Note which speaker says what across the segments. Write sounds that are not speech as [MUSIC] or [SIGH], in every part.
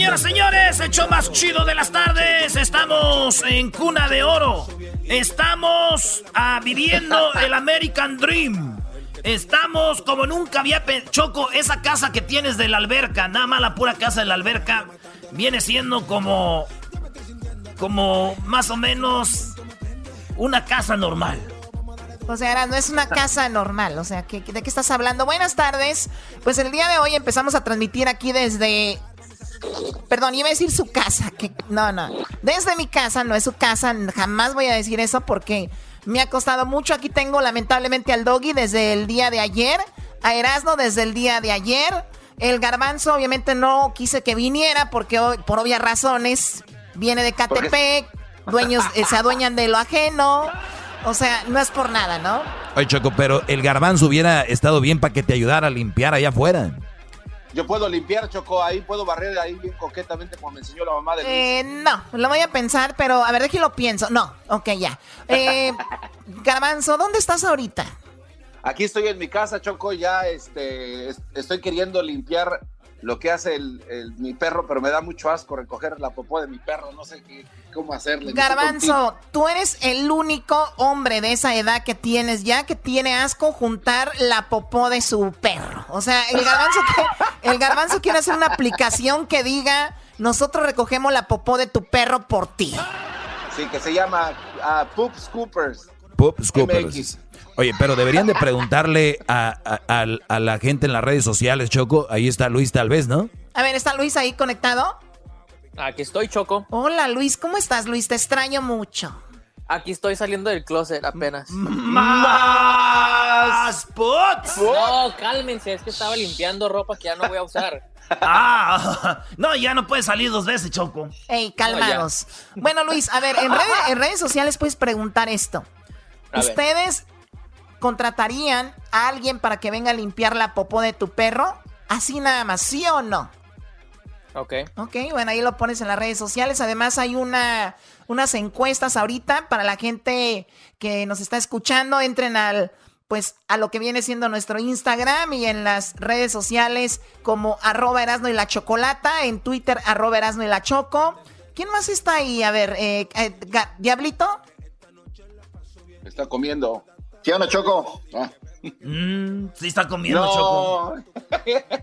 Speaker 1: Señoras, señores, show más chido de las tardes. Estamos en Cuna de Oro. Estamos ah, viviendo el American Dream. Estamos como nunca había Choco, esa casa que tienes de la alberca, nada más la pura casa de la alberca, viene siendo como. como más o menos una casa normal.
Speaker 2: O sea, no es una casa normal. O sea, ¿qué- ¿de qué estás hablando? Buenas tardes. Pues el día de hoy empezamos a transmitir aquí desde. Perdón, iba a decir su casa. Que, no, no. Desde mi casa, no es su casa. Jamás voy a decir eso porque me ha costado mucho. Aquí tengo lamentablemente al doggy desde el día de ayer. A Erasmo desde el día de ayer. El garbanzo, obviamente, no quise que viniera porque hoy, por obvias razones viene de Catepec. Dueños eh, se adueñan de lo ajeno. O sea, no es por nada, ¿no?
Speaker 3: Oye, Choco, pero el garbanzo hubiera estado bien para que te ayudara a limpiar allá afuera.
Speaker 4: Yo puedo limpiar, Choco, ahí puedo barrer ahí bien coquetamente como me enseñó la mamá de Luis.
Speaker 2: Eh, no, lo voy a pensar, pero a ver, de qué lo pienso. No, ok, ya. Eh, [LAUGHS] Garbanzo, ¿dónde estás ahorita?
Speaker 4: Aquí estoy en mi casa, Choco, ya este, es- estoy queriendo limpiar lo que hace el, el- mi perro, pero me da mucho asco recoger la popó de mi perro, no sé qué, cómo hacerle.
Speaker 2: Garbanzo, tú eres el único hombre de esa edad que tienes ya que tiene asco juntar la popó de su perro. O sea, el garbanzo, que- el garbanzo quiere hacer una aplicación que diga, nosotros recogemos la popó de tu perro por ti.
Speaker 4: Sí, que se llama ah, Poop Scoopers.
Speaker 3: Poop Scoopers.
Speaker 4: MX.
Speaker 3: Oye, pero deberían de preguntarle a, a- a- a la gente en las redes sociales, Choco. Ahí está Luis, tal vez, ¿no?
Speaker 2: A ver, ¿está Luis ahí conectado?
Speaker 5: Aquí estoy, Choco.
Speaker 2: Hola Luis, ¿cómo estás Luis? Te extraño mucho.
Speaker 5: Aquí estoy saliendo del closet apenas.
Speaker 1: ¡Más puts!
Speaker 5: No, cálmense, es que estaba limpiando ropa que ya no voy a usar. [LAUGHS]
Speaker 1: Ah, [LAUGHS] no, ya no puedes salir dos veces, Choco.
Speaker 2: Ey, calmados. bueno, Luis, a ver, en, redes- en redes sociales puedes preguntar esto.
Speaker 5: A ver.
Speaker 2: ¿Ustedes contratarían a alguien para que venga a limpiar la popó de tu perro? Así nada más, ¿sí o no?
Speaker 5: Ok.
Speaker 2: Ok, bueno, ahí lo pones en las redes sociales. Además hay una, unas encuestas ahorita para la gente que nos está escuchando. Entren al, pues, a lo que viene siendo nuestro Instagram y en las redes sociales como arroba Erasno y la Chocolata, en Twitter arroba Erasno y la Choco. ¿Quién más está ahí? A ver, eh, eh, ¿Diablito?
Speaker 4: Está comiendo.
Speaker 6: ¿Qué onda, Choco?
Speaker 4: Ah.
Speaker 1: Mm, sí está comiendo, Choco.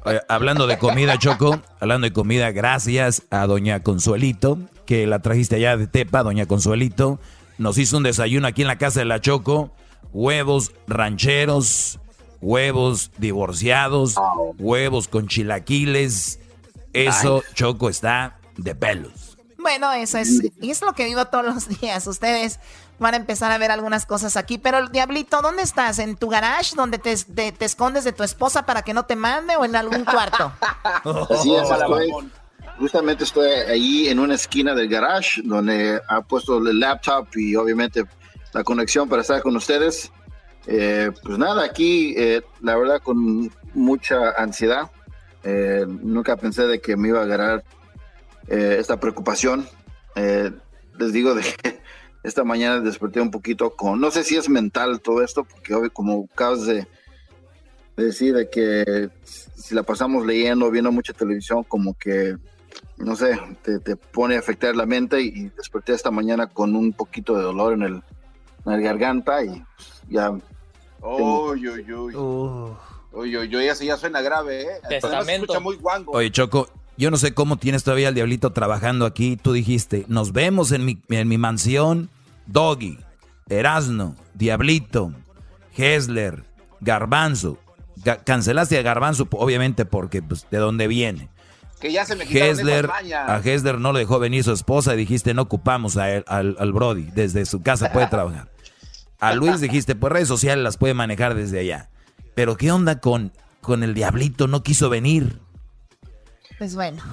Speaker 3: Oye, hablando de comida, Choco, hablando de comida, gracias a doña Consuelito, que la trajiste allá de Tepa, doña Consuelito. Nos hizo un desayuno aquí en la casa de la Choco. Huevos rancheros, huevos divorciados, huevos con chilaquiles. Eso, Choco, está de pelos.
Speaker 2: Bueno, eso es, y es lo que vivo todos los días. Ustedes van a empezar a ver algunas cosas aquí. Pero, Diablito, ¿dónde estás? ¿En tu garage donde te, te- te escondes de tu esposa para que no te mande o en algún cuarto? [LAUGHS]
Speaker 6: Así es, estoy- justamente estoy ahí en una esquina del garage donde ha puesto el laptop y obviamente la conexión para estar con ustedes. Eh, pues nada, aquí eh, la verdad con mucha ansiedad. Eh, nunca pensé de que me iba a agarrar eh, esta preocupación. Eh, les digo de que esta mañana desperté un poquito con, no sé si es mental todo esto, porque hoy como acabas de, decir de que si la pasamos leyendo, viendo mucha televisión, como que, no sé, te, pone a afectar la mente y desperté esta mañana con un poquito de dolor en el, en el garganta y ya...
Speaker 4: Uy, uy, uy. Uy, uy, uy, eso ya suena grave, ¿eh? escucha muy guango.
Speaker 3: Oye, Choco, yo no sé cómo tienes todavía al diablito trabajando aquí. Tú dijiste, nos vemos en mi, en mi mansión, Doggy, Erasno, Diablito, Hessler, Garbanzo. cancelaste a Garbanzo, obviamente, porque pues, de dónde viene.
Speaker 4: Que ya se me
Speaker 3: Hessler, A Hessler no le dejó venir su esposa y dijiste, no ocupamos a él, al, al Brody. Desde su casa puede trabajar. A Luis dijiste, pues redes sociales las puede manejar desde allá. Pero ¿qué onda con, con el Diablito? No quiso venir.
Speaker 2: Pues bueno,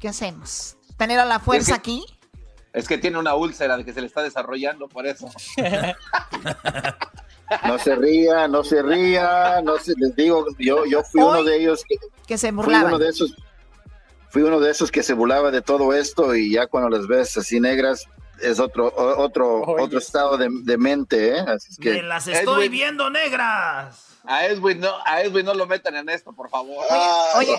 Speaker 2: ¿qué hacemos? ¿Tener a la fuerza aquí?
Speaker 4: Es que tiene una úlcera de que se le está desarrollando, por eso. [LAUGHS]
Speaker 6: no se ría, no se ría, no se, les digo, yo, yo fui uno de ellos
Speaker 2: que, se burlaba.
Speaker 6: Fui uno de esos, fui uno de esos que se burlaba de todo esto y ya cuando las ves así negras es otro otro otro estado de, mente, ¿eh? Así
Speaker 1: que, las estoy viendo negras.
Speaker 4: A Edwin, no, a Edwin no lo metan en esto, por favor.
Speaker 2: Oye,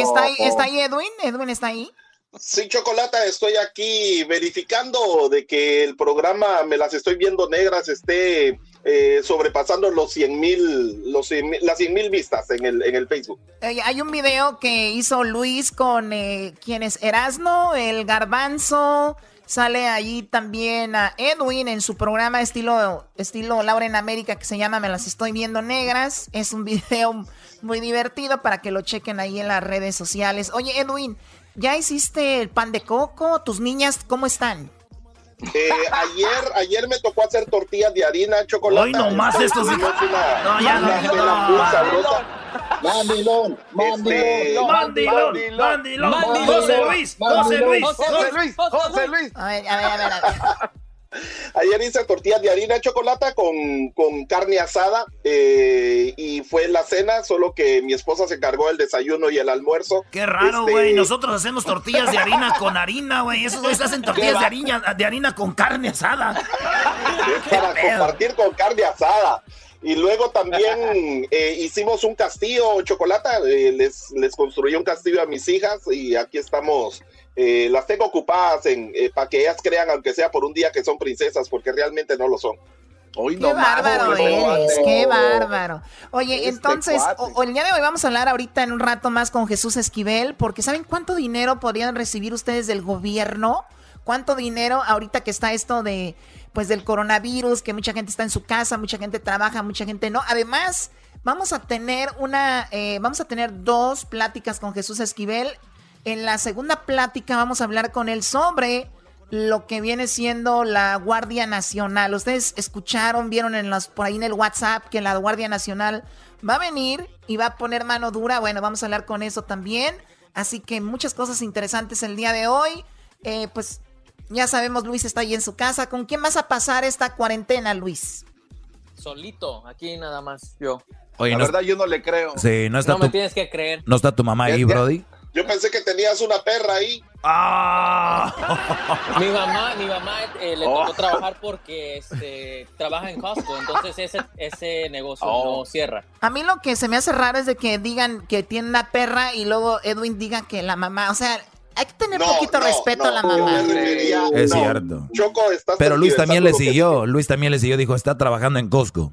Speaker 2: ¿está, ahí, ¿está ahí Edwin? ¿Edwin está ahí?
Speaker 7: Sí, Chocolata, estoy aquí verificando de que el programa Me las estoy viendo negras esté eh, sobrepasando los 100 mil, los las 100 mil vistas en el, en el Facebook.
Speaker 2: hay un video que hizo Luis con eh, quien es Erasno, el Garbanzo, Sale allí también a Edwin en su programa estilo, estilo Laura en América que se llama Me las estoy viendo negras. Es un [LAUGHS] video muy divertido para que lo chequen ahí en las redes sociales. Oye, Edwin, ¿ya hiciste el pan de coco? ¿Tus niñas cómo están?
Speaker 7: Eh, ayer, ayer me tocó hacer tortillas de harina, chocolate.
Speaker 1: Hoy nomás estos. No, ya no.
Speaker 6: Mandilón, mandilón,
Speaker 1: mandilón, mandilón, José Luis, José Luis, José Luis,
Speaker 4: José Luis. A ver, a ver, a
Speaker 7: ver. Ayer hice tortillas de harina de chocolate con, con carne asada eh, y fue la cena, solo que mi esposa se encargó del desayuno y el almuerzo.
Speaker 1: Qué raro, este, güey. Nosotros hacemos tortillas de harina con harina, güey. Esos güeyes hacen tortillas de harina, de harina con carne asada. [LAUGHS]
Speaker 7: para compartir con carne asada. Y luego también [LAUGHS] eh, hicimos un castillo, Chocolata, eh, les, les construí un castillo a mis hijas y aquí estamos. Eh, las tengo ocupadas en para que ellas crean, aunque sea por un día, que son princesas, porque realmente no lo son.
Speaker 2: Hoy qué bárbaro eres, qué bárbaro. Oye, este entonces, el día de hoy vamos a hablar ahorita en un rato más con Jesús Esquivel, porque ¿saben cuánto dinero podrían recibir ustedes del gobierno? ¿Cuánto dinero ahorita que está esto de pues del coronavirus, que mucha gente está en su casa, mucha gente trabaja, mucha gente no. Además, vamos a tener una, eh, vamos a tener dos pláticas con Jesús Esquivel. En la segunda plática vamos a hablar con él sobre lo que viene siendo la Guardia Nacional. Ustedes escucharon, vieron en los, por ahí en el WhatsApp que la Guardia Nacional va a venir y va a poner mano dura. Bueno, vamos a hablar con eso también. Así que muchas cosas interesantes el día de hoy. Eh, pues ya sabemos, Luis está ahí en su casa. ¿Con quién vas a pasar esta cuarentena, Luis?
Speaker 5: Solito, aquí nada más yo.
Speaker 4: Oye, la verdad yo no le creo.
Speaker 3: Sí, no está
Speaker 5: no me tienes que creer.
Speaker 3: ¿No está tu mamá ahí, Brody?
Speaker 7: Yo pensé que tenías una perra ahí.
Speaker 5: ¡Ah! mi mamá, mi mamá eh, le tocó oh. trabajar porque este, trabaja en Costco, entonces ese, ese negocio no oh. cierra.
Speaker 2: A mí lo que se me hace raro es de que digan que tiene una perra y luego Edwin diga que la mamá, o sea, hay que tener un poquito respeto a la mamá.
Speaker 3: es cierto.
Speaker 7: Choco,
Speaker 3: estás Pero Luis también le siguió. Luis también le siguió. Dijo, está trabajando en Costco.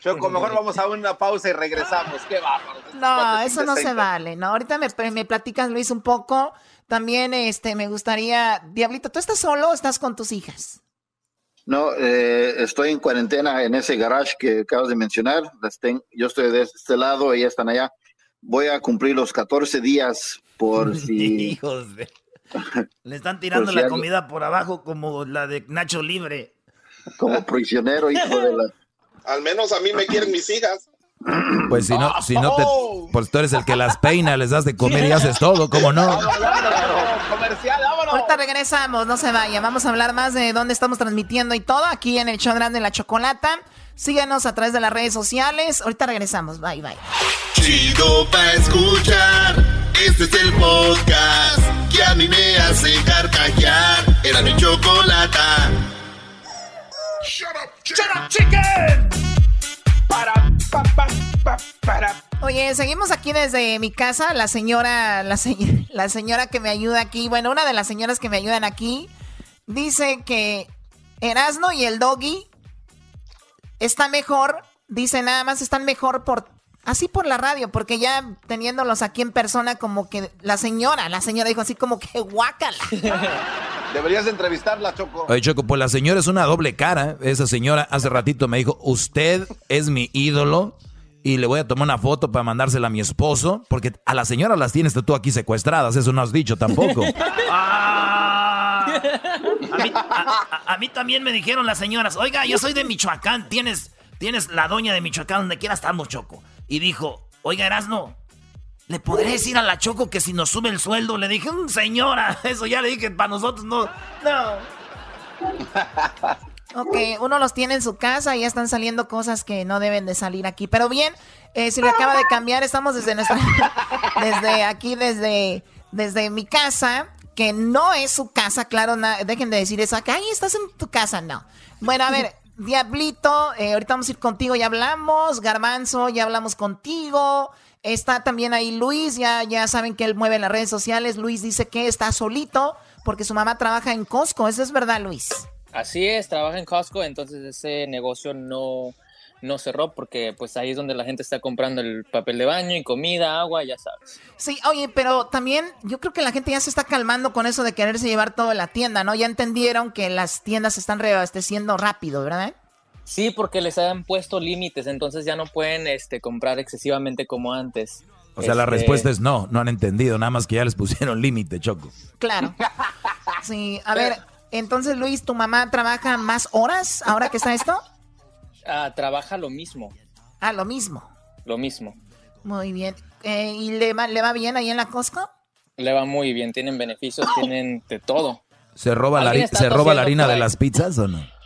Speaker 4: Choco, mejor vamos a una pausa y regresamos. Qué bárbaro.
Speaker 2: No, eso no se vale. No, ahorita me, me platicas, Luis, un poco. También este, me gustaría. Diablito, ¿tú estás solo o estás con tus hijas?
Speaker 6: No, eh, estoy en cuarentena en ese garage que acabas de mencionar. yo estoy de este lado, ellas están allá. Voy a cumplir los 14 días por [LAUGHS] si...
Speaker 1: Hijos de... [LAUGHS] Le están tirando la comida por abajo como la de Nacho Libre.
Speaker 6: Como prisionero, hijo de la...
Speaker 7: Al menos a mí me quieren mis hijas.
Speaker 3: Pues si no, si no te, pues tú eres el que las peina, les das de comer y haces todo, ¿cómo no?
Speaker 2: Comercial, Ahorita regresamos, no se vaya. Vamos a hablar más de dónde estamos transmitiendo y todo aquí en el show grande de la chocolata. Síganos a través de las redes sociales. Ahorita regresamos. Bye, bye.
Speaker 8: Chido pa escuchar. Este es el podcast que a mí me hace carcajear. Era mi chocolata.
Speaker 1: Shut up, up, chicken. Para, pa, pa, pa, para
Speaker 2: Oye, seguimos aquí desde mi casa. La señora, la, [LAUGHS] la señora que me ayuda aquí, bueno, una de las señoras que me ayudan aquí, dice que Erasno y el doggy está mejor. Dice nada más están mejor por así por la radio, porque ya teniéndolos aquí en persona, como que la señora, la señora dijo así como que guácala. [LAUGHS]
Speaker 4: Deberías entrevistarla, Choco.
Speaker 3: Oye, Choco, pues la señora es una doble cara. Esa señora hace ratito me dijo, usted es mi ídolo y le voy a tomar una foto para mandársela a mi esposo, porque a la señora las tienes tú aquí secuestradas, eso no has dicho tampoco. [LAUGHS]
Speaker 1: Ah. a, mí, también me dijeron las señoras, oiga, yo soy de Michoacán, tienes, tienes la doña de Michoacán, donde quiera estamos, Choco. Y dijo, oiga, Erasno, ¿le podré decir a la Choco que si nos sube el sueldo? Le dije, mm, señora, [LAUGHS] eso ya le dije, para nosotros no, no. [LAUGHS]
Speaker 2: Ok, uno los tiene en su casa y ya están saliendo cosas que no deben de salir aquí. Pero bien, eh, si lo acaba de cambiar, estamos desde nuestra, [LAUGHS] desde aquí, desde, desde mi casa, que no es su casa, claro, dejen de decir eso, acá, ahí estás en tu casa, no. Bueno, a ver, Diablito, eh, ahorita vamos a ir contigo, ya hablamos, Garbanzo, ya hablamos contigo. Está también ahí Luis, ya, ya saben que él mueve las redes sociales. Luis dice que está solito porque su mamá trabaja en Costco. ¿Eso es verdad, Luis?
Speaker 5: Así es, trabaja en Costco, entonces ese negocio no, no cerró porque pues ahí es donde la gente está comprando el papel de baño y comida, agua, ya sabes.
Speaker 2: Sí, oye, pero también yo creo que la gente ya se está calmando con eso de quererse llevar todo a la tienda, ¿no? Ya entendieron que las tiendas se están reabasteciendo rápido, ¿verdad?
Speaker 5: Sí, porque les han puesto límites, entonces ya no pueden este, comprar excesivamente como antes.
Speaker 3: O sea, la este, respuesta es no, no han entendido, nada más que ya les [LAUGHS] pusieron límite, Choco.
Speaker 2: Claro. Sí, a ver, entonces, Luis, ¿tu mamá trabaja más horas ahora que está esto?
Speaker 5: Ah, trabaja lo mismo.
Speaker 2: Ah, lo mismo.
Speaker 5: Lo mismo.
Speaker 2: Muy bien. Eh, ¿Y le va, le va bien ahí en la Costco?
Speaker 5: Le va muy bien, tienen beneficios, tienen de todo.
Speaker 3: ¿Se roba, la, ¿se roba la harina de las pizzas o no? [LAUGHS]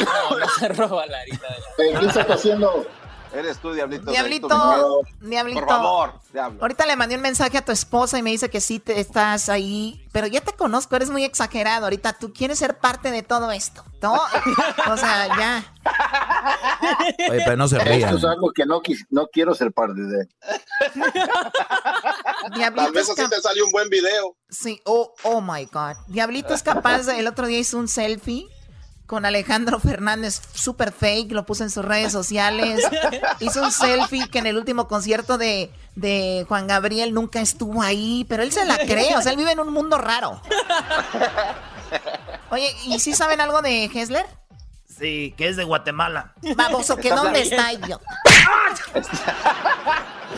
Speaker 5: No, no se roba la harina de las
Speaker 6: pizzas. ¿Qué está haciendo?
Speaker 4: Eres tú, Diablito.
Speaker 2: Diablito, Diablito.
Speaker 4: Por favor, Diablo.
Speaker 2: Ahorita le mandé un mensaje a tu esposa y me dice que sí te estás ahí, pero ya te conozco, eres muy exagerado. Ahorita tú quieres ser parte de todo esto. ¿no? [LAUGHS] O sea, ya.
Speaker 3: Oye, pero no se rían.
Speaker 6: Esto es algo que no, no quiero ser parte de.
Speaker 7: Diablito Tal vez así te salió un buen video.
Speaker 2: Sí, oh, oh my God. Diablito es capaz, de, el otro día hizo un selfie con Alejandro Fernández, super fake, lo puso en sus redes sociales. Hizo un selfie que en el último concierto de, de, Juan Gabriel nunca estuvo ahí, pero él se la cree, o sea, él vive en un mundo raro. Oye, ¿y si saben algo de Hessler?
Speaker 1: Sí, que es de Guatemala.
Speaker 2: Vamos, ¿o que dónde está yo?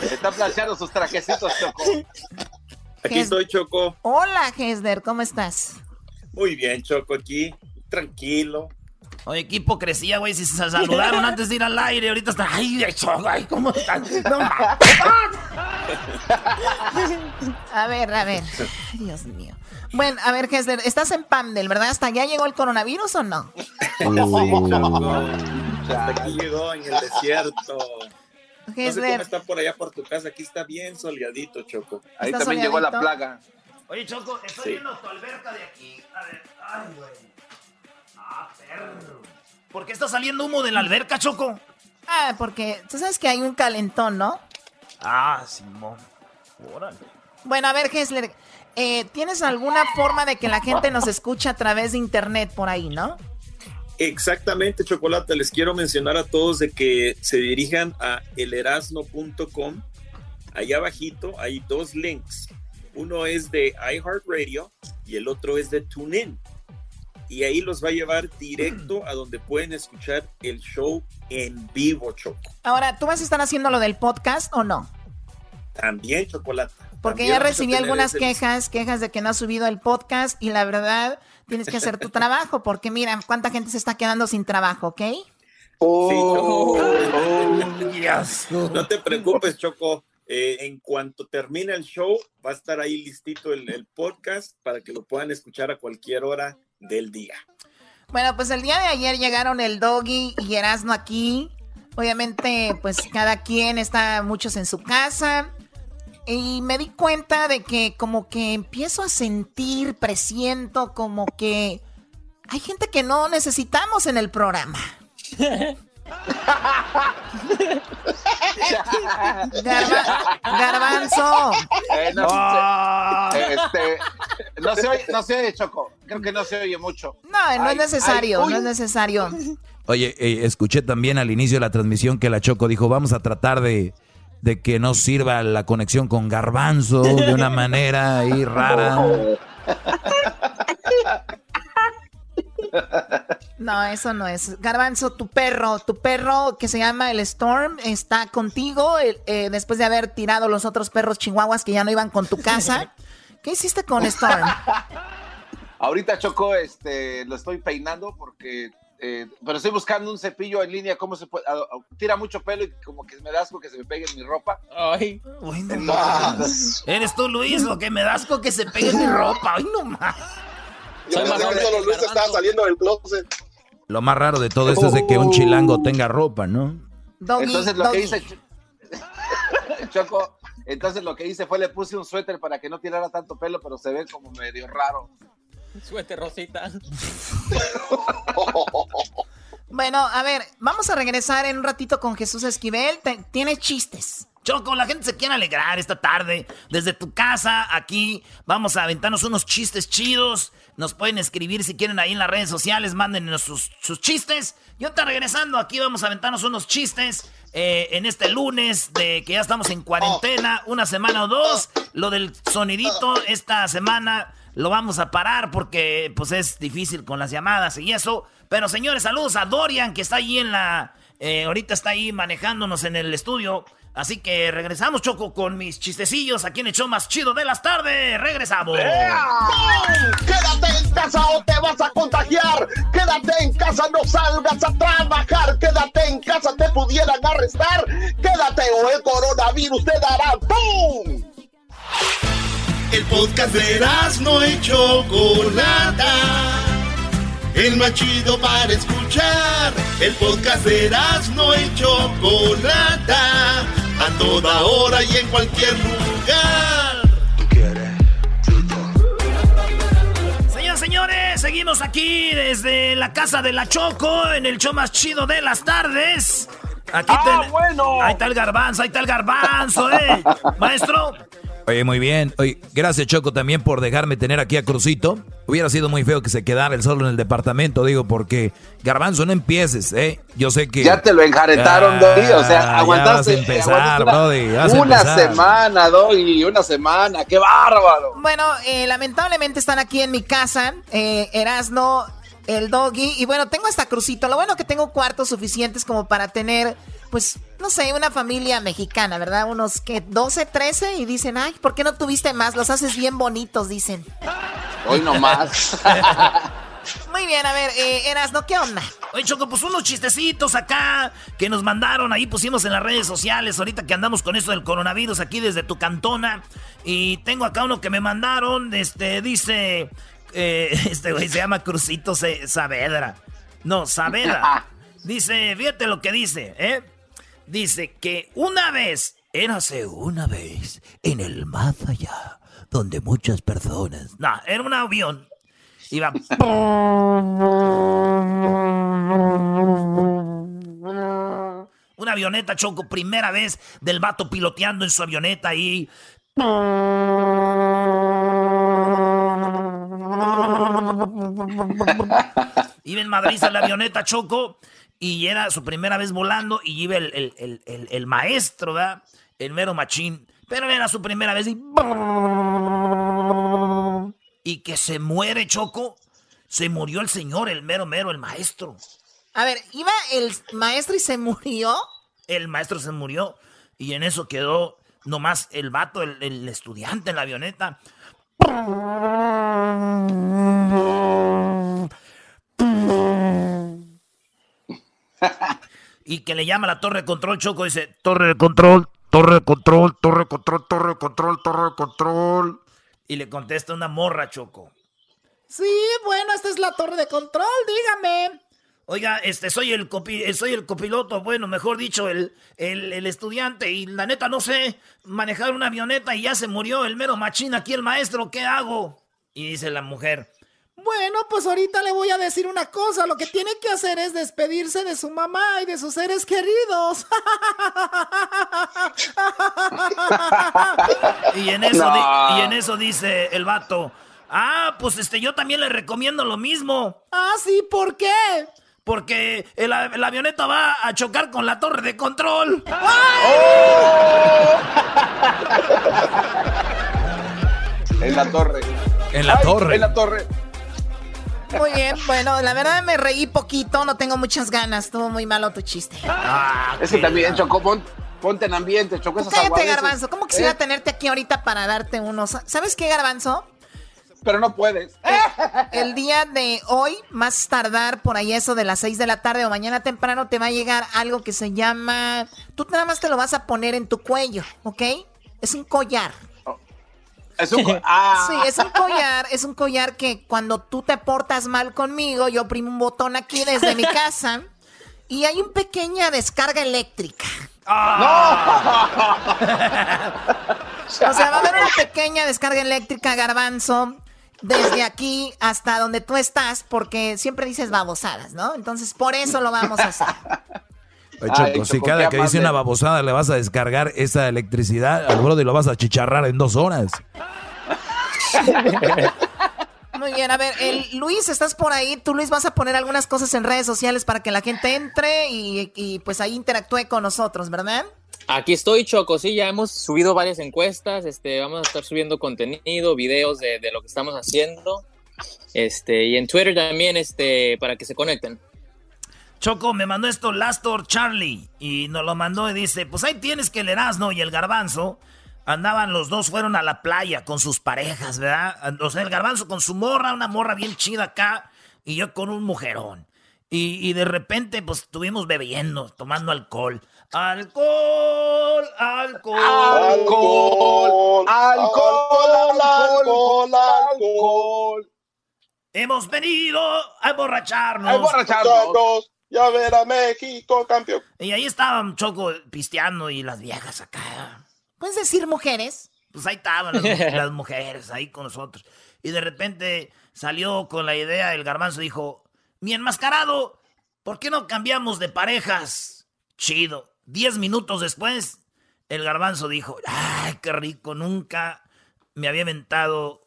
Speaker 4: Está planchando sus trajecitos, Choco.
Speaker 7: Aquí estoy, Choco.
Speaker 2: Hola, Hesler, ¿cómo estás?
Speaker 7: Muy bien, Choco, aquí tranquilo.
Speaker 1: Oye, qué hipocresía, güey, si se saludaron [LAUGHS] antes de ir al aire, ahorita están, ay, de hecho, ay, ¿cómo están? [LAUGHS]
Speaker 2: a ver, a ver, Dios mío. Bueno, a ver, Hester, estás en Pandel, ¿verdad? ¿Hasta allá llegó el coronavirus o [LAUGHS] no?
Speaker 7: Hasta aquí llegó en el desierto. No sé cómo está por allá por tu casa, aquí está bien soleadito, Choco.
Speaker 4: Ahí también llegó la plaga.
Speaker 1: Oye, Choco, estoy viendo tu alberca de aquí. A ver, ay, güey. Ah, perro. ¿Por qué está saliendo humo de la alberca, Choco?
Speaker 2: Ah, porque tú sabes que hay un calentón, ¿no?
Speaker 1: Ah, Simón. Órale.
Speaker 2: Bueno, a ver, Hessler, eh, ¿tienes alguna forma de que la gente nos escuche a través de internet por ahí, no?
Speaker 7: Exactamente, Chocolate. Les quiero mencionar a todos de que se dirijan a elerasno.com. Allá abajito hay dos links. Uno es de iHeartRadio y el otro es de TuneIn y ahí los va a llevar directo a donde pueden escuchar el show en vivo, Choco.
Speaker 2: Ahora, ¿tú vas a estar haciendo lo del podcast o no?
Speaker 7: También, Chocolate.
Speaker 2: Porque ya recibí algunas quejas, quejas de que no has subido el podcast y la verdad tienes que hacer tu [LAUGHS] trabajo porque mira cuánta gente se está quedando sin trabajo, ¿ok?
Speaker 7: Oh, oh, No te preocupes, Choco. Eh, en cuanto termine el show, va a estar ahí listito el, el podcast para que lo puedan escuchar a cualquier hora del día.
Speaker 2: Bueno, pues el día de ayer llegaron el Doggy y Erasmo aquí. Obviamente, pues cada quien está muchos en su casa. Y me di cuenta de que como que empiezo a sentir, presiento como que hay gente que no necesitamos en el programa. [LAUGHS] garbanzo.
Speaker 4: Eh, no, ah. este, no, se oye, no se oye, Choco. Creo que no se oye mucho.
Speaker 2: No, no es necesario, no es necesario.
Speaker 3: Oye, eh, escuché también al inicio de la transmisión que la Choco dijo, vamos a tratar de, de que no sirva la conexión con Garbanzo de una manera ahí rara. [LAUGHS]
Speaker 2: No, eso no es. Garbanzo, tu perro, tu perro que se llama el Storm está contigo eh, después de haber tirado los otros perros chihuahuas que ya no iban con tu casa. [LAUGHS] ¿Qué hiciste con Storm?
Speaker 4: Ahorita Choco, este, lo estoy peinando porque, eh, pero estoy buscando un cepillo en línea, ¿cómo se puede? tira mucho pelo y como que me da asco que se me pegue en mi ropa.
Speaker 1: Ay, no más. Eres tú, Luis, lo que me da asco que se pegue en mi ropa. Ay, no más.
Speaker 7: Yo pensé que solo Luis estaba saliendo del closet.
Speaker 3: Lo más raro de todo esto es de que un chilango tenga ropa, ¿no?
Speaker 4: entonces lo que hice, [LAUGHS] Choco, entonces lo que hice fue le puse un suéter para que no tirara tanto pelo, pero se ve como medio raro.
Speaker 5: Suéter rosita. [LAUGHS]
Speaker 2: bueno, a ver, vamos a regresar en un ratito con Jesús Esquivel. Tiene chistes.
Speaker 1: Choco, la gente se quiere alegrar esta tarde. Desde tu casa, aquí, vamos a aventarnos unos chistes chidos. Nos pueden escribir si quieren ahí en las redes sociales, mándenos sus, chistes. Yo está regresando, aquí vamos a aventarnos unos chistes. Eh, en este lunes de que ya estamos en cuarentena, una semana o dos. Lo del sonidito esta semana lo vamos a parar porque pues es difícil con las llamadas y eso. Pero señores, saludos a Dorian que está ahí en la... Eh, ahorita está ahí manejándonos en el estudio. Así que regresamos, Choco, con mis chistecillos aquí en el show más chido de las tardes. Regresamos.
Speaker 8: Quédate en casa o te vas a contagiar. Quédate en casa, no salgas a trabajar. Quédate en casa, te pudieran arrestar. Quédate o el coronavirus te dará ¡pum!
Speaker 9: El podcast de no hecho Chocolata. El más chido para escuchar. El podcast de no hecho Chocolata a toda hora y en cualquier lugar.
Speaker 1: Señoras, señores, seguimos aquí desde la casa de la Choco en el show más chido de las tardes. Aquí
Speaker 8: ah, bueno.
Speaker 1: Ahí está el garbanzo, ahí está el garbanzo, eh. [LAUGHS] Maestro,
Speaker 3: Oye, muy bien. Oye, gracias Choco también por dejarme tener aquí a Crucito. Hubiera sido muy feo que se quedara el solo en el departamento, digo, porque Garbanzo, no empieces, ¿eh? Yo sé que...
Speaker 4: Ya te lo enjaretaron, Doggy, o sea, aguantaste...
Speaker 3: Ya vas a empezar, una,
Speaker 4: una semana, Doggy, una semana, qué bárbaro.
Speaker 2: Bueno, eh, lamentablemente están aquí en mi casa, eh, Erasno, el Doggy, y bueno, tengo hasta Crucito. Lo bueno que tengo cuartos suficientes como para tener pues, no sé, una familia mexicana, ¿verdad? Unos que 12, 13 y dicen, ay, ¿por qué no tuviste más? Los haces bien bonitos, dicen.
Speaker 4: Hoy no más. [LAUGHS]
Speaker 2: Muy bien, a ver, eh, Erasno, ¿qué onda?
Speaker 1: Oye, Choco, pues unos chistecitos acá que nos mandaron, ahí pusimos en las redes sociales, ahorita que andamos con esto del coronavirus aquí desde tu cantona. Y tengo acá uno que me mandaron, este, dice, eh, [LAUGHS] este güey se llama Crucito Saavedra. No, Saavedra. [LAUGHS] Dice, fíjate lo que dice, ¿eh? Dice que una vez, érase una vez, en el más allá, donde muchas personas... No, era un avión. Iba... Una avioneta, Choco, primera vez del vato piloteando en su avioneta y... Iba en Madrid la avioneta, Choco, y era su primera vez volando y iba el, maestro, ¿verdad? El mero machín. Pero era su primera vez y... Y que se muere Choco. Se murió el señor, el mero mero, el maestro.
Speaker 2: A ver, ¿iba el maestro y se murió?
Speaker 1: El maestro se murió y en eso quedó nomás el vato, el, el estudiante en la avioneta [LAUGHS] y que le llama a la torre de control, Choco, dice, torre de control, torre de control, torre de control, torre de control, torre de control. Y le contesta una morra, Choco.
Speaker 2: Sí, bueno, esta es la torre de control, dígame.
Speaker 1: Oiga, este, soy el, copi soy el copiloto, bueno, mejor dicho, el, el, el, estudiante, y la neta no sé manejar una avioneta y ya se murió el mero machín aquí el maestro, ¿qué hago? Y dice la mujer,
Speaker 2: Bueno, pues ahorita le voy a decir una cosa. Lo que tiene que hacer es despedirse de su mamá y de sus seres queridos. [LAUGHS]
Speaker 1: y, en eso y en eso dice el vato. Ah, pues este, yo también le recomiendo lo mismo.
Speaker 2: Ah, sí, ¿por qué?
Speaker 1: Porque la avioneta va a chocar con la torre de control.
Speaker 4: en la torre.
Speaker 3: En la torre.
Speaker 4: En la torre.
Speaker 2: Muy bien, bueno, la verdad me reí poquito, no tengo muchas ganas, estuvo muy malo tu chiste.
Speaker 4: Ah, es que también, Chocó, ponte en ambiente, Chocó, esos
Speaker 2: Cállate, Garbanzo, ¿cómo quisiera ¿Eh? tenerte aquí ahorita para darte unos? ¿Sabes qué, Garbanzo?
Speaker 4: Pero no puedes.
Speaker 2: El, día de hoy, más tardar por ahí eso de las 6 de la tarde o mañana temprano, te va a llegar algo que se llama... Tú nada más te lo vas a poner en tu cuello, ¿ok? Es un collar.
Speaker 4: Es un, [LAUGHS] ah.
Speaker 2: Sí, es un collar, es un collar que cuando tú te portas mal conmigo, yo oprimo un botón aquí desde mi casa y hay una pequeña descarga eléctrica.
Speaker 4: ¡No!
Speaker 2: o sea, va a haber una pequeña descarga eléctrica, garbanzo, desde aquí hasta donde tú estás, porque siempre dices babosadas, ¿no? Entonces, por eso lo vamos a hacer.
Speaker 3: Oye, si cada que dice una babosada le vas a descargar esa electricidad al brother y lo vas a chicharrar en dos horas. [LAUGHS]
Speaker 2: Muy bien, a ver, el, Luis, ¿estás por ahí? Tú, Luis, vas a poner algunas cosas en redes sociales para que la gente entre y, pues ahí interactúe con nosotros, ¿verdad?
Speaker 5: Aquí estoy, Choco, sí, ya hemos subido varias encuestas, este, vamos a estar subiendo contenido, videos de, de lo que estamos haciendo, este, y en Twitter también, este, para que se conecten.
Speaker 1: Choco me mandó esto Lastor Charlie y nos lo mandó y dice, pues ahí tienes que el Erasmo y el Garbanzo andaban los dos, fueron a la playa con sus parejas, ¿verdad? O sea, el Garbanzo con su morra, una morra bien chida acá y yo con un mujerón. Y, de repente, pues estuvimos bebiendo, tomando alcohol. Alcohol, alcohol,
Speaker 4: alcohol, alcohol, alcohol, alcohol.
Speaker 1: Hemos venido a emborracharnos.
Speaker 4: A emborracharnos. Ya ver a México campeón.
Speaker 1: Y ahí estaban Choco pisteando y las viejas acá.
Speaker 2: ¿Puedes decir mujeres?
Speaker 1: Pues ahí estaban [LAUGHS] las, mujeres ahí con nosotros. Y de repente salió con la idea, el garbanzo dijo, mi enmascarado, ¿por qué no cambiamos de parejas? Chido. Diez minutos después, el garbanzo dijo, ay, qué rico, nunca me había inventado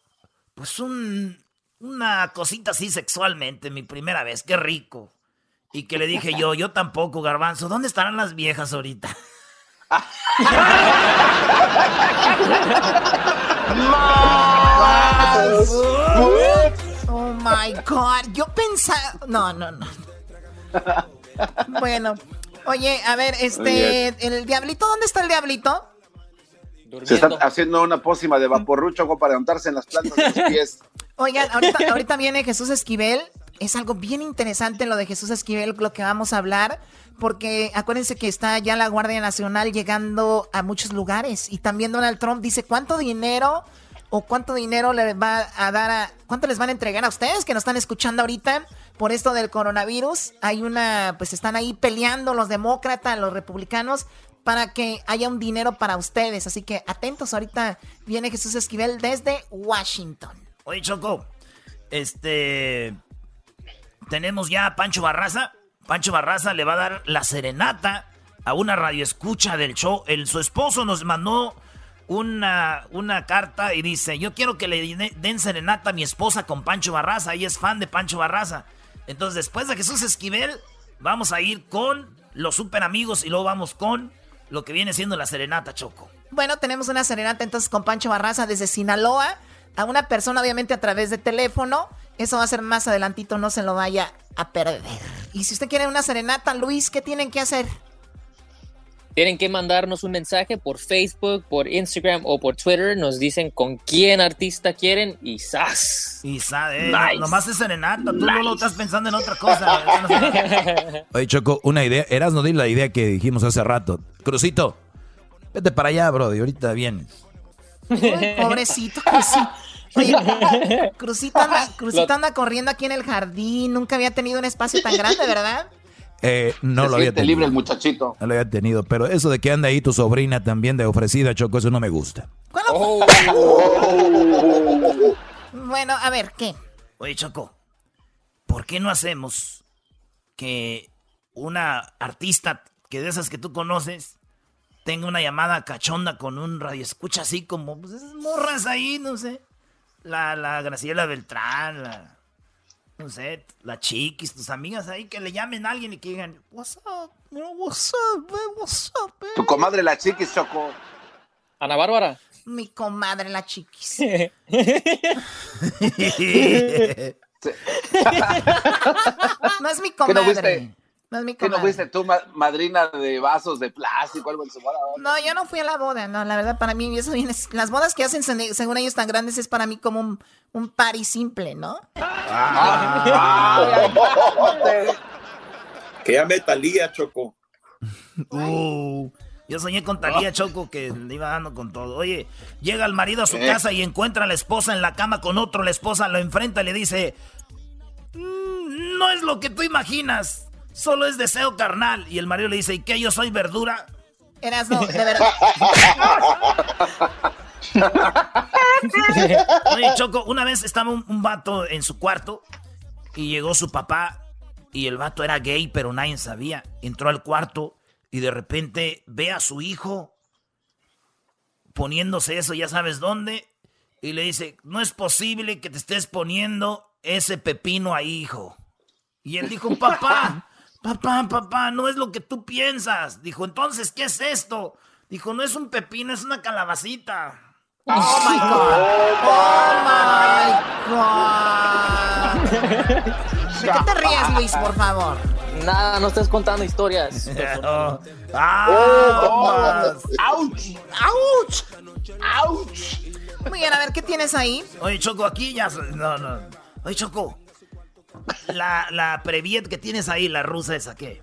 Speaker 1: pues un, una cosita así sexualmente, mi primera vez, qué rico. Y que le dije yo, yo tampoco, garbanzo, ¿dónde estarán las viejas ahorita?
Speaker 2: oh my god, yo pensaba, no, no, no. Bueno, oye, a ver, este, el diablito, ¿dónde está el diablito?
Speaker 4: Se está haciendo una pócima de vaporrucho para untarse en las plantas de los pies.
Speaker 2: Oigan, ahorita, ahorita viene Jesús Esquivel. Es algo bien interesante lo de Jesús Esquivel, lo que vamos a hablar, porque acuérdense que está ya la Guardia Nacional llegando a muchos lugares y también Donald Trump dice cuánto dinero o cuánto dinero le va a dar a, cuánto les van a entregar a ustedes que nos están escuchando ahorita por esto del coronavirus. Hay una, pues están ahí peleando los demócratas, los republicanos para que haya un dinero para ustedes. Así que atentos, ahorita viene Jesús Esquivel desde Washington.
Speaker 1: Oye, Choco, este. Tenemos ya a Pancho Barraza. Pancho Barraza le va a dar la serenata a una radioescucha del show. El, su esposo nos mandó una, una carta y dice: Yo quiero que le den serenata a mi esposa con Pancho Barraza. Ella es fan de Pancho Barraza. Entonces, después de Jesús Esquivel, vamos a ir con los super amigos y luego vamos con lo que viene siendo la serenata, Choco.
Speaker 2: Bueno, tenemos una serenata entonces con Pancho Barraza desde Sinaloa a una persona, obviamente a través de teléfono. Eso va a ser más adelantito, no se lo vaya a perder. Y si usted quiere una serenata, Luis, ¿qué tienen que hacer?
Speaker 5: Tienen que mandarnos un mensaje por Facebook, por Instagram o por Twitter. Nos dicen con quién artista quieren y ¡zas!
Speaker 1: Y ¡zas! Eh, nomás es serenata. Tú no lo estás pensando en otra cosa. [LAUGHS]
Speaker 3: Oye, Choco, una idea. Eras no di la idea que dijimos hace rato. Crucito, vete para allá, bro. Y ahorita vienes.
Speaker 2: pobrecito, Crucito. [LAUGHS] Oye, Crucito, anda, corriendo aquí en el jardín. Nunca había tenido un espacio tan grande, ¿verdad?
Speaker 3: Eh, no lo había tenido.
Speaker 4: libre el muchachito.
Speaker 3: No lo había tenido, pero eso de que anda ahí tu sobrina también de ofrecida, Choco, eso no me gusta.
Speaker 2: Oh. [LAUGHS] bueno, a ver, ¿qué?
Speaker 1: Oye, Choco, ¿por qué no hacemos que una artista que de esas que tú conoces tenga una llamada cachonda con un radio escucha así como pues esas morras ahí, no sé. La, la Graciela Beltrán, la no sé, la chiquis, tus amigas ahí que le llamen a alguien y que digan, "What's up? What's up? What's up?"
Speaker 4: Tu comadre la chiquis, Choco.
Speaker 5: Ana Bárbara.
Speaker 2: Mi comadre la chiquis. [LAUGHS] [LAUGHS] [LAUGHS] no es mi
Speaker 4: ¿Qué no
Speaker 2: comadre. No es mi
Speaker 4: ¿Qué no fuiste tú, ma- madrina de vasos de plástico, algo en su boda?
Speaker 2: No, yo no fui a la boda, no, la verdad para mí eso viene, las bodas que hacen se- según ellos tan grandes es para mí como un, un party simple, ¿no?
Speaker 10: Que llame Talía, Choco.
Speaker 1: Uh, yo soñé con Talía Choco que le iba dando con todo. Oye, llega el marido a su
Speaker 10: Eh.
Speaker 1: casa y encuentra a la esposa en la cama con otro. La esposa lo enfrenta y le dice: "Mm, No es lo que tú imaginas, solo es deseo carnal. Y el marido le dice: ¿Y qué? ¿Yo soy verdura?
Speaker 2: Eras no, de verdad. [LAUGHS]
Speaker 1: Oye, Choco, una vez estaba un, un vato en su cuarto y llegó su papá y el vato era gay, pero nadie sabía. Entró al cuarto y de repente ve a su hijo poniéndose eso, ya sabes dónde, y le dice, no es posible que te estés poniendo ese pepino ahí, hijo. Y él dijo, papá, papá, papá, no es lo que tú piensas. Dijo, entonces, ¿qué es esto? Dijo, no es un pepino, es una calabacita.
Speaker 2: Oh my God. Oh my God. [LAUGHS] ¿De qué te ríes, Luis, por favor?
Speaker 5: Nada, no estés contando historias. [LAUGHS]
Speaker 1: ¡Ah!
Speaker 2: ¡Auch! ¡Auch! ¡Auch! Muy bien, a ver, ¿qué tienes ahí?
Speaker 1: Oye, Choco, aquí ya... No, no. Oye, Choco. La, la Previet que tienes ahí, la rusa esa, ¿qué?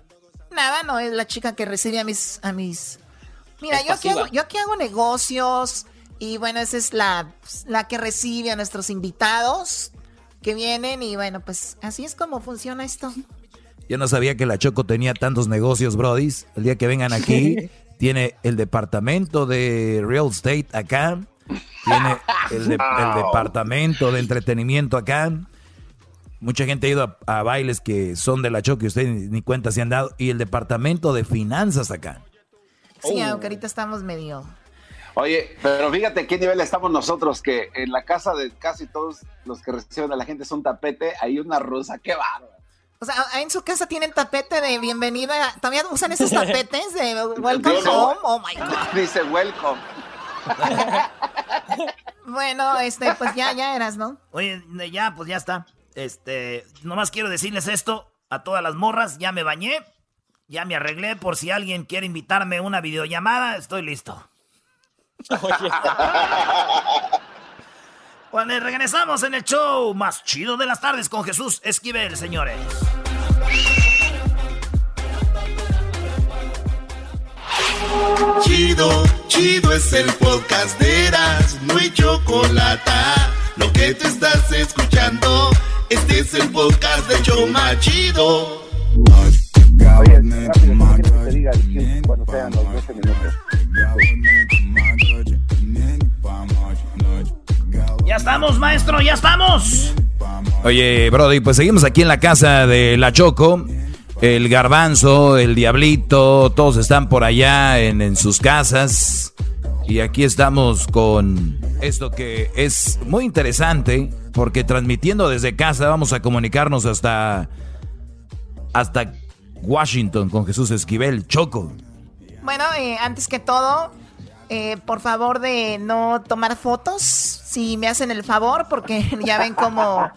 Speaker 2: Nada, no, es la chica que recibe a mis... A mis... Mira, yo aquí, hago, yo aquí hago negocios y bueno, esa es la, la que recibe a nuestros invitados que vienen y bueno, pues así es como funciona esto.
Speaker 3: Yo no sabía que la Choco tenía tantos negocios, brodis. El día que vengan aquí, [LAUGHS] tiene el departamento de real estate acá, tiene el, de- el departamento de entretenimiento acá. Mucha gente ha ido a, a bailes que son de la Choco y ustedes ni, ni cuenta se han dado. Y el departamento de finanzas acá.
Speaker 2: Sí,
Speaker 4: Oh.
Speaker 2: aunque ahorita estamos medio...
Speaker 4: Oye, pero fíjate qué nivel estamos nosotros, que en la casa de casi todos los que reciben a la gente es un tapete, hay una rusa, qué bárbaro.
Speaker 2: O sea, en su casa tienen tapete de bienvenida. ¿Todavía usan esos [LAUGHS] tapetes de welcome
Speaker 4: no.
Speaker 2: home? Oh my God. [LAUGHS]
Speaker 4: Dice welcome. [LAUGHS]
Speaker 2: Bueno, este, pues ya, ya eras, ¿no?
Speaker 1: Oye, ya, pues ya está. Este, nomás quiero decirles esto a todas las morras. Ya me bañé, ya me arreglé por si alguien quiere invitarme a una videollamada. Estoy listo. Bueno, [LAUGHS] regresamos en el show más chido de las tardes con Jesús Esquivel, señores.
Speaker 9: Chido, chido es el podcast de Eras, no hay chocolate. Lo que te estás escuchando, este es el podcast de Choma Chido.
Speaker 11: Oye, rápido, ¿cómo quieres que te diga el cuando sean los 12 minutos?
Speaker 1: Ya estamos, maestro, ya estamos.
Speaker 3: Oye, Brody, pues seguimos aquí en la casa de la Choco. El garbanzo, el diablito, todos están por allá en, en sus casas. Y aquí estamos con esto que es muy interesante, porque transmitiendo desde casa vamos a comunicarnos hasta, hasta Washington con Jesús Esquivel, Choco.
Speaker 2: Bueno, eh, antes que todo, eh, por favor de no tomar fotos, si me hacen el favor, porque [LAUGHS] ya ven cómo,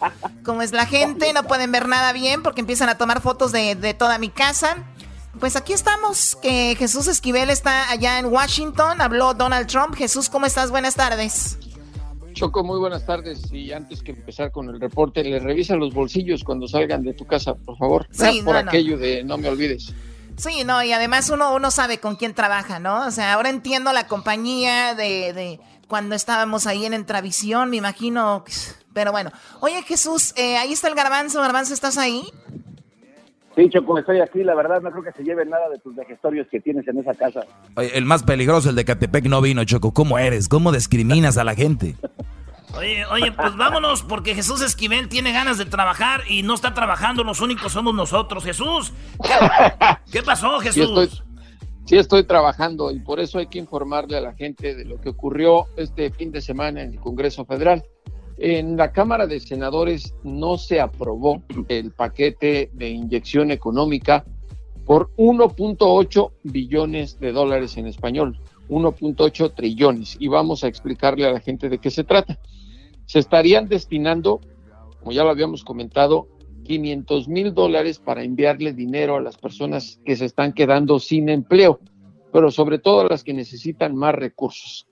Speaker 2: cómo es la gente, no pueden ver nada bien porque empiezan a tomar fotos de, de toda mi casa. Pues aquí estamos, que Jesús Esquivel está allá en Washington, habló Donald Trump. Jesús, ¿cómo estás? Buenas tardes.
Speaker 12: Choco, muy buenas tardes. Y antes que empezar con el reporte, le revisa los bolsillos cuando salgan de tu casa, por favor.
Speaker 2: Sí,
Speaker 12: por
Speaker 2: no, no.
Speaker 12: aquello de no me olvides.
Speaker 2: Sí, no, y además uno, uno sabe con quién trabaja, ¿no? O sea, ahora entiendo la compañía de, de cuando estábamos ahí en Entravisión, me imagino. Pero bueno, oye Jesús, eh, ahí está el garbanzo, garbanzo, ¿estás ahí?
Speaker 11: Sí, Choco, estoy aquí. La verdad, no creo que se lleven nada de tus vejestorios que tienes en esa casa.
Speaker 3: Oye, el más peligroso, el de Catepec, no vino, Choco. ¿Cómo eres? ¿Cómo discriminas a la gente?
Speaker 1: Oye, oye, pues vámonos porque Jesús Esquivel tiene ganas de trabajar y no está trabajando, los únicos somos nosotros. Jesús, ¿qué, pasó Jesús?
Speaker 12: Sí estoy, trabajando y por eso hay que informarle a la gente de lo que ocurrió este fin de semana en el Congreso Federal. En la Cámara de Senadores no se aprobó el paquete de inyección económica por 1.8 billones de dólares en español, 1.8 trillones. Y vamos a explicarle a la gente de qué se trata se estarían destinando, como ya lo habíamos comentado, 500 mil dólares para enviarle dinero a las personas que se están quedando sin empleo, pero sobre todo a las que necesitan más recursos.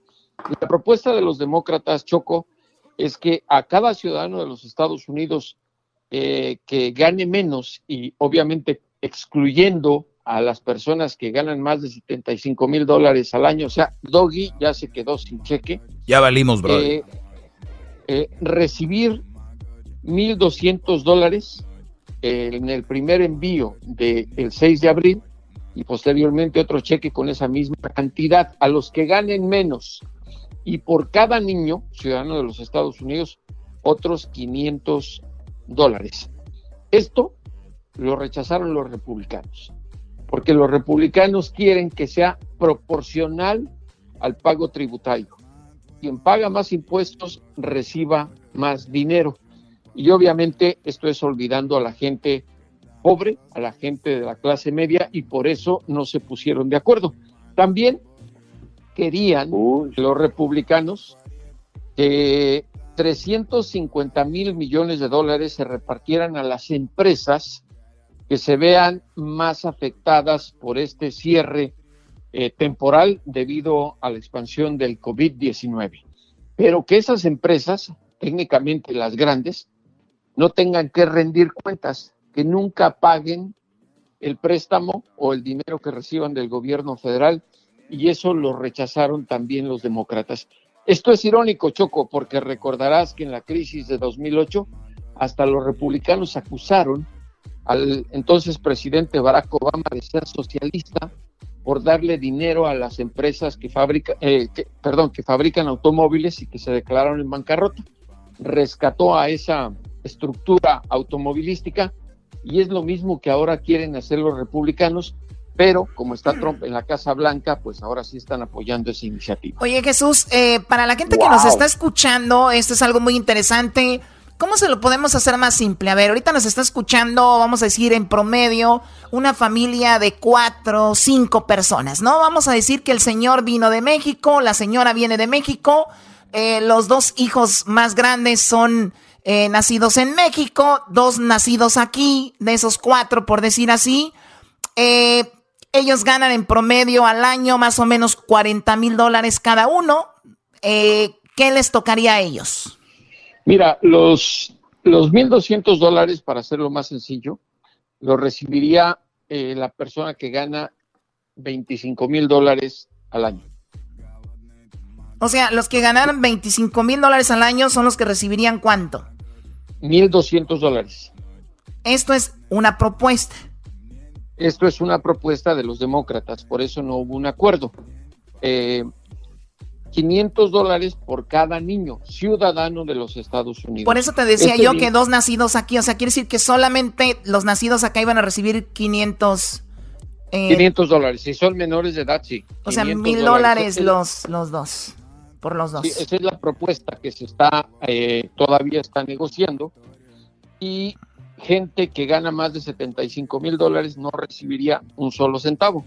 Speaker 12: La propuesta de los demócratas, Choco, es que a cada ciudadano de los Estados Unidos eh, que gane menos y obviamente excluyendo a las personas que ganan más de 75 mil dólares al año, o sea, Doggy ya se quedó sin cheque.
Speaker 3: Ya valimos, bro. Eh,
Speaker 12: eh, recibir 1.200 dólares eh, en el primer envío del 6 de abril y posteriormente otro cheque con esa misma cantidad a los que ganen menos y por cada niño ciudadano de los Estados Unidos otros 500 dólares. Esto lo rechazaron los republicanos, porque los republicanos quieren que sea proporcional al pago tributario quien paga más impuestos reciba más dinero. Y obviamente esto es olvidando a la gente pobre, a la gente de la clase media, y por eso no se pusieron de acuerdo. También querían los republicanos que 350 mil millones de dólares se repartieran a las empresas que se vean más afectadas por este cierre eh, temporal debido a la expansión del COVID-19. Pero que esas empresas, técnicamente las grandes, no tengan que rendir cuentas, que nunca paguen el préstamo o el dinero que reciban del gobierno federal y eso lo rechazaron también los demócratas. Esto es irónico, Choco, porque recordarás que en la crisis de 2008 hasta los republicanos acusaron al entonces presidente Barack Obama de ser socialista por darle dinero a las empresas que, fabrica, eh, perdón, que fabrican automóviles y que se declararon en bancarrota. Rescató a esa estructura automovilística y es lo mismo que ahora quieren hacer los republicanos, pero como está Trump en la Casa Blanca, pues ahora sí están apoyando esa iniciativa.
Speaker 2: Oye Jesús, eh, para la gente que nos está escuchando, esto es algo muy interesante. ¿Cómo se lo podemos hacer más simple? A ver, ahorita nos está escuchando, vamos a decir en promedio, una familia de cuatro, cinco personas, ¿no? Vamos a decir que el señor vino de México, la señora viene de México, eh, los dos hijos más grandes son eh, nacidos en México, dos nacidos aquí, de esos cuatro, por decir así. Eh, ellos ganan en promedio al año más o menos 40 mil dólares cada uno. ¿Qué les tocaría a ellos?
Speaker 12: Mira, los, los 1.200 dólares, para hacerlo más sencillo, lo recibiría eh, la persona que gana 25 mil dólares al año.
Speaker 2: O sea, los que ganaran 25 mil dólares al año son los que recibirían cuánto?
Speaker 12: 1.200 dólares.
Speaker 2: Esto es una propuesta.
Speaker 12: Esto es una propuesta de los demócratas, por eso no hubo un acuerdo. Eh, 500 dólares por cada niño ciudadano de los Estados Unidos.
Speaker 2: Por eso te decía este yo que dos nacidos aquí, o sea, quiere decir que solamente los nacidos acá iban a recibir 500...
Speaker 12: 500 eh, dólares, si son menores de edad, sí.
Speaker 2: O sea, mil dólares los, los dos, por los dos.
Speaker 12: esa es la propuesta que se está, eh, todavía está negociando. Y gente que gana más de 75 mil dólares no recibiría un solo centavo.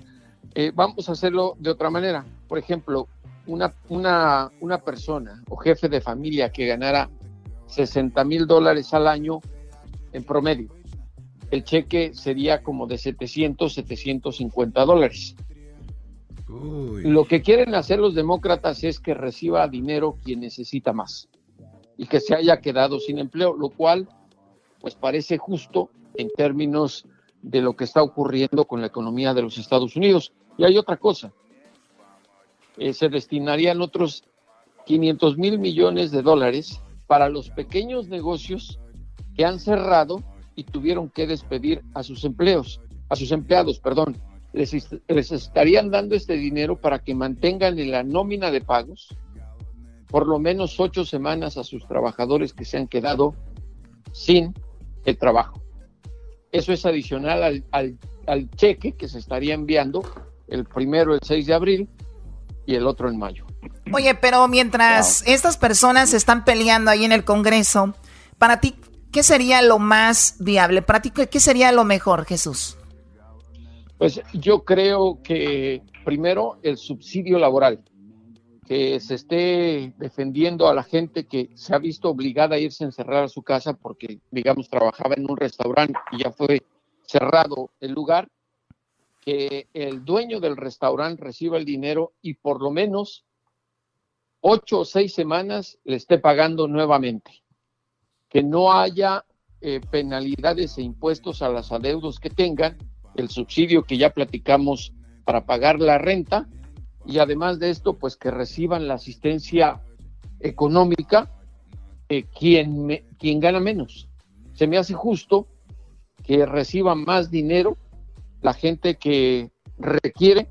Speaker 12: Eh, vamos a hacerlo de otra manera. Por ejemplo, una, una, una persona o jefe de familia que ganara 60 mil dólares al año en promedio, el cheque sería como de 700, 750 dólares. Lo que quieren hacer los demócratas es que reciba dinero quien necesita más y que se haya quedado sin empleo, lo cual pues parece justo en términos de lo que está ocurriendo con la economía de los Estados Unidos. Y hay otra cosa, eh, se destinarían otros 500 mil millones de dólares para los pequeños negocios que han cerrado y tuvieron que despedir a sus empleos, a sus empleados, perdón. Les, les estarían dando este dinero para que mantengan en la nómina de pagos por lo menos ocho semanas a sus trabajadores que se han quedado sin el trabajo. Eso es adicional al, al, cheque que se estaría enviando el primero el 6 de abril y el otro en mayo.
Speaker 2: Oye, pero mientras estas personas están peleando ahí en el Congreso, para ti, ¿qué sería lo más viable? Para ti, ¿qué sería lo mejor, Jesús?
Speaker 12: Pues yo creo que primero el subsidio laboral, que se esté defendiendo a la gente que se ha visto obligada a irse a encerrar a su casa porque, digamos, trabajaba en un restaurante y ya fue cerrado el lugar, que el dueño del restaurante reciba el dinero y por lo menos ocho o seis semanas le esté pagando nuevamente. Que no haya eh, penalidades e impuestos a las adeudos que tengan, el subsidio que ya platicamos para pagar la renta y además de esto, pues que reciban la asistencia económica eh, quien, quien gana menos. Se me hace justo que reciba más dinero la gente que requiere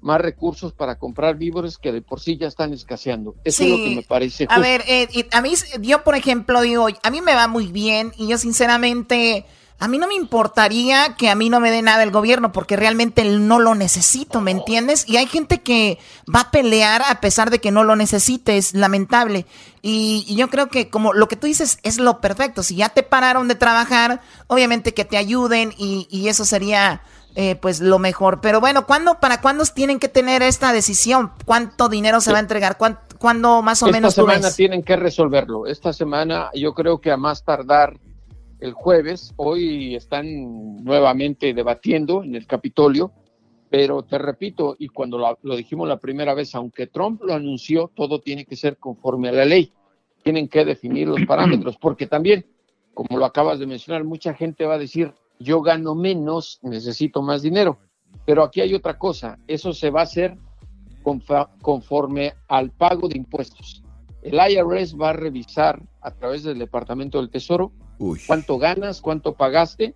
Speaker 12: más recursos para comprar víveres que de por sí ya están escaseando. Eso es lo que me parece.
Speaker 2: A ver, eh, a mí, yo por ejemplo digo, a mí me va muy bien y yo sinceramente a mí no me importaría que a mí no me dé nada el gobierno porque realmente no lo necesito, ¿me entiendes? Y hay gente que va a pelear a pesar de que no lo necesite, es lamentable. Y, yo creo que como lo que tú dices es lo perfecto. Si ya te pararon de trabajar, obviamente que te ayuden y, eso sería eh, pues lo mejor. Pero bueno, ¿cuándo, ¿para cuándo tienen que tener esta decisión? ¿Cuánto dinero se va a entregar? ¿Cuándo, más o menos?
Speaker 12: Esta semana tienen que resolverlo. Esta semana yo creo que a más tardar el jueves. Hoy están nuevamente debatiendo en el Capitolio, pero te repito, y cuando lo, dijimos la primera vez, aunque Trump lo anunció, todo tiene que ser conforme a la ley. Tienen que definir los parámetros, [CLEARS THROAT] porque también, como lo acabas de mencionar, mucha gente va a decir, yo gano menos, necesito más dinero. Pero aquí hay otra cosa, eso se va a hacer conforme al pago de impuestos. El IRS va a revisar a través del Departamento del Tesoro cuánto ganas, cuánto pagaste,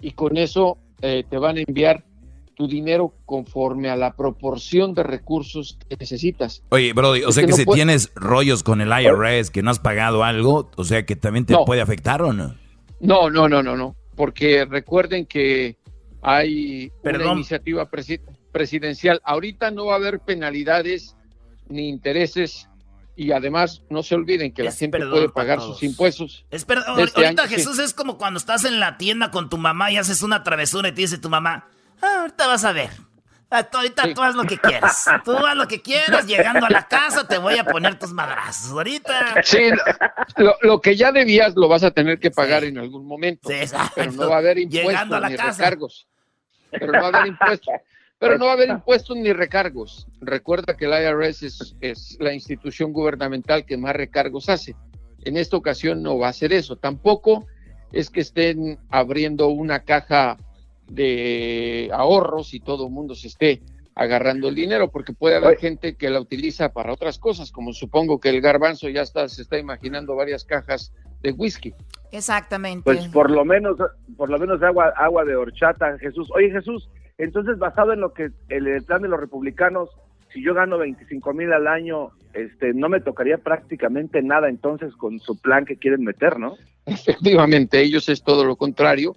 Speaker 12: y con eso eh, te van a enviar tu dinero conforme a la proporción de recursos que necesitas.
Speaker 3: Oye, Brody, o sea que, si tienes rollos con el IRS, que no has pagado algo, o sea que también te puede afectar o no?
Speaker 12: No, no, no, no, no, porque recuerden que hay una iniciativa presidencial. Ahorita no va a haber penalidades ni intereses y además no se olviden que la gente puede pagar sus impuestos.
Speaker 1: Es este ahorita Jesús es como cuando estás en la tienda con tu mamá y haces una travesura y te dice tu mamá, ah, ahorita vas a ver. Ah, ahorita tú haz lo que quieras. Tú haz lo que quieras. Llegando a la casa te voy a poner tus madrazos. Ahorita.
Speaker 12: Sí, lo, que ya debías lo vas a tener que pagar en algún momento. Sí, pero no va a haber impuestos Llegando a la ni casa. recargos. Pero no va a haber impuestos. Pero no va a haber impuestos ni recargos. Recuerda que el IRS es, la institución gubernamental que más recargos hace. En esta ocasión no va a ser eso. Tampoco es que estén abriendo una caja de ahorros y todo el mundo se esté agarrando el dinero, porque puede haber gente que la utiliza para otras cosas, como supongo que el garbanzo ya está, se está imaginando varias cajas de whisky.
Speaker 2: Exactamente.
Speaker 11: Pues por lo menos, por lo menos agua, agua de horchata, Jesús. Oye, Jesús, entonces, basado en lo que el, plan de los republicanos, si yo gano 25 mil al año, este, no me tocaría prácticamente nada entonces con su plan que quieren meter, ¿no?
Speaker 12: Efectivamente, ellos es todo lo contrario.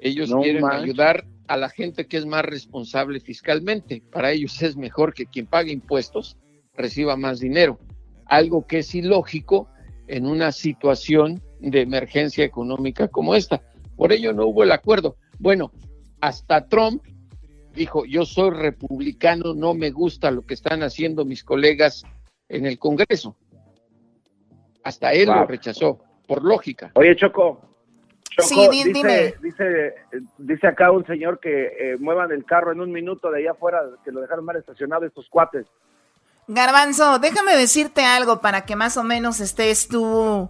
Speaker 12: Ellos quieren ayudar a la gente que es más responsable fiscalmente. Para ellos es mejor que quien pague impuestos reciba más dinero. Algo que es ilógico en una situación de emergencia económica como esta. Por ello no hubo el acuerdo. Bueno, hasta Trump dijo, yo soy republicano, no me gusta lo que están haciendo mis colegas en el Congreso. Hasta él lo rechazó, por lógica.
Speaker 11: Oye, Choco, Choco dice, dice, dice, acá un señor que eh, muevan el carro en un minuto de allá afuera, que lo dejaron mal estacionado estos cuates.
Speaker 2: Garbanzo, déjame decirte algo para que más o menos estés tú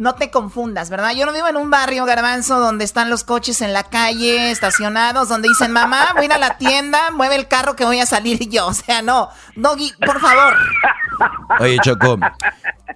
Speaker 2: no te confundas, ¿verdad? Yo no vivo en un barrio garbanzo donde están los coches en la calle estacionados, donde dicen, mamá, voy a la tienda, mueve el carro que voy a salir [LAUGHS] yo. O sea, no, Doggy, por favor.
Speaker 3: Oye, Choco.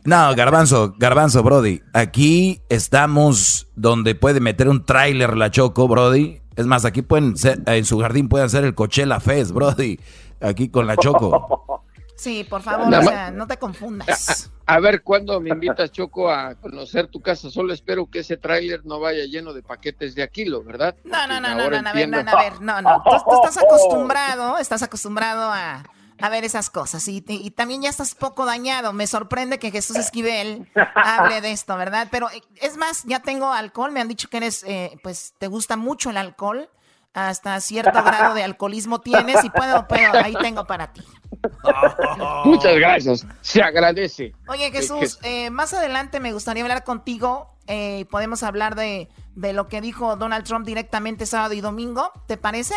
Speaker 3: No, garbanzo, garbanzo, Brody. Aquí estamos donde puede meter un tráiler la Choco, Brody. Es más, aquí pueden ser, en su jardín pueden hacer el Coachella Fest, Brody. Aquí con la Choco.
Speaker 2: Sí, por favor, o sea, no te confundas.
Speaker 12: A, ver, ¿cuándo me invitas, Choco, a conocer tu casa? Solo espero que ese tráiler no vaya lleno de paquetes de Aquilo, ¿verdad?
Speaker 2: No, no, no, no, no, a ver, no, a ver, no, no. Tú, estás acostumbrado, estás acostumbrado a, a ver esas cosas y, y, también ya estás poco dañado. Me sorprende que Jesús Esquivel hable de esto, ¿verdad? Pero eh, es más, ya tengo alcohol, me han dicho que eres, eh, pues, te gusta mucho el alcohol hasta cierto grado de alcoholismo tienes y puedo, puedo, ahí tengo para ti. [LAUGHS]
Speaker 12: Muchas gracias, se agradece.
Speaker 2: Oye Jesús, eh, más adelante me gustaría hablar contigo eh, podemos hablar de, de, lo que dijo Donald Trump directamente sábado y domingo, ¿te parece?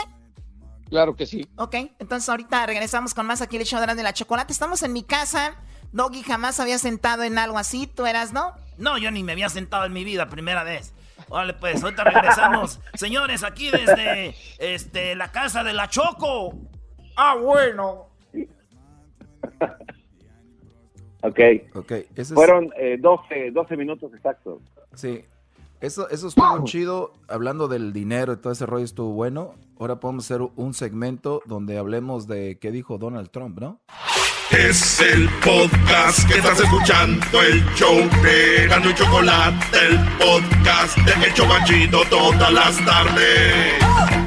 Speaker 12: Claro que sí.
Speaker 2: Ok, entonces ahorita regresamos con más aquí el show de la chocolate. Estamos en mi casa. Doggy jamás había sentado en algo así, ¿tú eras, no?
Speaker 1: No, yo ni me había sentado en mi vida, primera vez. Vale, pues, ahorita regresamos. Señores, aquí desde este, la casa de la Choco.
Speaker 2: Ah, bueno. [LAUGHS]
Speaker 11: ok. okay. Fueron 12, 12 minutos exactos.
Speaker 13: Sí. Eso, eso estuvo chido. Hablando del dinero y todo ese rollo estuvo bueno. Ahora podemos hacer un segmento donde hablemos de qué dijo Donald Trump, ¿no?
Speaker 14: Es el podcast que estás escuchando, el show de Gano y Chocolate, el podcast de El Chocachito todas las tardes.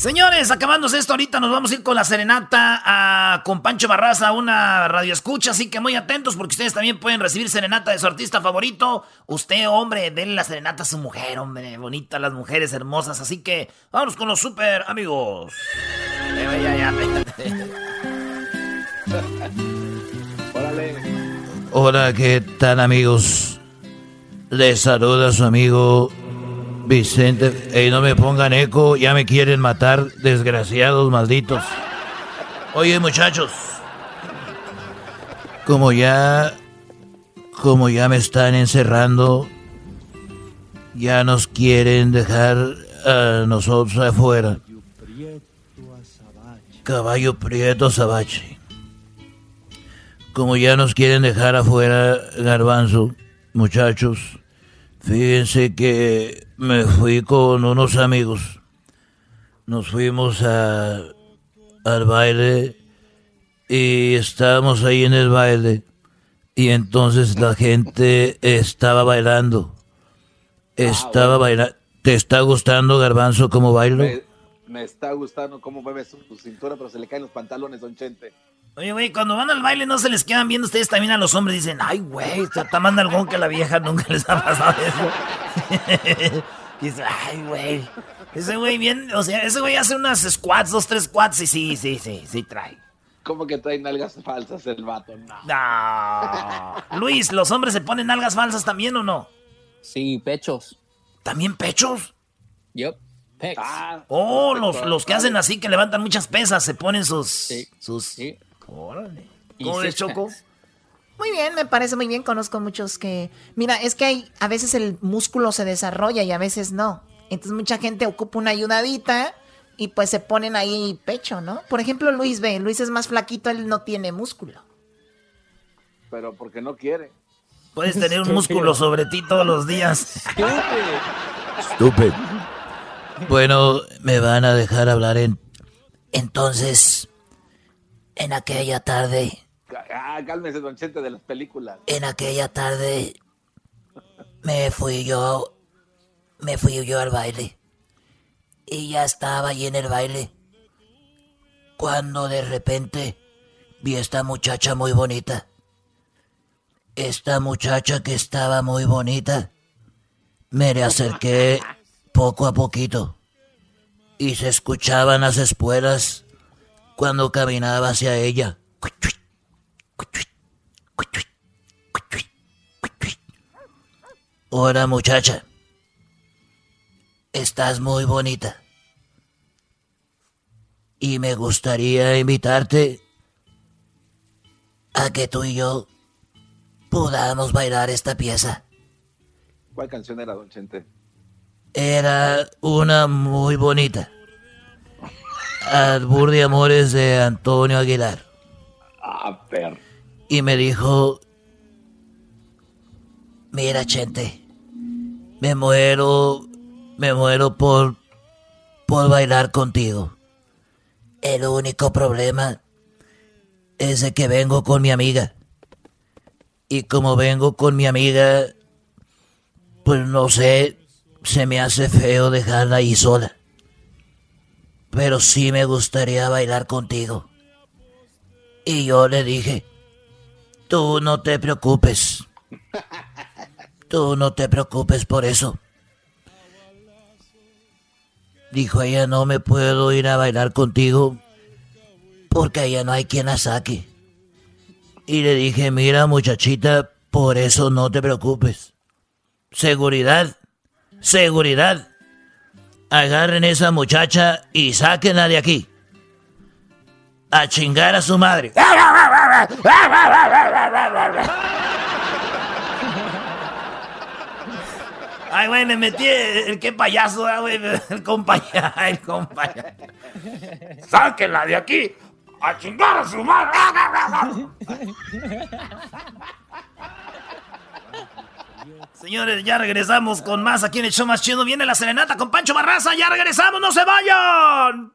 Speaker 1: Señores, acabándose esto, ahorita nos vamos a ir con la serenata a, con Pancho Barraza, una radio escucha, así que muy atentos porque ustedes también pueden recibir serenata de su artista favorito. Usted, hombre, denle la serenata a su mujer, hombre, bonita, las mujeres hermosas, así que vámonos con los super amigos.
Speaker 13: Hola, ¿qué tal amigos? Les saluda su amigo Vicente, ey, no me pongan eco, ya me quieren matar, desgraciados malditos. Oye, muchachos, como ya, como ya me están encerrando, ya nos quieren dejar a nosotros afuera. Caballo Prieto Sabache. Como ya nos quieren dejar afuera, Garbanzo, muchachos, fíjense que me fui con unos amigos. Nos fuimos a, al baile y estábamos ahí en el baile. Y entonces la gente estaba bailando. Estaba bailando. ¿Te está gustando, Garbanzo, cómo bailo?
Speaker 4: Me, está gustando cómo mueve su, cintura, pero se le caen los pantalones, don Chente.
Speaker 1: Oye, güey, cuando van al baile no se les quedan viendo ustedes también a los hombres. Dicen, ay, güey, está más nalgón que la vieja, nunca les ha pasado eso. [LAUGHS] dice, ay, güey. Ese güey bien, o sea, ese güey hace unas squats, dos, tres squats y sí, sí, sí, sí trae.
Speaker 4: ¿Cómo que trae nalgas falsas el vato? No.
Speaker 1: no. Luis, ¿los hombres se ponen nalgas falsas también o no?
Speaker 5: Sí, pechos.
Speaker 1: ¿También pechos?
Speaker 5: Yep. Ah,
Speaker 1: oh, los, los que hacen así, que levantan muchas pesas, se ponen sus...
Speaker 5: Sí.
Speaker 1: sus...
Speaker 5: Sí.
Speaker 1: Órale. ¿Cómo es, Choco? [LAUGHS]
Speaker 2: Muy bien, me parece muy bien. Conozco muchos que. Mira, es que hay, a veces el músculo se desarrolla y a veces no. Entonces mucha gente ocupa una ayudadita y pues se ponen ahí pecho, ¿no? Por ejemplo, Luis ve, Luis es más flaquito, él no tiene músculo.
Speaker 4: Pero porque no quiere.
Speaker 1: Puedes tener un [LAUGHS] músculo sobre ti todos los días.
Speaker 13: Estúpido. Bueno, me van a dejar hablar en. Entonces, en aquella tarde.
Speaker 4: Ah, cálmese, don Chente, de las películas.
Speaker 13: En aquella tarde me fui yo. Me fui yo al baile. Y ya estaba allí en el baile. Cuando de repente vi a esta muchacha muy bonita. Esta muchacha que estaba muy bonita. Me le acerqué poco a poquito. Y se escuchaban las espuelas cuando caminaba hacia ella. Hola muchacha, estás muy bonita. Y me gustaría invitarte a que tú y yo podamos bailar esta pieza.
Speaker 4: ¿Cuál canción era, don Chente?
Speaker 13: Era una muy bonita. Albur de amores de Antonio Aguilar.
Speaker 15: Ah, perro.
Speaker 13: Y me dijo, mira, Chente, me muero, me muero por, por bailar contigo. El único problema es de que vengo con mi amiga. Y como vengo con mi amiga, pues no sé, se me hace feo dejarla ahí sola. Pero sí me gustaría bailar contigo. Y yo le dije, tú no te preocupes. [LAUGHS] Tú no te preocupes por eso. Dijo ella, no me puedo ir a bailar contigo porque allá no hay quien la saque. Y le dije, mira muchachita, por eso no te preocupes. Seguridad, seguridad. Agarren esa muchacha y sáquenla de aquí. A chingar a su madre.
Speaker 1: Ay, güey, me metí el, qué payaso, ah, güey, [LAUGHS] el compañero, el compañero. Sáquenla de aquí a chingar a su madre. [LAUGHS] Señores, ya regresamos con más aquí en el show más chido. Viene la serenata con Pancho Barraza. Ya regresamos, no se vayan.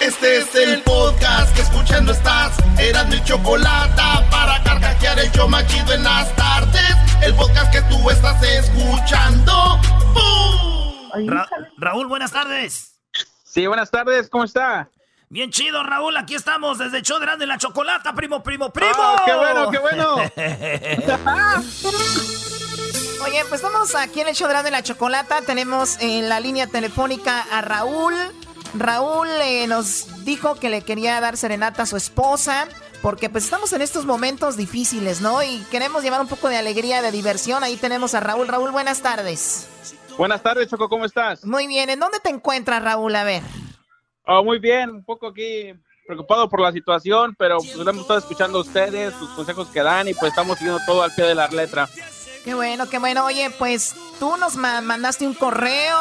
Speaker 8: Este es el podcast que escuchando estás. Eran mi chocolate para carcajear el show más chido en las tardes. El podcast que tú estás escuchando.
Speaker 1: Raúl, buenas tardes.
Speaker 16: Sí, buenas tardes, ¿cómo está?
Speaker 1: Bien chido, Raúl. Aquí estamos desde el show de la Chocolata, primo, primo, primo.
Speaker 16: Ah, ¡Qué bueno, qué bueno! [LAUGHS]
Speaker 2: Oye, pues vamos aquí en el show de la Chocolata. Tenemos en la línea telefónica a Raúl. Raúl eh, nos dijo que le quería dar serenata a su esposa. Porque pues estamos en estos momentos difíciles, ¿no? Y queremos llevar un poco de alegría, de diversión. Ahí tenemos a Raúl. Raúl, buenas tardes.
Speaker 16: Buenas tardes, Choco, ¿cómo estás?
Speaker 2: Muy bien. ¿En dónde te encuentras, Raúl? A ver.
Speaker 16: Oh, muy bien, un poco aquí preocupado por la situación, pero pues hemos estado escuchando a ustedes, sus consejos que dan y pues estamos siguiendo todo al pie de la letra.
Speaker 2: Qué bueno, qué bueno. Oye, pues tú nos mandaste un correo,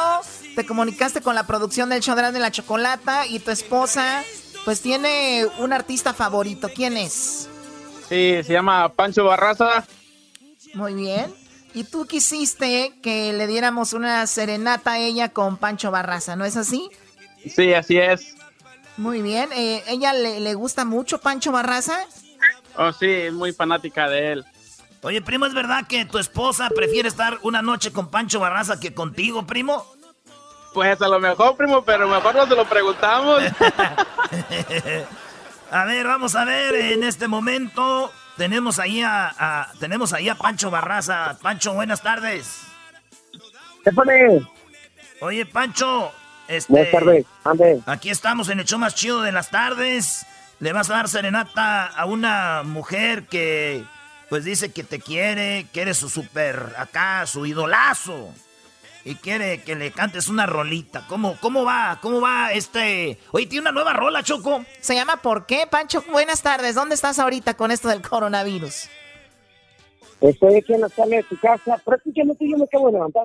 Speaker 2: te comunicaste con la producción del show de la chocolata y tu esposa pues tiene un artista favorito. ¿Quién es?
Speaker 16: Sí, se llama Pancho Barraza.
Speaker 2: Muy bien. Y tú quisiste que le diéramos una serenata a ella con Pancho Barraza, ¿no es así?
Speaker 16: Sí, así es.
Speaker 2: Muy bien. Eh, ¿Ella le, gusta mucho Pancho Barraza?
Speaker 16: Oh, sí, es muy fanática de él.
Speaker 1: Oye, primo, ¿es verdad que tu esposa prefiere estar una noche con Pancho Barraza que contigo, primo?
Speaker 16: Pues a lo mejor, primo, pero mejor no se lo preguntamos. [LAUGHS] [LAUGHS]
Speaker 1: a ver, vamos a ver, en este momento tenemos ahí a, tenemos ahí a Pancho Barraza. Pancho, buenas tardes.
Speaker 17: ¿Qué pone?
Speaker 1: Oye, Pancho, este,
Speaker 17: Buenas tardes, ande.
Speaker 1: Aquí estamos en el show más chido de las tardes. Le vas a dar serenata a una mujer que, pues dice que te quiere, que eres su super acá, su idolazo. Y quiere que le cantes una rolita. ¿Cómo, cómo va? ¿Cómo va este? Oye, tiene una nueva rola, Choco.
Speaker 2: Se llama ¿Por qué, Pancho? Buenas tardes. ¿Dónde estás ahorita con esto del coronavirus?
Speaker 17: Estoy aquí en la sala de tu casa. Prácticamente yo me acabo de levantar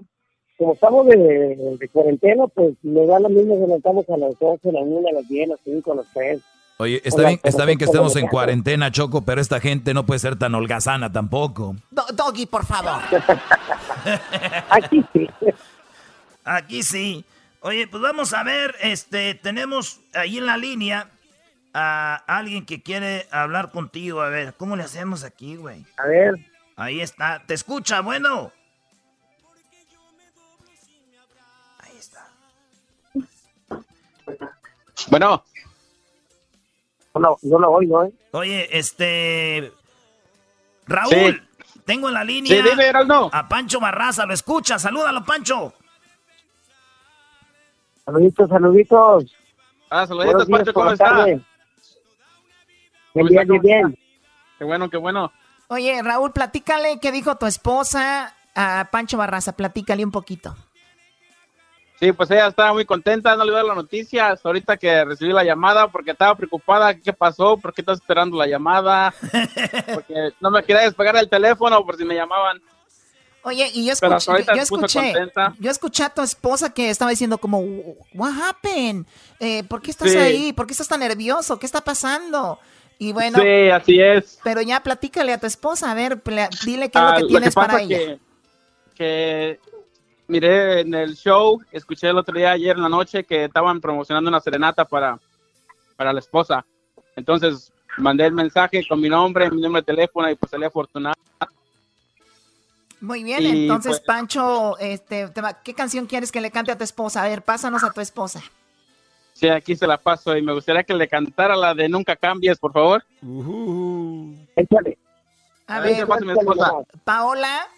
Speaker 17: como estamos de, cuarentena, pues me da lo mismo si levantamos a las 12, a las 1, a las 10, a las 5, a las 3.
Speaker 3: Oye, está bien, está bien que estemos en cuarentena, Choco, pero esta gente no puede ser tan holgazana tampoco.
Speaker 2: doggy, por favor. [LAUGHS]
Speaker 17: Aquí sí.
Speaker 1: Aquí sí. Oye, pues vamos a ver, este, tenemos ahí en la línea a alguien que quiere hablar contigo. A ver, ¿cómo le hacemos aquí, güey?
Speaker 17: A ver.
Speaker 1: Ahí está. ¿Te escucha? Bueno.
Speaker 16: Bueno.
Speaker 17: No, no lo oigo, ¿eh?
Speaker 1: Oye, este. Raúl, tengo en la línea
Speaker 16: sí, dime,
Speaker 1: a Pancho Barraza. ¿Lo escucha? Salúdalo, Pancho.
Speaker 17: Saluditos, saluditos.
Speaker 16: Ah, saluditos, Pancho, ¿cómo está? Bien,
Speaker 17: bien, bien.
Speaker 16: Qué bueno, qué bueno.
Speaker 2: Oye, Raúl, platícale qué dijo tu esposa a Pancho Barraza. Platícale un poquito.
Speaker 16: Sí, pues ella estaba muy contenta, no le dio las noticias ahorita que recibí la llamada porque estaba preocupada, ¿qué pasó? ¿Por qué estás esperando la llamada? [LAUGHS] Porque no me quería despegar el teléfono por si me llamaban.
Speaker 2: Oye, y yo escuché, yo, escuché, yo escuché a tu esposa que estaba diciendo como, what happened? Eh, ¿Por qué estás ahí? ¿Por qué estás tan nervioso? ¿Qué está pasando? Y bueno,
Speaker 16: sí, así es.
Speaker 2: Pero ya platícale a tu esposa, a ver, dile qué es lo ah, que tienes para ella.
Speaker 16: Que, que miré en el show, escuché el otro día, ayer en la noche, que estaban promocionando una serenata para, para la esposa. Entonces mandé el mensaje con mi nombre, mi número de teléfono y pues salí afortunado
Speaker 2: muy bien, entonces pues Pancho, este, ¿qué canción quieres que le cante a tu esposa? A ver, pásanos a tu esposa.
Speaker 16: Sí, aquí se la paso y me gustaría que le cantara la de Nunca Cambies, por favor. Uh
Speaker 2: A ver, Paola.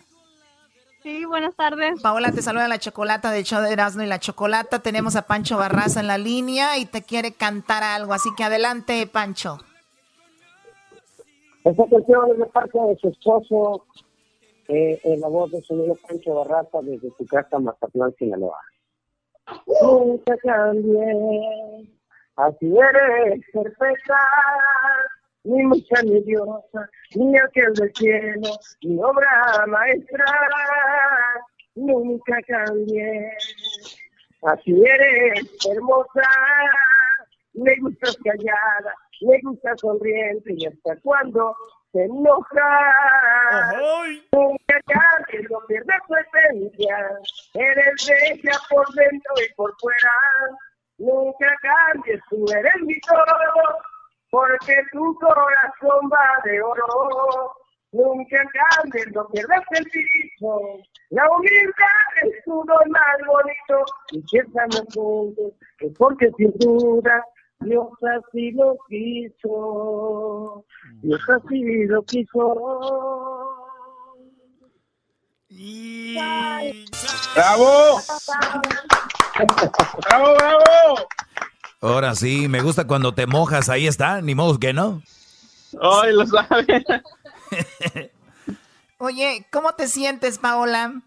Speaker 18: Sí, buenas tardes.
Speaker 2: Paola, te saluda la Chocolata de show de Erasmo y la Chocolata. Tenemos a Pancho Barraza en la línea y te quiere cantar algo, así que adelante, Pancho.
Speaker 17: Esta canción es de parte de su esposo, eh, en la voz de sonido Pancho Barraza desde su casa Mazatlán, Sinaloa. Nunca cambié, así eres perfecta, ni mucha ni diosa, ni aquel del cielo, ni obra maestra, nunca cambié, así eres hermosa, me gustas callada, me gustas sonriente y hasta cuando se enoja. Nunca cambies, no pierdas tu esencia. Eres bella por dentro y por fuera. Nunca cambies, tú eres mi todo. Porque tu corazón va de oro. Nunca cambies, no pierdas el piso. La humildad es tu don más bonito. Y estamos juntos, es porque sin duda Dios así lo quiso. Dios así lo quiso.
Speaker 16: ¡Bravo! ¡Bravo, bravo!
Speaker 3: Ahora sí, me gusta cuando te mojas, ahí está, ni modo que no.
Speaker 16: Ay, lo sabe. [LAUGHS]
Speaker 2: Oye, ¿cómo te sientes, Paola?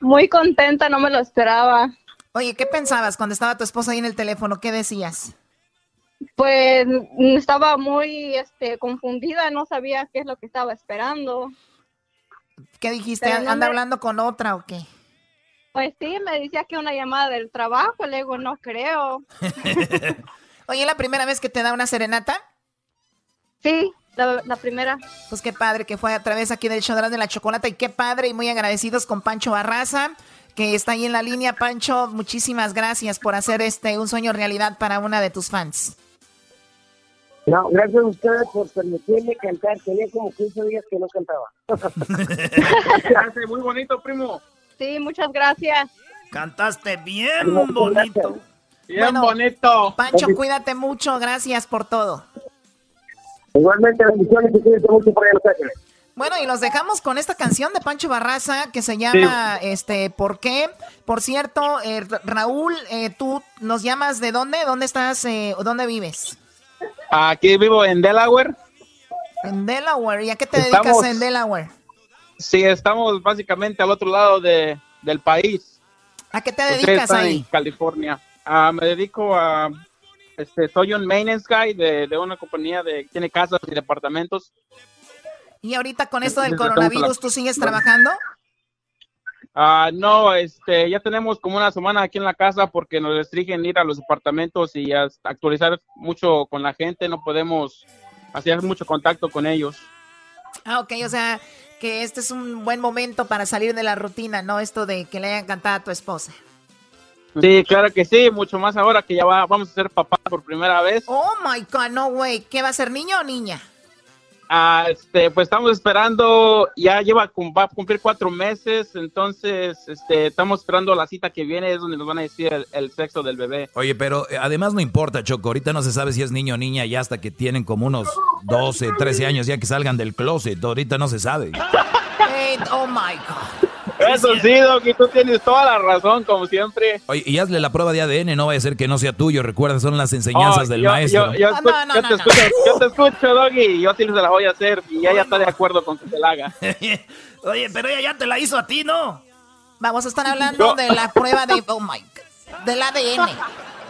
Speaker 18: Muy contenta, no me lo esperaba.
Speaker 2: Oye, ¿qué pensabas cuando estaba tu esposa ahí en el teléfono? ¿Qué decías?
Speaker 18: Pues estaba muy este, confundida, no sabía qué es lo que estaba esperando.
Speaker 2: ¿Qué dijiste? ¿Anda hablando con otra o qué?
Speaker 18: Pues sí, me decía que una llamada del trabajo, le digo, no creo. [LAUGHS]
Speaker 2: Oye, ¿la primera vez que te da una serenata?
Speaker 18: Sí, la, primera.
Speaker 2: Pues qué padre que fue a través aquí del show de la chocolate y qué padre y muy agradecidos con Pancho Barraza que está ahí en la línea. Pancho, muchísimas gracias por hacer este un sueño realidad para una de tus fans.
Speaker 17: No, gracias a ustedes por permitirme cantar. Tenía como 15 días que no cantaba. [LAUGHS] [LAUGHS]
Speaker 16: muy bonito, primo.
Speaker 18: Sí, muchas gracias.
Speaker 1: Cantaste bien bonito.
Speaker 16: Bien bonito.
Speaker 2: Pancho, cuídate mucho. Gracias por todo.
Speaker 17: Igualmente, bendiciones y cuídate mucho por allá Los
Speaker 2: bueno, y los dejamos con esta canción de Pancho Barraza que se llama este ¿Por qué? Por cierto, eh, Raúl, eh, tú nos llamas de dónde? ¿Dónde estás? Eh, ¿Dónde vives?
Speaker 16: Aquí vivo en Delaware.
Speaker 2: En Delaware. ¿Y a qué te dedicas en Delaware?
Speaker 16: Sí, estamos básicamente al otro lado de, del país.
Speaker 2: ¿A qué te dedicas ahí?
Speaker 16: En California. Ah, me dedico a este, soy un maintenance guy de, de una compañía de tiene casas y departamentos
Speaker 2: y ahorita con esto del coronavirus, ¿tú sigues trabajando?
Speaker 16: Ah, no, este, ya tenemos como una semana aquí en la casa porque nos restringen ir a los apartamentos y actualizar mucho con la gente, no podemos hacer mucho contacto con ellos.
Speaker 2: Ah, ok, o sea, que este es un buen momento para salir de la rutina, ¿no? Esto de que le hayan cantado a tu esposa.
Speaker 16: Sí, claro que sí, mucho más ahora que ya vamos a ser papá por primera vez.
Speaker 2: Oh my god, no way, ¿qué va a ser, niño o niña?
Speaker 16: Ah, este, pues estamos esperando, ya lleva, va a cumplir cuatro meses, entonces este, estamos esperando la cita que viene, es donde nos van a decir el, sexo del bebé.
Speaker 3: Oye, pero eh, además no importa, Choco, ahorita no se sabe si es niño o niña, ya hasta que tienen como unos 12, 13 años ya que salgan del closet, ahorita no se sabe. [LAUGHS]
Speaker 2: oh my God.
Speaker 16: Eso sí, Doc, y tú tienes toda la razón, como siempre.
Speaker 3: Oye, y hazle la prueba de ADN, no vaya a ser que no sea tuyo, recuerda, son las enseñanzas del maestro.
Speaker 16: Yo, te escucho, yo te escucho, Doggy, yo sí se la voy a hacer, y ella está de acuerdo con que se la haga. [LAUGHS]
Speaker 1: Oye, pero ella ya te la hizo a ti, ¿no?
Speaker 2: Vamos a estar hablando de la prueba de, oh my God, del ADN.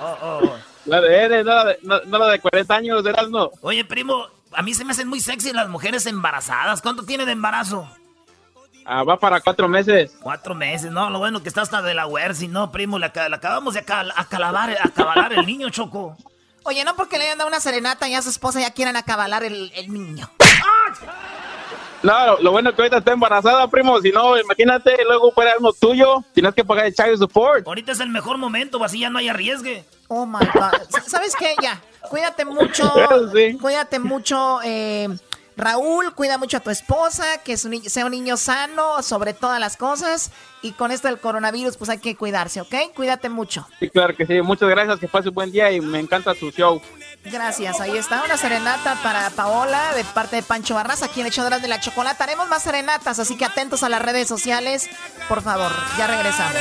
Speaker 16: Oh, oh, oh. La ADN, no, no, no la de 40 años, de no.
Speaker 1: Oye, primo, a mí se me hacen muy sexy las mujeres embarazadas. ¿Cuánto tiene de embarazo?
Speaker 16: Ah, va para cuatro meses.
Speaker 1: Cuatro meses, no, lo bueno que está hasta de la si no, primo, le, acabamos de acalabar, acabalar el niño, Choco.
Speaker 2: Oye, no porque le hayan dado una serenata y a su esposa ya quieran acabalar el, el niño.
Speaker 16: No, lo, bueno es que ahorita está embarazada, primo. Si no, imagínate, luego fuera uno tuyo, tienes que pagar el child support.
Speaker 1: Ahorita es el mejor momento, así ya no hay arriesgue.
Speaker 2: Oh my God. ¿Sabes qué? Ya, cuídate mucho. [LAUGHS] Cuídate mucho. Eh, Raúl, cuida mucho a tu esposa, que sea un niño sano sobre todas las cosas. Y con esto del coronavirus, pues hay que cuidarse, ¿ok? Cuídate mucho.
Speaker 16: Sí, claro que sí. Muchas gracias, que pase un buen día y me encanta tu show.
Speaker 2: Gracias, ahí está una serenata para Paola de parte de Pancho Barras, aquí en Echadoras de la Chocolata. Haremos más serenatas, así que atentos a las redes sociales, por favor. Ya regresamos.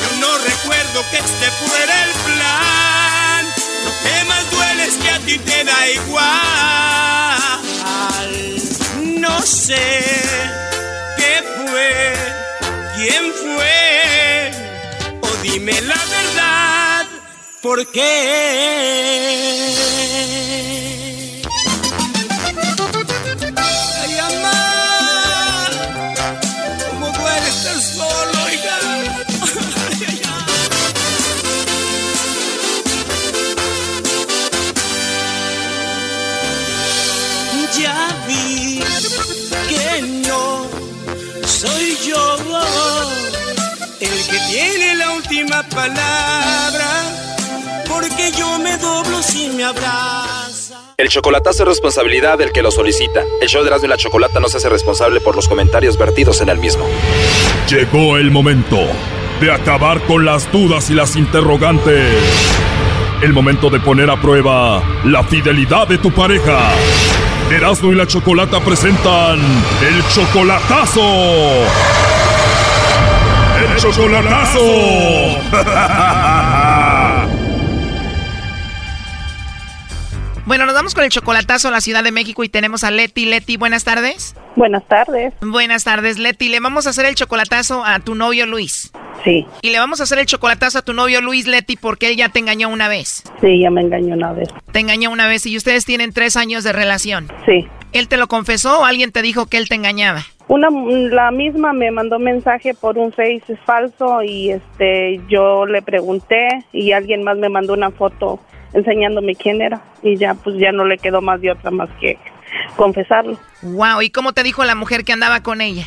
Speaker 9: Yo no recuerdo que este fuera el plan. Que más duele es que a ti te da igual. No sé qué fue, quién fue, o dime la verdad, ¿por qué? Última palabra, porque yo me doblo si me abraza.
Speaker 19: El chocolatazo es responsabilidad del que lo solicita. El show de Erasmo y la Chocolata no se hace responsable por los comentarios vertidos en el mismo.
Speaker 14: Llegó el momento de acabar con las dudas y las interrogantes. El momento de poner a prueba la fidelidad de tu pareja. Erasmo y la Chocolata presentan el chocolatazo ¡El chocolatazo! [LAUGHS]
Speaker 2: Bueno, nos vamos con el chocolatazo a la Ciudad de México y tenemos a Leti. Leti, buenas tardes.
Speaker 20: Buenas tardes.
Speaker 2: Buenas tardes, Leti. Le vamos a hacer el chocolatazo a tu novio Luis.
Speaker 20: Sí.
Speaker 2: Y le vamos a hacer el chocolatazo a tu novio Luis Leti porque él ya te engañó una vez.
Speaker 20: Sí, ya me engañó una vez.
Speaker 2: Te engañó una vez y ustedes tienen tres años de relación.
Speaker 20: Sí.
Speaker 2: ¿Él te lo confesó o alguien te dijo que él te engañaba?
Speaker 20: Una, la misma me mandó mensaje por un Face falso y este yo le pregunté y alguien más me mandó una foto enseñándome quién era y ya pues ya no le quedó más de otra más que confesarlo.
Speaker 2: Wow, ¿y cómo te dijo la mujer que andaba con ella?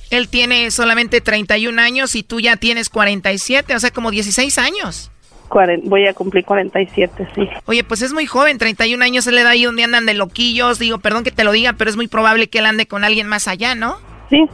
Speaker 2: Él tiene solamente 31 años y tú ya tienes 47, o sea, como 16 años.
Speaker 20: voy a cumplir 47, sí.
Speaker 2: Oye, pues es muy joven, 31 años, él le da ahí donde andan de loquillos. Digo, perdón que te lo diga, pero es muy probable que él ande con alguien más allá, ¿no?
Speaker 20: Sí,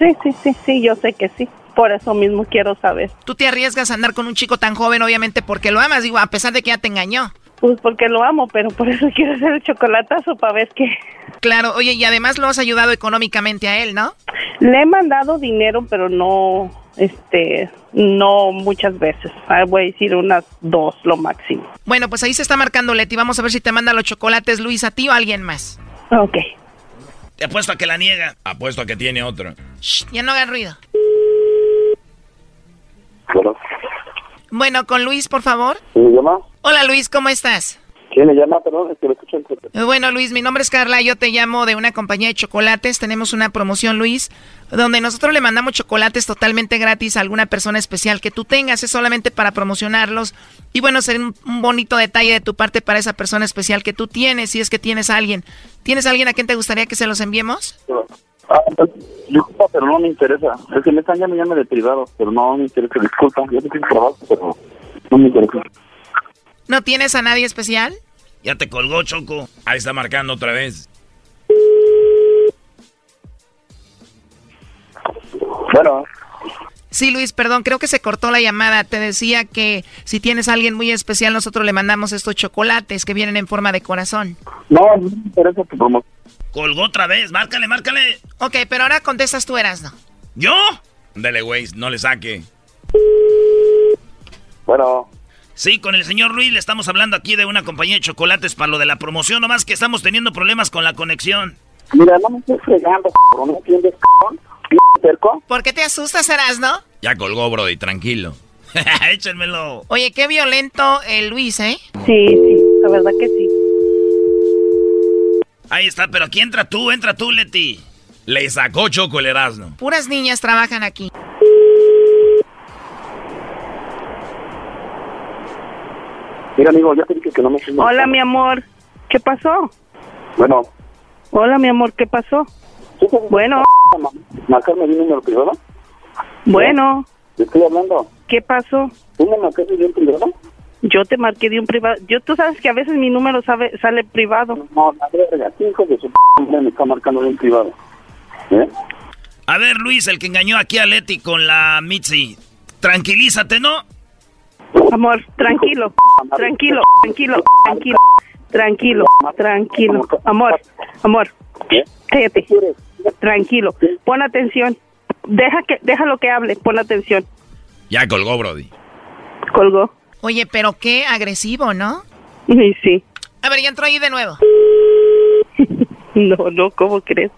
Speaker 20: sí, sí, sí, sí, yo sé que sí. Por eso mismo quiero saber.
Speaker 2: Tú te arriesgas a andar con un chico tan joven, obviamente, porque lo amas, digo, a pesar de que ya te engañó.
Speaker 20: Pues porque lo amo, pero por eso quiero hacer el chocolatazo para ver qué.
Speaker 2: Claro, oye, y además lo has ayudado económicamente a él, ¿no?
Speaker 20: Le he mandado dinero, pero no, este, no muchas veces. Ah, voy a decir unas dos, lo máximo.
Speaker 2: Bueno, pues ahí se está marcando Leti. Vamos a ver si te manda los chocolates Luis a ti o a alguien más.
Speaker 20: Ok.
Speaker 1: Te apuesto a que la niega.
Speaker 3: Apuesto a que tiene otro.
Speaker 2: ya no hagan ruido. Bueno, con Luis, por favor.
Speaker 21: ¿Me llama?
Speaker 2: Hola Luis, ¿cómo estás?
Speaker 21: ¿Quién le llama? Perdón, es que lo escucho
Speaker 2: en Bueno, Luis, mi nombre es Carla, yo te llamo de una compañía de chocolates. Tenemos una promoción, Luis, donde nosotros le mandamos chocolates totalmente gratis a alguna persona especial que tú tengas. Es solamente para promocionarlos. Y bueno, sería un, bonito detalle de tu parte para esa persona especial que tú tienes, si es que tienes a alguien. ¿Tienes a alguien a quien te gustaría que se los enviemos?
Speaker 21: Ah, disculpa, pero no me interesa. Es que me están llamando de privado, pero no me interesa. Disculpa, yo te trabajo, pero
Speaker 2: ¿No tienes a nadie especial?
Speaker 1: Ya te colgó, Choco. Ahí está marcando otra vez.
Speaker 21: Bueno.
Speaker 2: Sí, Luis, perdón, creo que se cortó la llamada. Te decía que si tienes a alguien muy especial, nosotros le mandamos estos chocolates que vienen en forma de corazón.
Speaker 21: No, no me interesa tu promoción.
Speaker 1: Colgó otra vez, márcale, márcale.
Speaker 2: Ok, pero ahora contestas tú, Erasno.
Speaker 1: ¿Yo? Dele, güey, no le saque.
Speaker 21: Bueno.
Speaker 1: Sí, con el señor Luis le estamos hablando aquí de una compañía de chocolates para lo de la promoción, nomás que estamos teniendo problemas con la conexión.
Speaker 21: Mira, no me estés fregando, cabrón, ¿no entiendes, cabrón? cerco?
Speaker 2: ¿Por qué te asustas, Erasno?
Speaker 1: Ya colgó, Brody, tranquilo. [LAUGHS] Échenmelo.
Speaker 2: Oye, qué violento el Luis, ¿eh?
Speaker 20: Sí, sí, la verdad que sí.
Speaker 1: Ahí está, pero aquí entra tú, entra tú, Leti. Le sacó Choco el Erasmo.
Speaker 2: Puras niñas trabajan aquí.
Speaker 21: Mira, amigo, ya te dije que no me
Speaker 20: Hola, mi amor. ¿Qué pasó?
Speaker 21: Bueno.
Speaker 20: Hola, mi amor, ¿qué pasó? Bueno.
Speaker 21: ¿Marcarme de un número privado?
Speaker 20: Bueno.
Speaker 21: Te estoy hablando.
Speaker 20: ¿Qué pasó?
Speaker 21: ¿Tú me marcaste de un privado?
Speaker 20: Yo te marqué de un privado. Yo, tú sabes que a veces mi número sabe, sale privado.
Speaker 21: No, la verga, hijo de su p me está marcando de un privado. ¿Eh?
Speaker 1: A ver, Luis, el que engañó aquí a Leti con la Mitzi. Tranquilízate, ¿no?
Speaker 20: Amor, tranquilo, tranquilo, tranquilo, tranquilo, tranquilo, tranquilo. Amor, amor, cállate, tranquilo, pon atención. Deja que, déjalo que hable, pon atención.
Speaker 1: Ya colgó, Brody.
Speaker 20: Colgó.
Speaker 2: Oye, pero qué agresivo, ¿no?
Speaker 20: Sí, sí.
Speaker 2: A ver, ya entró ahí de nuevo. [LAUGHS]
Speaker 20: no, no, ¿cómo crees?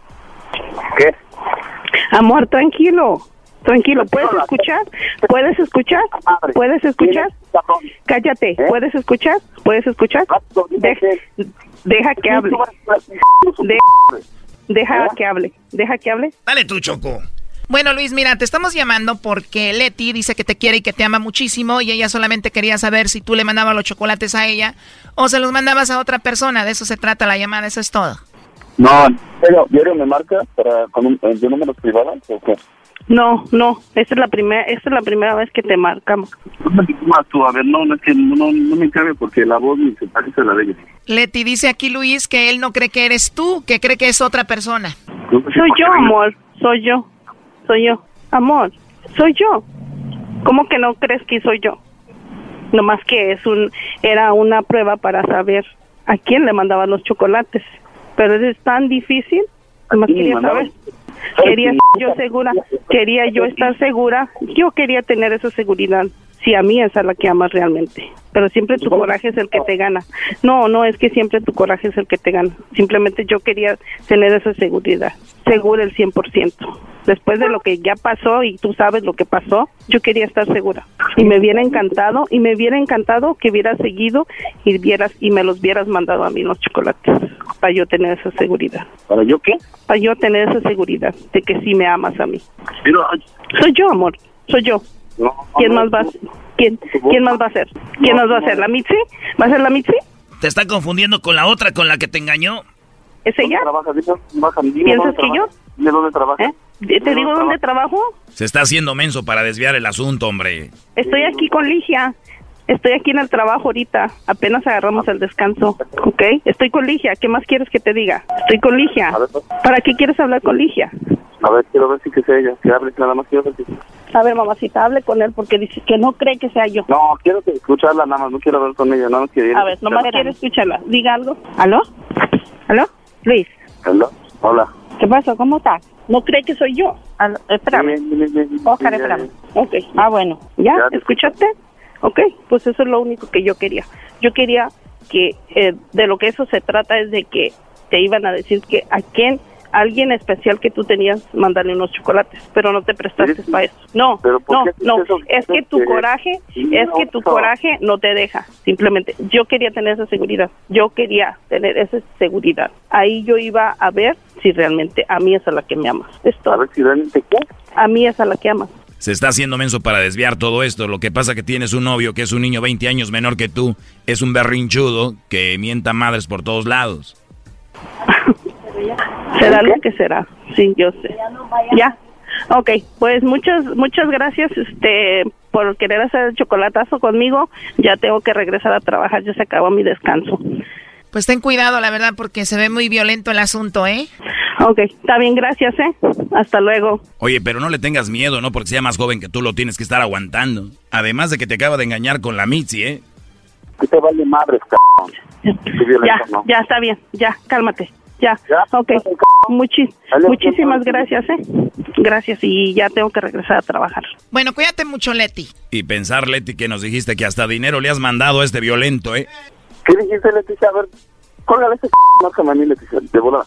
Speaker 21: ¿Qué?
Speaker 20: Amor, tranquilo. Tranquilo, ¿puedes escuchar? ¿Puedes escuchar? ¿Puedes escuchar? Cállate, ¿puedes escuchar? ¿Puedes escuchar? deja que hable. deja que hable. Deja que hable.
Speaker 1: Dale tú, Choco.
Speaker 2: Bueno, Luis, mira, te estamos llamando porque Leti dice que te quiere y que te ama muchísimo y ella solamente quería saber si tú le mandabas los chocolates a ella o se los mandabas a otra persona. De eso se trata la llamada, eso es todo.
Speaker 21: No, pero ¿diario me marca para con un, de números privados o qué?
Speaker 20: No, no, esta es la primera, esta es la primera vez que te marcamos.
Speaker 21: Más tú, a ver, no, no es que no, no me cabe porque la voz ni se parece a la de ella.
Speaker 2: Leti dice aquí Luis que él no cree que eres tú, que cree que es otra persona.
Speaker 20: Soy yo, amor, soy yo, soy yo, amor, soy yo. ¿Cómo que no crees que soy yo? Nomás que es un, era una prueba para saber a quién le mandaban los chocolates. Pero es tan difícil, nomás quería saber. Quería yo segura, quería yo estar segura, yo quería tener esa seguridad, si a mí esa es la que amas realmente, pero siempre tu coraje es el que te gana. No, no es que siempre tu coraje es el que te gana, simplemente yo quería tener esa seguridad, segura el 100%. Después de lo que ya pasó y tú sabes lo que pasó, yo quería estar segura. Y me hubiera encantado, y me hubiera encantado que hubieras seguido y vieras y me los hubieras mandado a mí los chocolates para yo tener esa seguridad.
Speaker 21: ¿Para yo qué?
Speaker 20: Para yo tener esa seguridad de que sí me amas a mí. soy yo, amor, soy yo. ¿Quién más va a ser? ¿Quién, ¿Quién más va a ser? ¿Quién más va a ser? ¿La Mitzi? ¿Va a ser la Mitzi?
Speaker 1: Te está confundiendo con la otra con la que te engañó.
Speaker 20: ¿Es ella? ¿Piensas que yo?
Speaker 21: ¿De dónde trabaja?
Speaker 20: ¿Eh? ¿Te digo dónde trabajo?
Speaker 1: Se está haciendo menso para desviar el asunto, hombre.
Speaker 20: Estoy aquí con Ligia. Estoy aquí en el trabajo ahorita. Apenas agarramos el descanso. ¿Ok? Estoy con Ligia. ¿Qué más quieres que te diga? Estoy con Ligia. ¿Para qué quieres hablar con Ligia?
Speaker 21: A ver, quiero ver si que sea ella. Que hable, nada más quiero ver si...
Speaker 20: A ver, mamacita, hable con él porque dice que no cree que sea yo.
Speaker 21: No, quiero que escucharla nada más. No quiero hablar con ella. Nada más quiero
Speaker 20: A ver, nomás quiero escucharla. Diga algo. ¿Aló? ¿Aló? Luis.
Speaker 21: ¿Aló? Hola.
Speaker 20: ¿Qué pasó? ¿Cómo estás? ¿No cree que soy yo? Aló, espérame. Oscar, espérame. Ok. Ah, bueno. ¿Ya? ¿Escuchaste? Ok, pues eso es lo único que yo quería. Yo quería que eh, de lo que eso se trata es de que te iban a decir que a quién, alguien especial que tú tenías, mandarle unos chocolates, pero no te prestaste para eso. No, no, no, es que tu coraje, es que tu coraje no te deja, simplemente. Yo quería tener esa seguridad, yo quería tener esa seguridad. Ahí yo iba a ver si realmente a mí es a la que me amas. Esto.
Speaker 21: A ver si realmente qué.
Speaker 20: A mí es a la que amas
Speaker 1: se está haciendo menso para desviar todo esto. Lo que pasa que tienes un novio que es un niño 20 años menor que tú, es un berrinchudo que mienta madres por todos lados. [LAUGHS]
Speaker 20: será lo que será, sí, yo sé. Ya. Ok, pues muchas muchas gracias. Este, por querer hacer el chocolatazo conmigo, ya tengo que regresar a trabajar, ya se acabó mi descanso.
Speaker 2: Pues ten cuidado, la verdad, porque se ve muy violento el asunto, ¿eh?
Speaker 20: Ok, está bien, gracias, ¿eh? Hasta luego.
Speaker 3: Oye, pero no le tengas miedo, ¿no? Porque sea más joven que tú lo tienes que estar aguantando. Además de que te acaba de engañar con la Mitzi, ¿eh?
Speaker 21: Que te vale madres, cabrón.
Speaker 20: Ya, ya está bien, ya, cálmate. Ya, ok. Muchis, muchísimas gracias, ¿eh? Gracias y ya tengo que regresar a trabajar.
Speaker 2: Bueno, cuídate mucho, Leti.
Speaker 3: Y pensar, Leti, que nos dijiste que hasta dinero le has mandado a este violento, ¿eh?
Speaker 21: ¿Qué dijiste, Leticia? A ver, córgale ese mí, Leticia, de volada.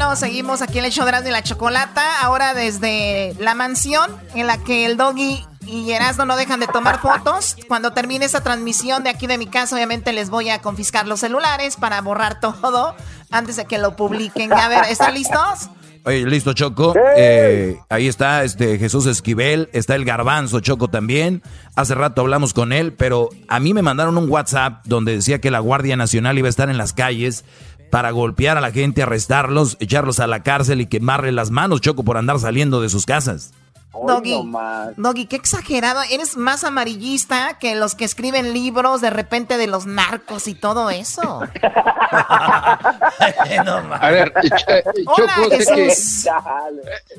Speaker 2: bueno, seguimos aquí en el show de la chocolata. Ahora desde la mansión en la que el doggy y Erasmo no dejan de tomar fotos. Cuando termine esta transmisión de aquí de mi casa, obviamente les voy a confiscar los celulares para borrar todo antes de que lo publiquen. A ver, ¿están listos?
Speaker 3: Oye, listo, Choco. Eh, ahí está este Jesús Esquivel, está el garbanzo, Choco también. Hace rato hablamos con él, pero a mí me mandaron un WhatsApp donde decía que la Guardia Nacional iba a estar en las calles para golpear a la gente, arrestarlos, echarlos a la cárcel y quemarle las manos, Choco, por andar saliendo de sus casas.
Speaker 2: Doggy, Doggy, qué exagerado. Eres más amarillista que los que escriben libros de repente de los narcos y todo eso. [LAUGHS]
Speaker 12: a ver, Choco, sé que,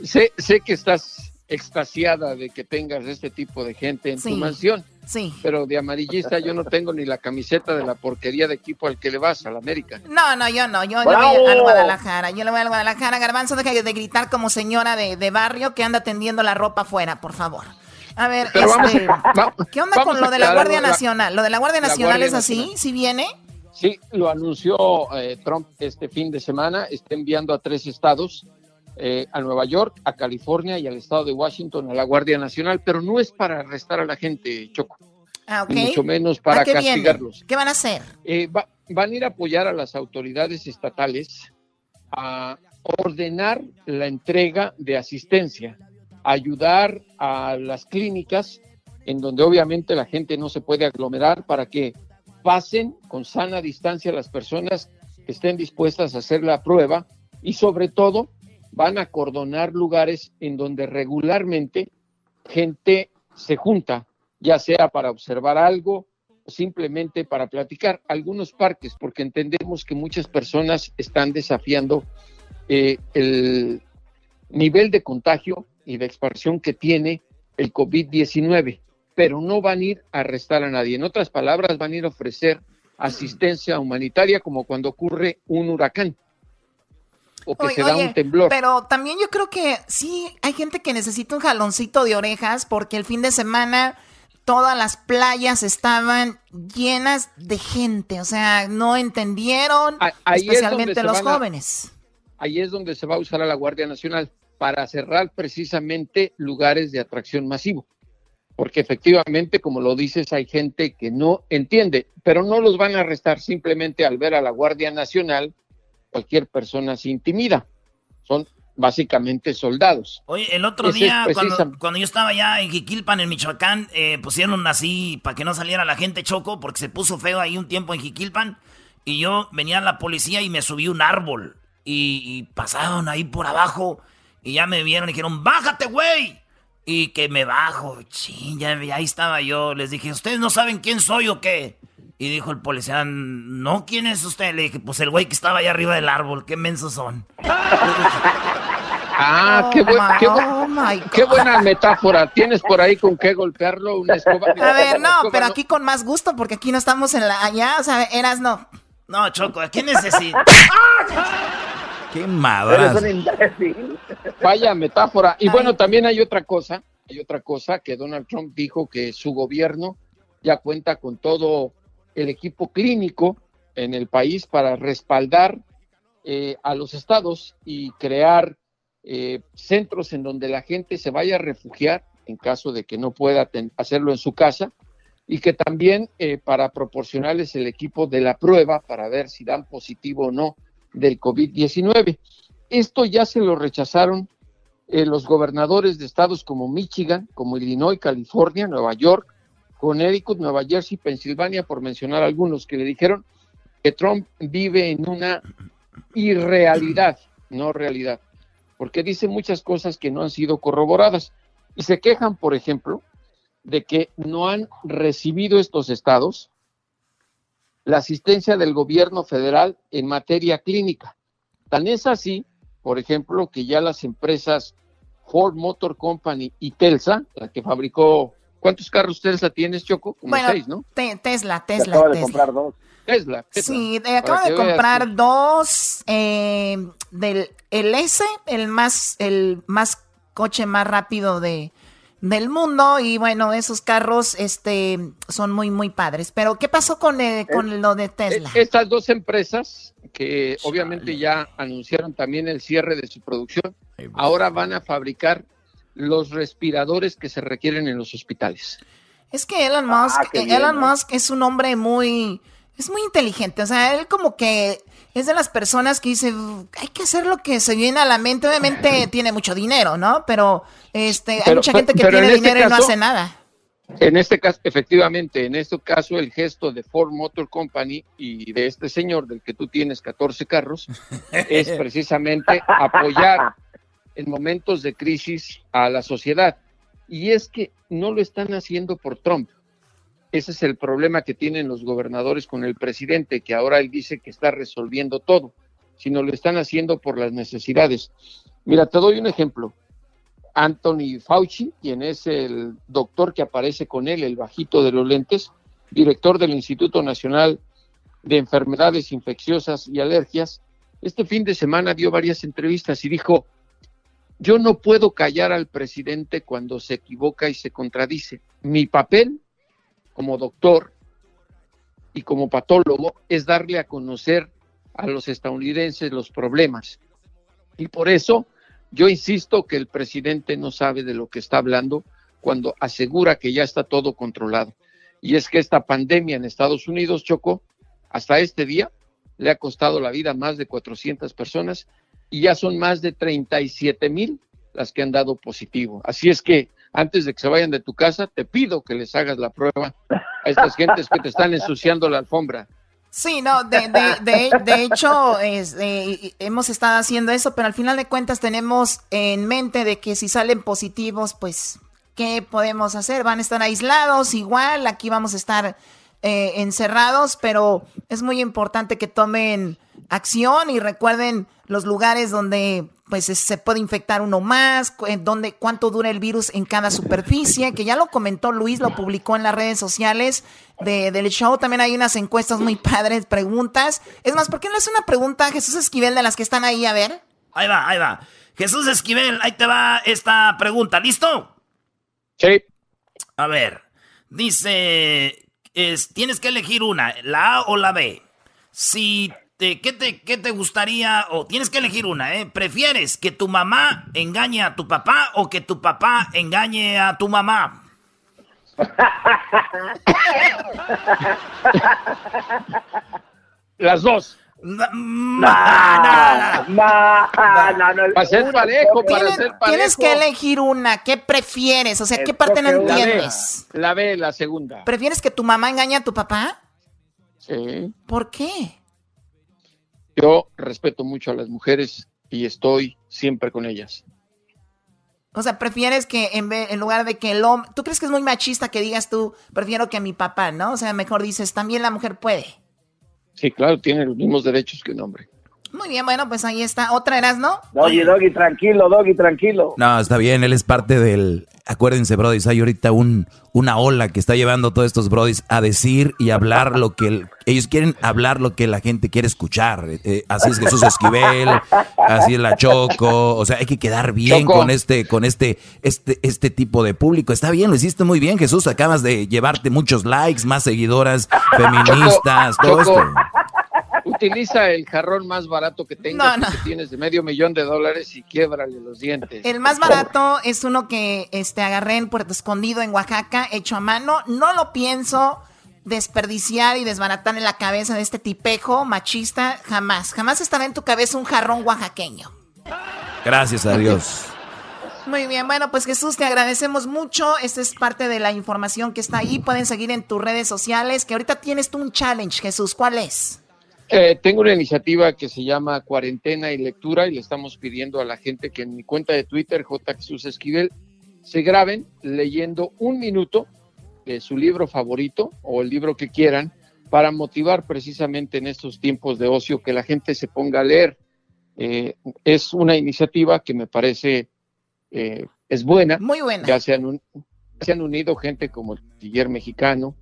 Speaker 12: sé, sé que estás extasiada de que tengas este tipo de gente en tu mansión.
Speaker 2: Sí.
Speaker 12: Pero de amarillista yo no tengo ni la camiseta de la porquería de equipo al que le vas, al América.
Speaker 2: No, no, yo no. Yo le voy al Guadalajara. Yo le voy al Guadalajara. Garbanzo, deja de gritar como señora de, barrio que anda tendiendo la ropa afuera, por favor. A ver, este, ¿qué onda con lo de la Guardia Nacional? ¿Lo de la Guardia Nacional es así? ¿Sí viene?
Speaker 12: Sí, lo anunció eh, Trump este fin de semana. Está enviando a tres estados eh, a Nueva York, a California y al estado de Washington a la Guardia Nacional, pero no es para arrestar a la gente, Choco.
Speaker 2: Ah,
Speaker 12: mucho menos para
Speaker 2: qué
Speaker 12: castigarlos.
Speaker 2: ¿Qué van a hacer?
Speaker 12: Eh, van a ir a apoyar a las autoridades estatales a ordenar la entrega de asistencia, ayudar a las clínicas en donde obviamente la gente no se puede aglomerar para que pasen con sana distancia las personas que estén dispuestas a hacer la prueba y sobre todo van a cordonar lugares en donde regularmente gente se junta, ya sea para observar algo o simplemente para platicar. Algunos parques, porque entendemos que muchas personas están desafiando eh, el nivel de contagio y de expansión que tiene el COVID-19, pero no van a ir a arrestar a nadie. En otras palabras, van a ir a ofrecer asistencia humanitaria como cuando ocurre un huracán o que se da un temblor.
Speaker 2: Pero también yo creo que sí hay gente que necesita un jaloncito de orejas porque el fin de semana todas las playas estaban llenas de gente, o sea, no entendieron, especialmente los jóvenes.
Speaker 12: ahí es donde se va a usar a la Guardia Nacional para cerrar precisamente lugares de atracción masivo. Porque efectivamente, como lo dices, hay gente que no entiende, pero no los van a arrestar simplemente al ver a la Guardia Nacional cualquier persona se intimida. Son básicamente soldados.
Speaker 1: Oye, el otro día, cuando, yo estaba allá en Jiquilpan, en Michoacán, eh, pusieron así para que no saliera la gente choco, porque se puso feo ahí un tiempo en Jiquilpan, y yo venía la policía y me subí un árbol, y, pasaron ahí por abajo, y ya me vieron y dijeron, bájate, güey. Y que me bajo, ching, ya, ahí estaba yo. Les dije, ¿ustedes no saben quién soy o qué? Y dijo el policía, no, ¿quién es usted? Le dije, pues el güey que estaba allá arriba del árbol, qué mensos son. [LAUGHS]
Speaker 12: Ah, qué, oh qué, buena metáfora. ¿Tienes por ahí con qué golpearlo? Una escoba.
Speaker 2: A ver, no, pero aquí con más gusto, porque aquí no estamos en la allá, o sea, eras no.
Speaker 1: No, Choco, ¿quién necesita? [LAUGHS]
Speaker 3: qué madras.
Speaker 12: Vaya metáfora. Y bueno, también hay otra cosa, hay otra cosa que Donald Trump dijo que su gobierno ya cuenta con todo el equipo clínico en el país para respaldar eh, a los estados y crear eh, centros en donde la gente se vaya a refugiar en caso de que no pueda hacerlo en su casa, y que también eh, para proporcionarles el equipo de la prueba para ver si dan positivo o no del COVID-19. Esto ya se lo rechazaron eh, los gobernadores de estados como Michigan, como Illinois, California, Nueva York, Connecticut, Nueva Jersey, Pensilvania, por mencionar algunos, que le dijeron que Trump vive en una irrealidad, no realidad, porque dice muchas cosas que no han sido corroboradas. Y se quejan, por ejemplo, de que no han recibido estos estados la asistencia del gobierno federal en materia clínica. Tan es así, por ejemplo, que ya las empresas Ford Motor Company y Telsa, la que fabricó, ¿cuántos carros Tesla tienes, Choco?
Speaker 2: Como seis, ¿no? Tesla, Tesla. Acaba de comprar dos.
Speaker 12: Tesla,
Speaker 2: Sí, acaba de comprar dos eh, del el S, el más, el más coche más rápido de, del mundo y bueno, esos carros este, son muy, muy padres. Pero ¿qué pasó con, eh, con lo de Tesla?
Speaker 12: Estas dos empresas que obviamente ya anunciaron también el cierre de su producción, ahora van a fabricar los respiradores que se requieren en los hospitales.
Speaker 2: Es que Elon ah, Musk, Elon Musk es un hombre muy, es muy inteligente. O sea, él como que es de las personas que dice, hay que hacer lo que se viene a la mente. Obviamente [LAUGHS] tiene mucho dinero, ¿no? Pero este, hay mucha gente que tiene este dinero y no hace nada.
Speaker 12: En este caso, efectivamente, en este caso el gesto de Ford Motor Company y de este señor del que tú tienes 14 carros es [LAUGHS] precisamente apoyar en momentos de crisis a la sociedad. Y es que no lo están haciendo por Trump, ese es el problema que tienen los gobernadores con el presidente, que ahora él dice que está resolviendo todo, sino lo están haciendo por las necesidades. Mira, te doy un ejemplo. Anthony Fauci, quien es el doctor que aparece con él, el bajito de los lentes, director del Instituto Nacional de Enfermedades Infecciosas y Alergias, este fin de semana dio varias entrevistas y dijo, yo no puedo callar al presidente cuando se equivoca y se contradice. Mi papel como doctor y como patólogo es darle a conocer a los estadounidenses los problemas. Y por eso yo insisto que el presidente no sabe de lo que está hablando cuando asegura que ya está todo controlado. Y es que esta pandemia en Estados Unidos, Choco, hasta este día le ha costado la vida a más de 400 personas y ya son más de 37 mil las que han dado positivo. Así es que antes de que se vayan de tu casa, te pido que les hagas la prueba a estas gentes que te están ensuciando la alfombra.
Speaker 2: Sí, no, de, de, de, hecho eh, hemos estado haciendo eso, pero al final de cuentas tenemos en mente de que si salen positivos, pues, ¿qué podemos hacer? Van a estar aislados, igual, aquí vamos a estar eh, encerrados, pero es muy importante que tomen acción y recuerden los lugares donde pues se puede infectar uno más, donde, cuánto dura el virus en cada superficie, que ya lo comentó Luis, lo publicó en las redes sociales de, del show. También hay unas encuestas muy padres, preguntas. Es más, ¿por qué no es una pregunta a Jesús Esquivel de las que están ahí? A ver.
Speaker 1: Ahí va, ahí va. Jesús Esquivel, ahí te va esta pregunta. ¿Listo?
Speaker 12: Sí.
Speaker 1: A ver, dice, es, tienes que elegir una, la A o la B. Si este, ¿qué, te, ¿qué te gustaría? O tienes que elegir una, ¿eh? ¿Prefieres que tu mamá engañe a tu papá o que tu papá engañe a tu mamá?
Speaker 12: Las dos.
Speaker 2: No, no,
Speaker 12: no, Para ser parejo, para
Speaker 2: tienes,
Speaker 12: ser parejo.
Speaker 2: Tienes que elegir una. ¿Qué prefieres? O sea, ¿qué parte no entiendes?
Speaker 12: La B, la segunda.
Speaker 2: ¿Prefieres que tu mamá engañe a tu papá?
Speaker 12: Sí.
Speaker 2: ¿Por qué?
Speaker 12: Yo respeto mucho a las mujeres y estoy siempre con ellas.
Speaker 2: O sea, prefieres que en, en lugar de que el hombre... ¿Tú crees que es muy machista que digas tú, prefiero que mi papá, ¿no? O sea, mejor dices, también la mujer puede.
Speaker 12: Sí, claro, tiene los mismos derechos que un hombre.
Speaker 2: Muy bien, bueno, pues ahí está. ¿Otra eras, no?
Speaker 11: Doggy, Doggy, tranquilo, Doggy, tranquilo.
Speaker 3: No, está bien, él es parte del... Acuérdense, Brody, hay ahorita un, una ola que está llevando a todos estos Brodis a decir y hablar lo que... ellos quieren hablar lo que la gente quiere escuchar. Eh, así es Jesús Esquivel, así es la Choco. O sea, hay que quedar bien con este con este, este, este tipo de público. Está bien, lo hiciste muy bien, Jesús. Acabas de llevarte muchos likes, más seguidoras [LAUGHS] feministas, todo esto.
Speaker 12: Utiliza el jarrón más barato que tengas, que tienes de medio millón de dólares y quiebrale los dientes.
Speaker 2: El más barato es uno que este, agarré en Puerto Escondido, en Oaxaca, hecho a mano. No lo pienso desperdiciar y desbaratar en la cabeza de este tipejo machista, jamás. Jamás estará en tu cabeza un jarrón oaxaqueño.
Speaker 3: Gracias a Dios.
Speaker 2: Muy bien, bueno, pues Jesús, te agradecemos mucho. Esta es parte de la información que está ahí. Pueden seguir en tus redes sociales, que ahorita tienes tú un challenge, Jesús. ¿Cuál es?
Speaker 12: Eh, tengo una iniciativa que se llama Cuarentena y Lectura y le estamos pidiendo a la gente que en mi cuenta de Twitter, J. Jesús Esquivel, se graben leyendo un minuto de su libro favorito o el libro que quieran para motivar precisamente en estos tiempos de ocio que la gente se ponga a leer. Eh, es una iniciativa que me parece eh, es buena.
Speaker 2: Muy buena.
Speaker 12: Ya se han, se han unido gente como el Guillermo Mexicano,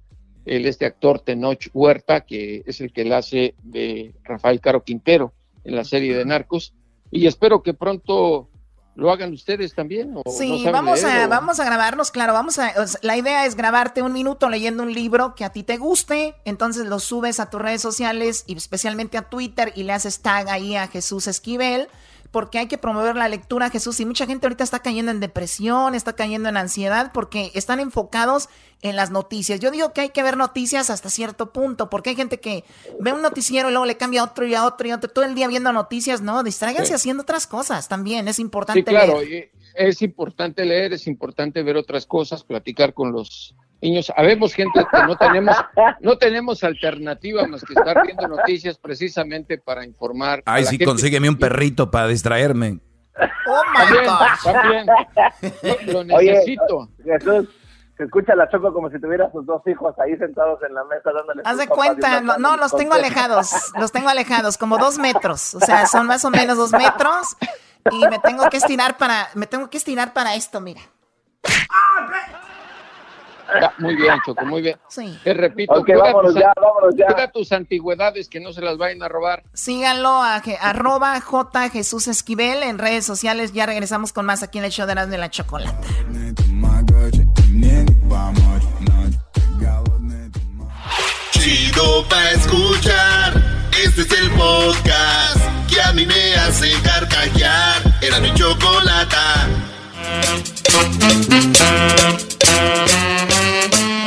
Speaker 12: el este actor Tenoch Huerta, que es el que la hace de Rafael Caro Quintero en la serie de Narcos, y espero que pronto lo hagan ustedes también.
Speaker 2: sí, vamos, a, vamos a grabarnos, claro, vamos a, la idea es grabarte un minuto leyendo un libro que a ti te guste, entonces lo subes a tus redes sociales y especialmente a Twitter y le haces tag ahí a Jesús Esquivel porque hay que promover la lectura, Jesús. Y mucha gente ahorita está cayendo en depresión, está cayendo en ansiedad, porque están enfocados en las noticias. Yo digo que hay que ver noticias hasta cierto punto, porque hay gente que ve un noticiero y luego le cambia a otro y a otro y a otro, todo el día viendo noticias. No, distráiganse haciendo otras cosas también, es importante.
Speaker 12: Sí, claro, es importante leer, es importante ver otras cosas, platicar con los niños, habemos gente que no tenemos, no tenemos alternativa más que estar viendo noticias precisamente para informar.
Speaker 3: Ay, sí, consígueme un perrito para distraerme.
Speaker 2: Oh my God.
Speaker 12: También, [LAUGHS] Lo, necesito.
Speaker 11: Jesús, se escucha la choco como si tuviera sus dos hijos ahí sentados en la mesa dándole.
Speaker 2: Haz de cuenta, no, no, los tengo alejados, los tengo alejados, como dos metros, o sea, son más o menos dos metros y me tengo que estirar para, me tengo que estirar para esto, mira.
Speaker 12: muy bien, Choco, muy bien.
Speaker 2: Sí.
Speaker 12: Te repito,
Speaker 11: okay, vámonos tus, ya, vámonos ya.
Speaker 12: tus antigüedades que no se las vayan a robar.
Speaker 2: Síganlo a arroba J Jesús Esquivel en redes sociales. Ya regresamos con más aquí en el show de de la Chocolata.
Speaker 8: Chido pa' escuchar. Este es el podcast que a mí me hace carcajear. Era mi chocolata.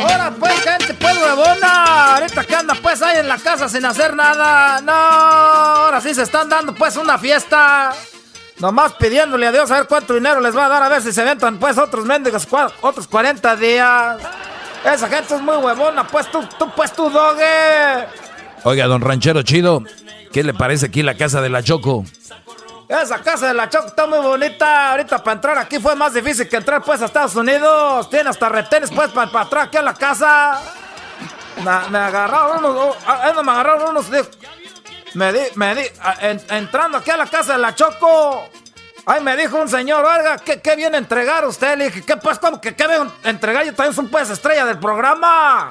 Speaker 22: Ahora pues, gente, pues huevona. Ahorita que anda pues ahí en la casa sin hacer nada. No, ahora sí se están dando pues una fiesta. Nomás pidiéndole a Dios a ver cuánto dinero les va a dar, a ver si se ventan pues otros mendigos, otros 40 días. Esa gente es muy huevona, pues tú, tú, pues tú, dogue.
Speaker 3: Oiga, don Ranchero Chido, ¿qué le parece aquí la casa de la Choco?
Speaker 22: Esa casa de la Choco está muy bonita. Ahorita para entrar aquí fue más difícil que entrar pues a Estados Unidos. Tiene hasta retenes pues para, para entrar aquí a la casa. Me, agarraron unos, oh, ah, me agarraron unos, me di, me di, entrando aquí a la casa de la Choco. Ay, me dijo un señor, oiga, ¿qué, qué viene a entregar usted? Le dije, ¿qué pues? ¿Cómo que qué viene a entregar? Yo también soy pues estrella del programa.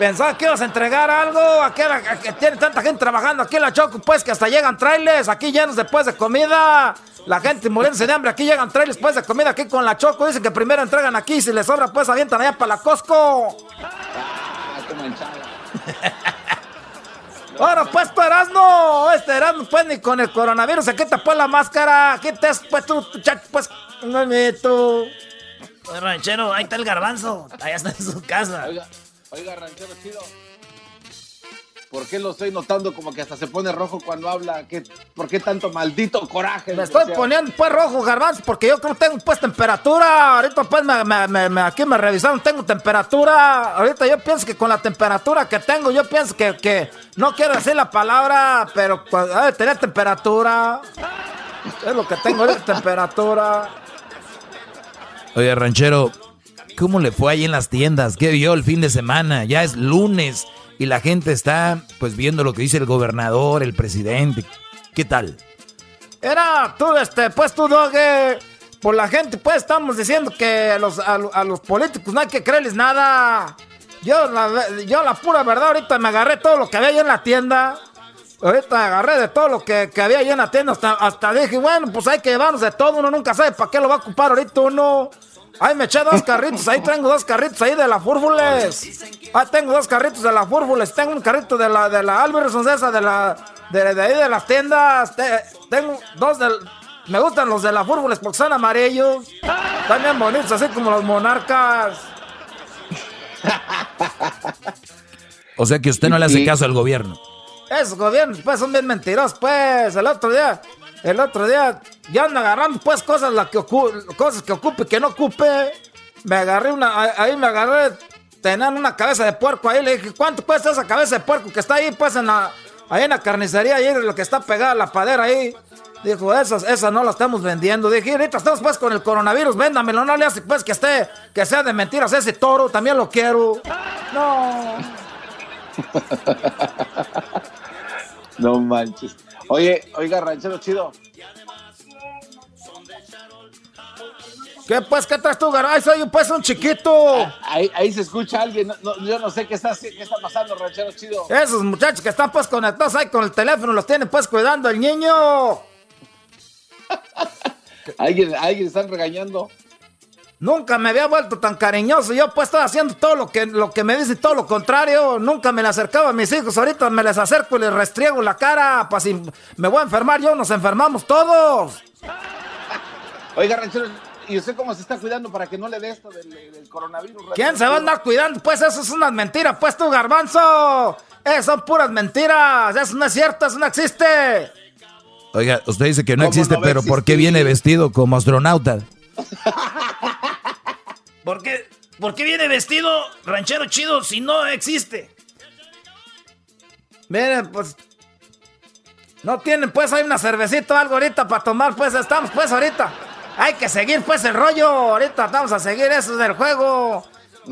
Speaker 22: Pensaba que ibas a entregar algo. Aquí, que tiene tanta gente trabajando aquí en la Choco, pues que hasta llegan trailers aquí llenos después de comida. La gente muriéndose de hambre. Aquí llegan trailers después de comida. Aquí con la Choco dicen que primero entregan aquí. Si les sobra, pues avientan allá para la Costco. [LAUGHS] Ahora pues tú Erasmo, este Erasmo pues ni con el coronavirus se quita pues la máscara, aquí te pues tú, pues, no me tú.
Speaker 1: ranchero, ahí está el garbanzo, allá está en su casa.
Speaker 4: Oiga, ranchero chido. ¿Por qué lo estoy notando como que hasta se pone rojo cuando habla? ¿Qué, ¿Por qué tanto maldito coraje?
Speaker 22: Me estoy poniendo pues rojo, garbanzo, porque yo creo que tengo pues temperatura. Ahorita pues me, aquí me revisaron, tengo temperatura. Ahorita yo pienso que con la temperatura que tengo, yo pienso que, que no quiero decir la palabra, pero pues, tener temperatura. Es lo que tengo, es temperatura.
Speaker 3: Oye, ranchero, ¿Cómo le fue ahí en las tiendas? ¿Qué vio el fin de semana? Ya es lunes y la gente está pues viendo lo que dice el gobernador, el presidente. ¿Qué tal?
Speaker 22: Era tú, este, pues tú, Doge, por la gente, pues estamos diciendo que a los, a, los políticos no hay que creerles nada. Yo la, yo la pura verdad, ahorita me agarré todo lo que había ahí en la tienda. Ahorita agarré de todo lo que, había ahí en la tienda. Hasta, hasta dije, bueno, pues hay que llevarnos de todo. Uno nunca sabe para qué lo va a ocupar ahorita uno. Ay, me eché dos carritos, ahí tengo dos carritos ahí de la Fúrbules. Ah, tengo dos carritos de la Fúrbules, tengo un carrito de la de la Albertsons esa de la de, ahí de las tiendas. tengo dos del me gustan los de la Fúrbules porque son amarillos. También bonitos, así como los monarcas.
Speaker 3: O sea que usted no le hace caso al gobierno.
Speaker 22: Esos gobiernos, pues, son bien mentirosos, pues. El otro día, el otro día, ya anda agarrando, pues, cosas, la que cosas que ocupe y que no ocupe. Me agarré una, ahí me agarré, tenían una cabeza de puerco ahí. Le dije, ¿cuánto cuesta esa cabeza de puerco que está ahí, pues, en la, ahí en la carnicería, ahí, lo que está pegada a la padera ahí? Dijo, esas, esas no las estamos vendiendo. Dije, ahorita estamos pues con el coronavirus, véndamelo, no le hace pues que esté, que sea de mentiras ese toro, también lo quiero. No. [LAUGHS]
Speaker 4: no manches. Oye, oiga, ranchero chido.
Speaker 22: ¿Qué pues? ¿Qué traes tú, Ay, soy pues un chiquito.
Speaker 4: Ahí, ahí se escucha alguien. yo no sé qué está, qué está pasando, ranchero chido.
Speaker 22: Esos muchachos que están pues conectados ahí con el teléfono, los tienen pues cuidando el niño. [LAUGHS]
Speaker 4: ¿Alguien, ¿Alguien están regañando?
Speaker 22: Nunca me había vuelto tan cariñoso. Yo pues estaba haciendo todo lo que, lo que me dice, todo lo contrario. Nunca me le acercaba a mis hijos. Ahorita me les acerco y les restriego la cara. Pues si me voy a enfermar yo, nos enfermamos todos.
Speaker 4: Oiga, ranchero, ¿y usted cómo se está cuidando para que no le dé esto del, coronavirus?
Speaker 22: ¿Quién se va a andar cuidando? Pues eso es una mentira, pues tú, garbanzo. Eh, son puras mentiras. Eso no es cierto, eso no existe.
Speaker 3: Oiga, usted dice que no existe, pero ¿por qué viene vestido como astronauta? [LAUGHS]
Speaker 1: ¿Por qué, ¿Por qué viene vestido ranchero chido si no existe?
Speaker 22: Miren, pues. No tienen, pues, hay una cervecita o algo ahorita para tomar, pues, estamos, pues, ahorita. Hay que seguir, pues, el rollo. Ahorita vamos a seguir eso del juego. [LAUGHS]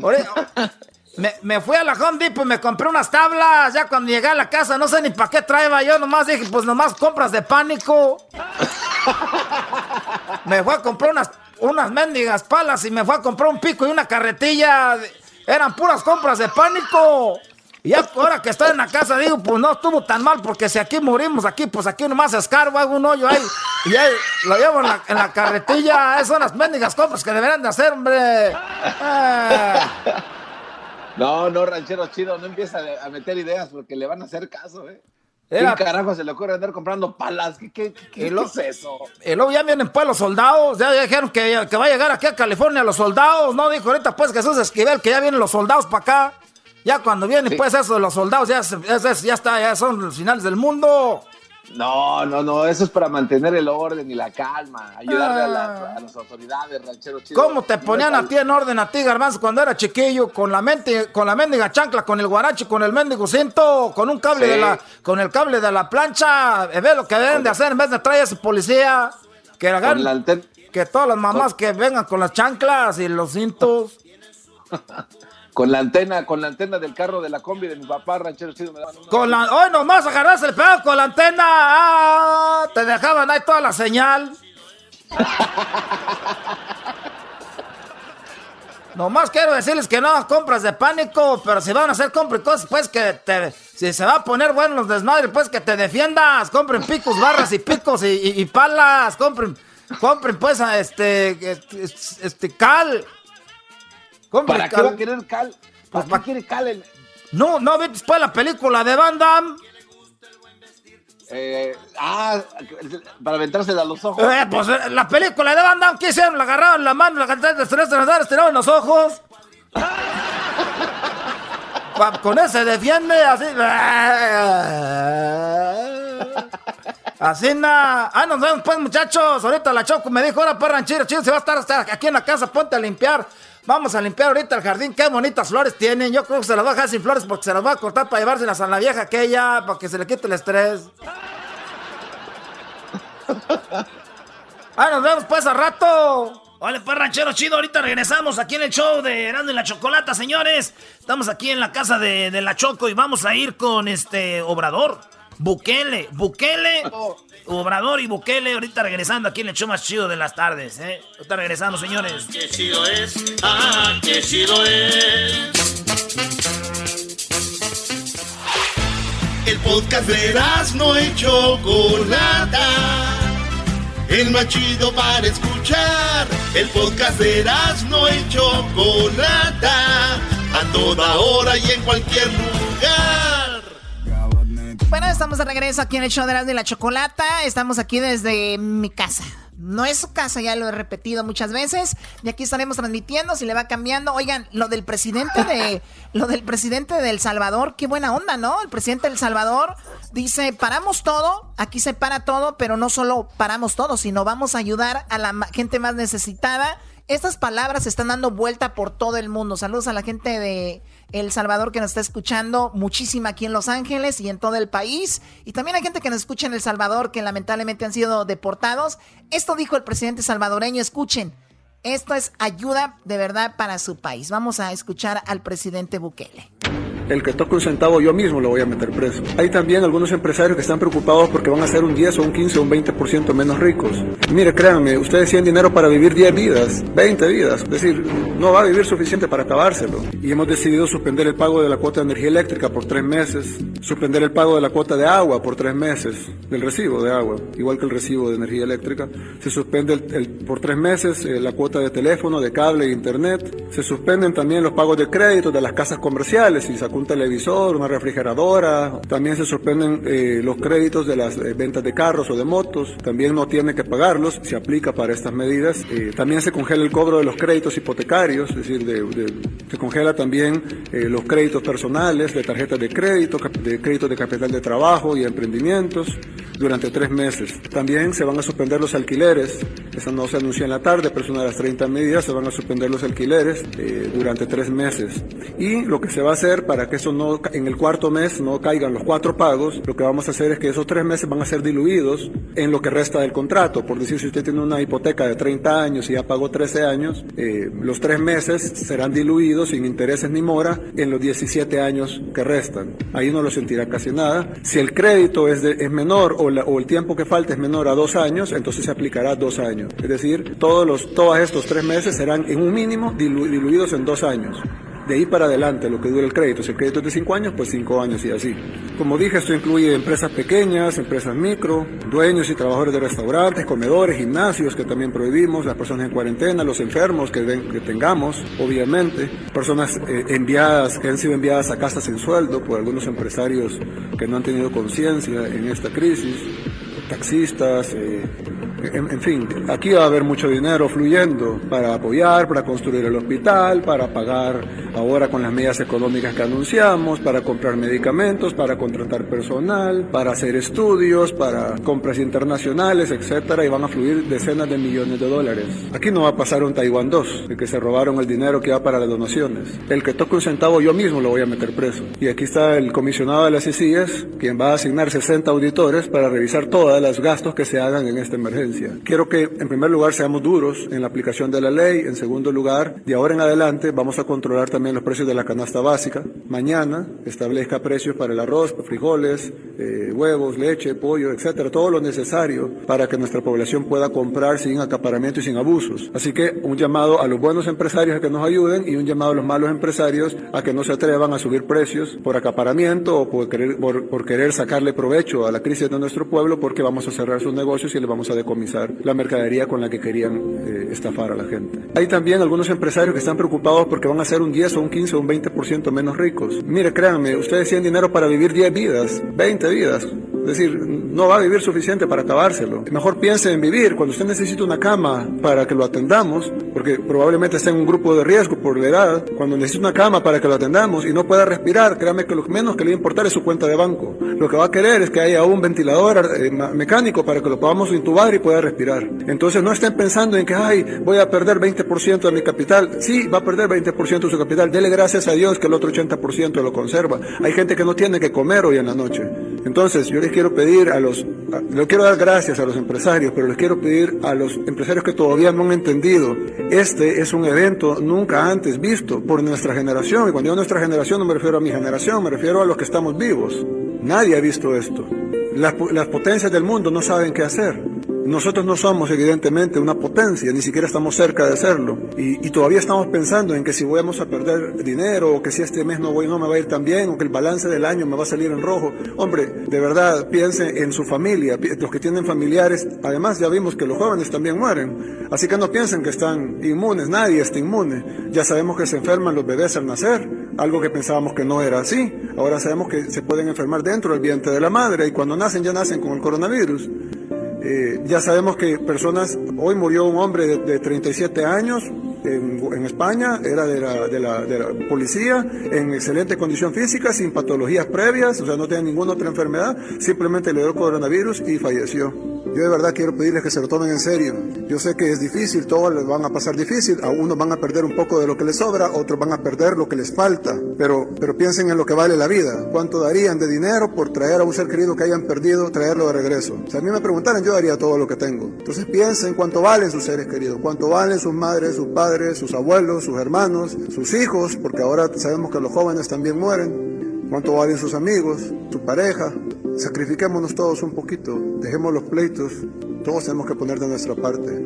Speaker 22: Me, fui a la Home Depot y me compré unas tablas. Ya cuando llegué a la casa, no sé ni para qué traía. Yo nomás dije, pues nomás compras de pánico. [LAUGHS] me fui a comprar unas, unas mendigas palas y me fui a comprar un pico y una carretilla. Eran puras compras de pánico. Y ahora que estoy en la casa, digo, pues no estuvo tan mal, porque si aquí morimos, aquí, pues aquí nomás escarbo, hago un hoyo ahí, y ahí lo llevo en la, en la carretilla. Esas son las mendigas compras que deberían de hacer, hombre. Eh. [LAUGHS]
Speaker 4: No, no, ranchero chido, no empieza a meter ideas porque le van a hacer caso, ¿eh? ¿Qué carajo se le ocurre andar comprando palas? ¿Qué, qué, qué, es eso?
Speaker 22: Y luego ya vienen pues los soldados, ya dijeron que, que va a llegar aquí a California los soldados, ¿no? Dijo ahorita pues Jesús Esquivel que ya vienen los soldados para acá. Ya cuando vienen pues eso de los soldados, ya, ya, ya está, ya son los finales del mundo.
Speaker 4: No, no, no, eso es para mantener el orden y la calma, ayudarle a, ah. las autoridades, ranchero chido.
Speaker 22: ¿Cómo te ponían a ti en orden a ti, garbanzo, cuando era chiquillo, con la mente, con la mendiga chancla, con el guarache, con el mendigo cinto, con un cable de la, con el cable de la plancha, eh, ve lo que deben de hacer en vez de traer a ese policía, que hagan, que todas las mamás que vengan con las chanclas y los cintos. [LAUGHS]
Speaker 4: Con la antena, con la antena del carro de la combi de mi papá, ranchero chido. Me
Speaker 22: con la, hoy nomás agarras el pedo con la antena. Ah, te dejaban ahí toda la señal. [LAUGHS] nomás quiero decirles que no compras de pánico, pero si van a hacer compras cosas, pues que te, si se va a poner bueno los desmadres, pues que te defiendas. Compren picos, barras y picos y, palas. Compren, compren pues este, este, este cal.
Speaker 4: ¿Para qué va a querer Cal? Pues ¿Para qué quiere Cal?
Speaker 22: No, no viste después la película de Van Damme.
Speaker 4: Eh, ah, para aventársela a los ojos.
Speaker 22: Eh, pues eh, la película de Van Damme, ¿qué hicieron? La agarraron la mano, la cantaron tiraron los ojos. Con ese defiende así. Así nada. Ah, nos vemos pues, muchachos. Ahorita la Choco me dijo, ahora para ranchero, chido, se va a estar aquí en la casa, ponte a limpiar. Vamos a limpiar ahorita el jardín. Qué bonitas flores tienen. Yo creo que se las va a dejar sin flores porque se las va a cortar para llevárselas a la vieja aquella, para que se le quite el estrés. ah, nos vemos pues a rato.
Speaker 1: Vale, pues ranchero chido, ahorita regresamos aquí en el show de Erasmo y la Chocolata, señores. Estamos aquí en la casa de, de la Choco y vamos a ir con este Obrador. Bukele, Bukele, Obrador y Bukele, ahorita regresando aquí en el show más chido de las tardes, ¿eh? Ahorita regresando, señores.
Speaker 9: Qué chido es, ah, qué chido es. El podcast de no hecho Chocolata, el más chido para escuchar. El podcast de no y Chocolata. A toda hora y en cualquier lugar.
Speaker 2: Bueno, estamos de regreso aquí en el show de Erasmo y la Chocolata. Estamos aquí desde mi casa. No es su casa, ya lo he repetido muchas veces. Y aquí estaremos transmitiendo, si le va cambiando. Oigan, lo del presidente de [LAUGHS] lo del presidente de El Salvador, qué buena onda, ¿no? El presidente del Salvador dice, "Paramos todo, aquí se para todo, pero no solo paramos todo, sino vamos a ayudar a la gente más necesitada." Estas palabras se están dando vuelta por todo el mundo. Saludos a la gente de El Salvador que nos está escuchando muchísima aquí en Los Ángeles y en todo el país. Y también hay gente que nos escucha en El Salvador que lamentablemente han sido deportados. Esto dijo el presidente salvadoreño. Escuchen, esto es ayuda de verdad para su país. Vamos a escuchar al presidente Bukele
Speaker 23: el que toque un centavo yo mismo lo voy a meter preso. Hay también algunos empresarios que están preocupados porque van a ser un 10 o un 15 o un 20% menos ricos. Mire, créanme, ustedes tienen dinero para vivir 10 vidas, 20 vidas, es decir, no va a vivir suficiente para acabárselo. Y hemos decidido suspender el pago de la cuota de energía eléctrica por tres meses, suspender el pago de la cuota de agua por tres meses, del recibo de agua, igual que el recibo de energía eléctrica. Se suspende el, por tres meses eh, la cuota de teléfono, de cable e internet. Se suspenden también los pagos de crédito de las casas comerciales y sacó un televisor, una refrigeradora. También se suspenden eh, los créditos de las eh, ventas de carros o de motos. También no tiene que pagarlos, se aplica para estas medidas. Eh, también se congela el cobro de los créditos hipotecarios, es decir, se congela también los créditos personales, de tarjetas de crédito, de créditos de capital de trabajo y emprendimientos durante tres meses. También se van a suspender los alquileres, eso no se anunció en la tarde, pero es una de las 30 medidas, se van a suspender los alquileres durante tres meses. Y lo que se va a hacer para que eso no, en el cuarto mes no caigan los cuatro pagos, lo que vamos a hacer es que esos tres meses van a ser diluidos en lo que resta del contrato. Por decir, si usted tiene una hipoteca de 30 años y ya pagó 13 años, eh, los tres meses serán diluidos sin intereses ni mora en los 17 años que restan. Ahí no lo sentirá casi nada. Si el crédito es, es menor o, el tiempo que falta es menor a dos años, entonces se aplicará dos años. Es decir, todos, los, todos estos tres meses serán en un mínimo diluidos en dos años de ahí para adelante lo que dura el crédito. Si el crédito es de 5 años, pues 5 años y así. Como dije, esto incluye empresas pequeñas, empresas micro, dueños y trabajadores de restaurantes, comedores, gimnasios que también prohibimos, las personas en cuarentena, los enfermos que, que tengamos, obviamente, personas eh, enviadas, que han sido enviadas a casas sin sueldo por algunos empresarios que no han tenido conciencia en esta crisis, taxistas, eh, en, fin, aquí va a haber mucho dinero fluyendo para apoyar, para construir el hospital, para pagar ahora con las medidas económicas que anunciamos, para comprar medicamentos, para contratar personal, para hacer estudios, para compras internacionales, etcétera, y van a fluir decenas de millones de dólares. Aquí no va a pasar un Taiwán 2, el que se robaron el dinero que va para las donaciones. El que toque un centavo yo mismo lo voy a meter preso. Y aquí está el comisionado de las ICIES, quien va a asignar 60 auditores para revisar todos los gastos que se hagan en esta emergencia. Quiero que, en primer lugar, seamos duros en la aplicación de la ley. En segundo lugar, de ahora en adelante, vamos a controlar también los precios de la canasta básica. Mañana establezca precios para el arroz, frijoles, eh, huevos, leche, pollo, etcétera, todo lo necesario para que nuestra población pueda comprar sin acaparamiento y sin abusos. Así que un llamado a los buenos empresarios a que nos ayuden y un llamado a los malos empresarios a que no se atrevan a subir precios por acaparamiento o por querer, por querer sacarle provecho a la crisis de nuestro pueblo porque vamos a cerrar sus negocios y les vamos a decomisar la mercadería con la que querían eh, estafar a la gente. Hay también algunos empresarios que están preocupados porque van a ser un 10 o un 15 o un 20% menos ricos. Mire, créanme, ustedes tienen dinero para vivir 10 vidas, 20 vidas. Es decir, no va a vivir suficiente para acabárselo. Mejor piense en vivir. Cuando usted necesita una cama para que lo atendamos, porque probablemente está en un grupo de riesgo por la edad, cuando necesita una cama para que lo atendamos y no pueda respirar, créame que lo menos que le va a importar es su cuenta de banco. Lo que va a querer es que haya un ventilador eh, mecánico para que lo podamos intubar y pueda respirar. Entonces no estén pensando en que, ay, voy a perder 20% de mi capital. Sí, va a perder 20% de su capital. Dele gracias a Dios que el otro 80% lo conserva. Hay gente que no tiene que comer hoy en la noche. Entonces yo les quiero pedir a los, le quiero dar gracias a los empresarios, pero les quiero pedir a los empresarios que todavía no han entendido, este es un evento nunca antes visto por nuestra generación. Y cuando digo nuestra generación no me refiero a mi generación, me refiero a los que estamos vivos. Nadie ha visto esto. Las, las potencias del mundo no saben qué hacer. Nosotros no somos evidentemente una potencia, ni siquiera estamos cerca de serlo. Y, y, todavía estamos pensando en que si vamos a perder dinero, o que si este mes no, voy, no me va a ir tan bien, o que el balance del año me va a salir en rojo. Hombre, de verdad, piensen en su familia, los que tienen familiares. Además, ya vimos que los jóvenes también mueren. Así que no piensen que están inmunes, nadie está inmune. Ya sabemos que se enferman los bebés al nacer, algo que pensábamos que no era así. Ahora sabemos que se pueden enfermar dentro del vientre de la madre y cuando nacen ya nacen con el coronavirus. Eh, ya sabemos que personas, hoy murió un hombre de, de 37 años en, España, era de, la, de la, policía, en excelente condición física, sin patologías previas, o sea, no tenía ninguna otra enfermedad, simplemente le dio coronavirus y falleció. Yo de verdad quiero pedirles que se lo tomen en serio. Yo sé que es difícil, todos les van a pasar difícil, a unos van a perder un poco de lo que les sobra, otros van a perder lo que les falta, pero, pero piensen en lo que vale la vida. ¿Cuánto darían de dinero por traer a un ser querido que hayan perdido, traerlo de regreso? Si a mí me preguntaran, yo daría todo lo que tengo. Entonces piensen cuánto valen sus seres queridos, cuánto valen sus madres, sus padres, sus abuelos, sus hermanos, sus hijos, porque ahora sabemos que los jóvenes también mueren. Cuánto valen sus amigos, su pareja, sacrifiquémonos todos un poquito, dejemos los pleitos, todos tenemos que poner de nuestra parte.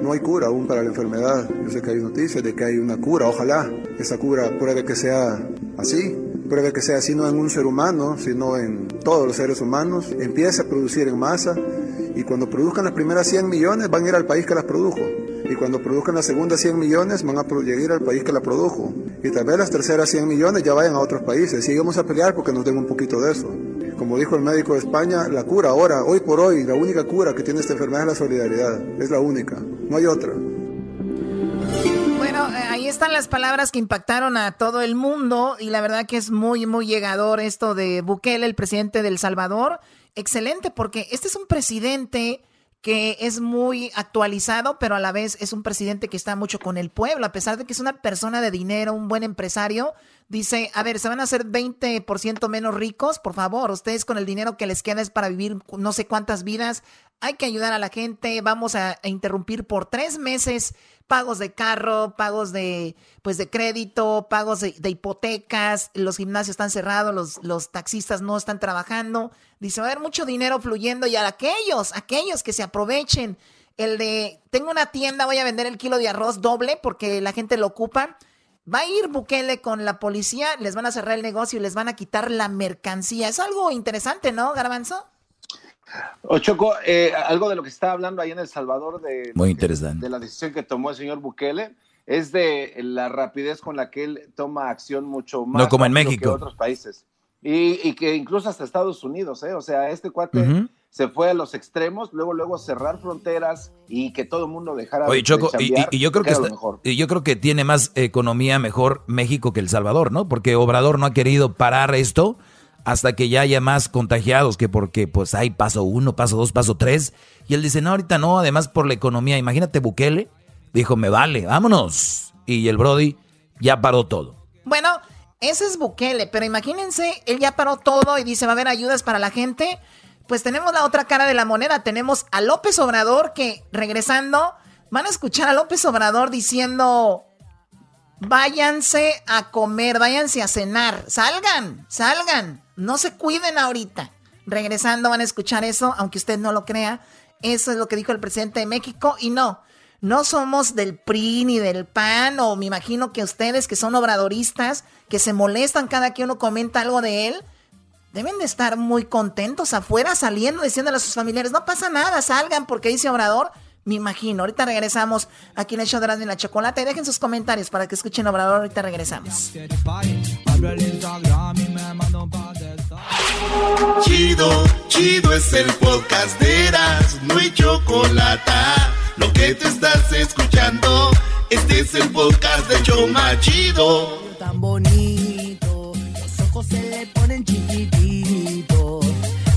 Speaker 23: No hay cura aún para la enfermedad, yo sé que hay noticias de que hay una cura, ojalá esa cura pruebe que sea así, pruebe que sea así no en un ser humano, sino en todos los seres humanos, empiece a producir en masa. Y cuando produzcan las primeras 100 millones van a ir al país que las produjo. Y cuando produzcan las segundas 100 millones van a llegar al país que la produjo. Y tal vez las terceras 100 millones ya vayan a otros países. Y vamos a pelear porque nos den un poquito de eso. Como dijo el médico de España, la cura ahora, hoy por hoy, la única cura que tiene esta enfermedad es la solidaridad. Es la única. No hay otra.
Speaker 2: Bueno, ahí están las palabras que impactaron a todo el mundo y la verdad que es muy, muy llegador esto de Bukele, el presidente del Salvador. Excelente, porque este es un presidente que es muy actualizado, pero a la vez es un presidente que está mucho con el pueblo, a pesar de que es una persona de dinero, un buen empresario. Dice, a ver, se van a hacer 20% menos ricos, por favor, ustedes con el dinero que les queda es para vivir no sé cuántas vidas, hay que ayudar a la gente, vamos a, interrumpir por tres meses pagos de carro, pagos de, pues de crédito, pagos de, de, hipotecas, los gimnasios están cerrados, los, los taxistas no están trabajando. Dice, va a haber mucho dinero fluyendo y a aquellos, aquellos que se aprovechen, el de, tengo una tienda, voy a vender el kilo de arroz doble porque la gente lo ocupa. Va a ir Bukele con la policía, les van a cerrar el negocio y les van a quitar la mercancía. Es algo interesante, ¿no, Garbanzo?
Speaker 4: Ochoco, eh, algo de lo que está hablando ahí en El Salvador de,
Speaker 3: Muy interesante.
Speaker 4: de la decisión que tomó el señor Bukele es de la rapidez con la que él toma acción mucho más
Speaker 3: no como en México
Speaker 4: que otros países y, y, que incluso hasta Estados Unidos, ¿eh? o sea, este cuate uh -huh. Se fue a los extremos, luego luego cerrar fronteras y que todo el mundo dejara
Speaker 3: Oye,
Speaker 4: de,
Speaker 3: Choco,
Speaker 4: de
Speaker 3: y, y, yo creo que está, y yo creo que tiene más economía mejor México que El Salvador, ¿no? Porque Obrador no ha querido parar esto hasta que ya haya más contagiados, que porque pues hay paso uno, paso dos, paso tres. Y él dice, no, ahorita no, además por la economía. Imagínate Bukele, dijo, me vale, vámonos. Y el Brody ya paró todo.
Speaker 2: Bueno, ese es Bukele, pero imagínense, él ya paró todo y dice, va a haber ayudas para la gente. Pues tenemos la otra cara de la moneda, tenemos a López Obrador que regresando, van a escuchar a López Obrador diciendo, váyanse a comer, váyanse a cenar, salgan, salgan. No se cuiden ahorita. Regresando van a escuchar eso, aunque usted no lo crea. Eso es lo que dijo el presidente de México. Y no, no somos del PRI ni del PAN, o me imagino que ustedes que son obradoristas, que se molestan cada que uno comenta algo de él, deben de estar muy contentos afuera saliendo, diciéndole a sus familiares, no pasa nada, salgan porque dice Obrador. Me imagino. Ahorita regresamos aquí en el show de la Chocolate. Dejen sus comentarios para que escuchen Obrador. Ahorita regresamos.
Speaker 9: Chido, chido es el podcast de Eras, no hay chocolate. Lo que te estás escuchando, este es el podcast de Choma Chido.
Speaker 24: Tan bonito, se le ponen chiquititos.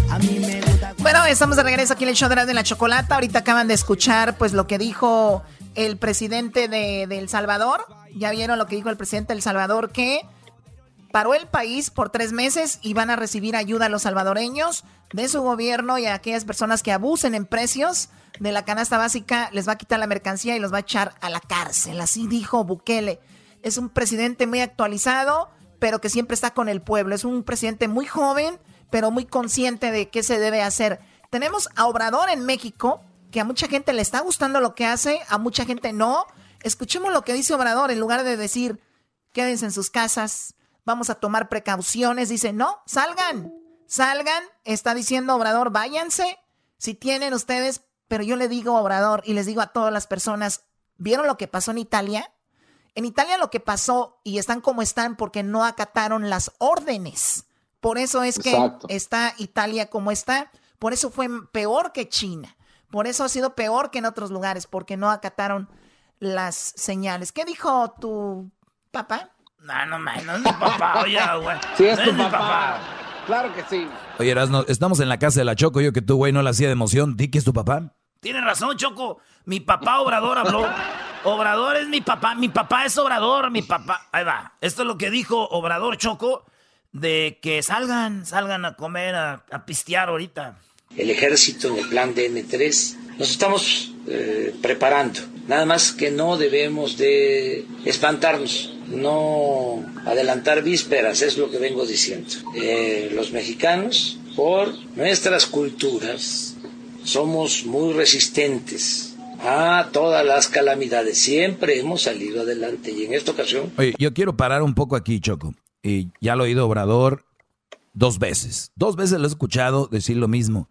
Speaker 24: A mí me gusta.
Speaker 2: Bueno, estamos de regreso aquí en el show de la Chocolata. Ahorita acaban de escuchar pues lo que dijo el presidente de, de El Salvador. Ya vieron lo que dijo el presidente de El Salvador que paró el país por tres meses y van a recibir ayuda a los salvadoreños de su gobierno y a aquellas personas que abusen en precios de la canasta básica, les va a quitar la mercancía y los va a echar a la cárcel. Así dijo Bukele. Es un presidente muy actualizado, pero que siempre está con el pueblo. Es un presidente muy joven, pero muy consciente de qué se debe hacer. Tenemos a Obrador en México que a mucha gente le está gustando lo que hace, a mucha gente no. Escuchemos lo que dice Obrador en lugar de decir, quédense en sus casas, vamos a tomar precauciones. Dice, no, salgan, salgan. Está diciendo Obrador, váyanse. Si tienen ustedes, pero yo le digo Obrador y les digo a todas las personas, ¿vieron lo que pasó en Italia? En Italia lo que pasó y están como están porque no acataron las órdenes. Por eso es que está Italia como está. Por eso fue peor que China. Por eso ha sido peor que en otros lugares, porque no acataron las señales. ¿Qué dijo tu papá?
Speaker 1: No, no, no, no es mi papá, [LAUGHS] oye, güey.
Speaker 4: Sí, es tu papá. Claro que sí.
Speaker 3: Oye, Erasno, estamos en la casa de la Choco. Yo que tú, güey, no la hacía de emoción. Di que es tu papá.
Speaker 1: Tienes razón, Choco. Mi papá Obrador habló. Obrador es mi papá. Mi papá es Obrador. Mi papá. Ahí va. Esto es lo que dijo Obrador Choco. De que salgan, salgan a comer, a, pistear ahorita.
Speaker 25: El ejército en el plan DN3. Nos estamos eh, preparando. Nada más que no debemos de espantarnos no adelantar vísperas, es lo que vengo diciendo. Eh, los mexicanos, por nuestras culturas, somos muy resistentes a todas las calamidades. Siempre hemos salido adelante y en esta ocasión...
Speaker 3: Yo quiero parar un poco aquí, Choco. Y ya lo he oído Obrador dos veces. Dos veces lo he escuchado decir lo mismo.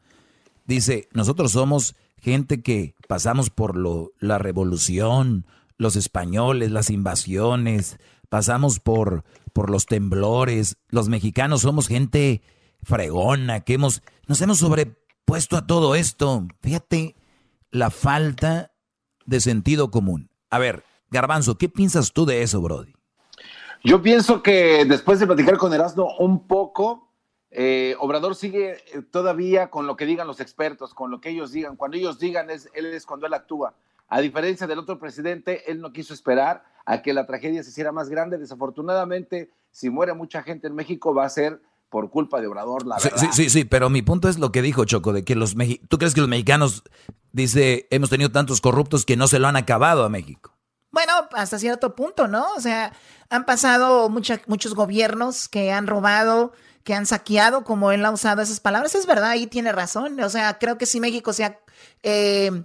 Speaker 3: Dice, nosotros somos gente que pasamos por lo, la revolución, los españoles, las invasiones, pasamos por, por los temblores, los mexicanos somos gente fregona, que hemos, nos hemos sobrepuesto a todo esto. Fíjate la falta de sentido común. A ver, Garbanzo, ¿qué piensas tú de eso, Brody?
Speaker 4: Yo pienso que después de platicar con Erasmo un poco, eh, Obrador sigue todavía con lo que digan los expertos, con lo que ellos digan. Cuando ellos digan, es, él es cuando él actúa. A diferencia del otro presidente, él no quiso esperar a que la tragedia se hiciera más grande. Desafortunadamente, si muere mucha gente en México, va a ser por culpa de Obrador, la
Speaker 3: verdad. Sí, sí, sí, pero mi punto es lo que dijo Choco, de que los ¿tú crees que los mexicanos, dice, hemos tenido tantos corruptos que no se lo han acabado a México?
Speaker 2: Bueno, hasta cierto punto, ¿no? O sea, han pasado muchos gobiernos que han robado, que han saqueado, como él ha usado esas palabras. Es verdad, ahí tiene razón. O sea, creo que si México se ha eh,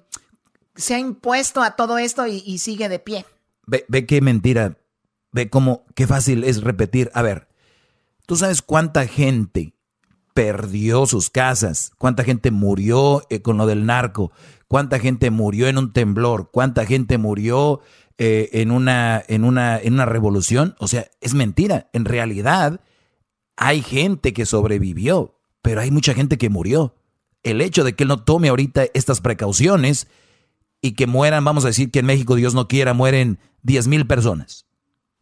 Speaker 2: se ha impuesto a todo esto y, sigue de pie.
Speaker 3: Ve, ve qué mentira, ve cómo, qué fácil es repetir. A ver, ¿tú sabes cuánta gente perdió sus casas? ¿Cuánta gente murió eh, con lo del narco? ¿Cuánta gente murió en un temblor? ¿Cuánta gente murió eh, en, una, en, una, en una revolución? O sea, es mentira. En realidad, hay gente que sobrevivió, pero hay mucha gente que murió. El hecho de que él no tome ahorita estas precauciones y que mueran, vamos a decir que en México, Dios no quiera, mueren 10 mil personas.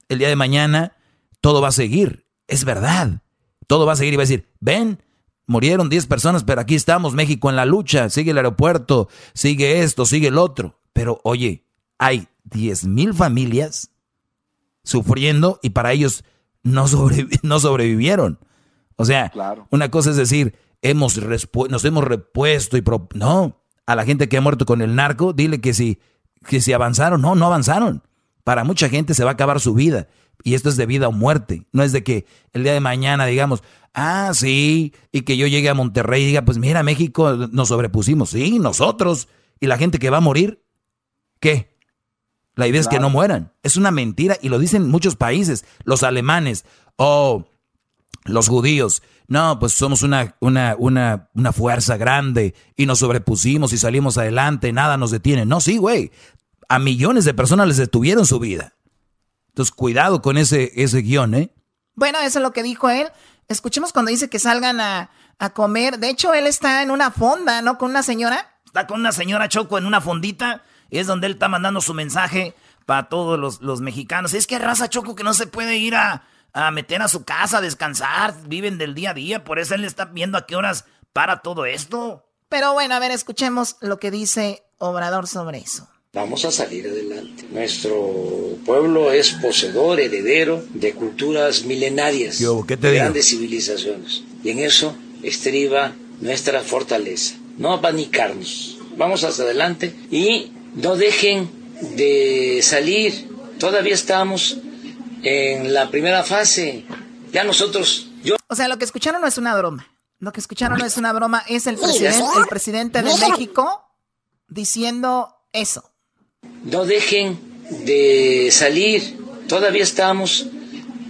Speaker 3: El día de mañana todo va a seguir, es verdad. Todo va a seguir y va a decir, ven, murieron 10 personas, pero aquí estamos, México en la lucha, sigue el aeropuerto, sigue esto, sigue el otro. Pero oye, hay 10 mil familias sufriendo y para ellos no, [LAUGHS] no sobrevivieron. O sea, una cosa es decir, hemos nos hemos repuesto y... no, a la gente que ha muerto con el narco, dile que si, que si avanzaron. No, no avanzaron. Para mucha gente se va a acabar su vida. Y esto es de vida o muerte. No es de que el día de mañana digamos, ah, sí, y que yo llegue a Monterrey y diga, pues mira, México nos sobrepusimos. Sí, nosotros. Y la gente que va a morir, ¿qué? La idea es que no mueran. Es una mentira y lo dicen muchos países. Los alemanes, oh, los judíos, no, pues somos una, una, una, una fuerza grande y nos sobrepusimos y salimos adelante, nada nos detiene. No, sí, güey. A millones de personas les detuvieron su vida. Entonces, cuidado con ese, ese guion, ¿eh?
Speaker 2: Bueno, eso es lo que dijo él. Escuchemos cuando dice que salgan a, a comer. De hecho, él está en una fonda, ¿no? Con una señora.
Speaker 1: Está con una señora Choco en una fondita. Y es donde él está mandando su mensaje para todos los, los mexicanos. Es que raza Choco que no se puede ir a, a meter a su casa, a descansar, viven del día a día, por eso él está viendo a qué horas para todo esto.
Speaker 2: Pero bueno, a ver, escuchemos lo que dice Obrador sobre eso.
Speaker 25: Vamos a salir adelante. Nuestro pueblo es poseedor, heredero de culturas milenarias,
Speaker 3: ¿qué te
Speaker 25: de grandes civilizaciones. Y en eso estriba nuestra fortaleza. No apanicarnos. Vamos hacia adelante y no dejen de salir. Todavía estamos en la primera fase. Ya nosotros, yo...
Speaker 2: O sea, lo que escucharon no es una broma. Lo que escucharon no es una broma, es el presidente, el presidente de México diciendo eso.
Speaker 25: No dejen de salir. Todavía estamos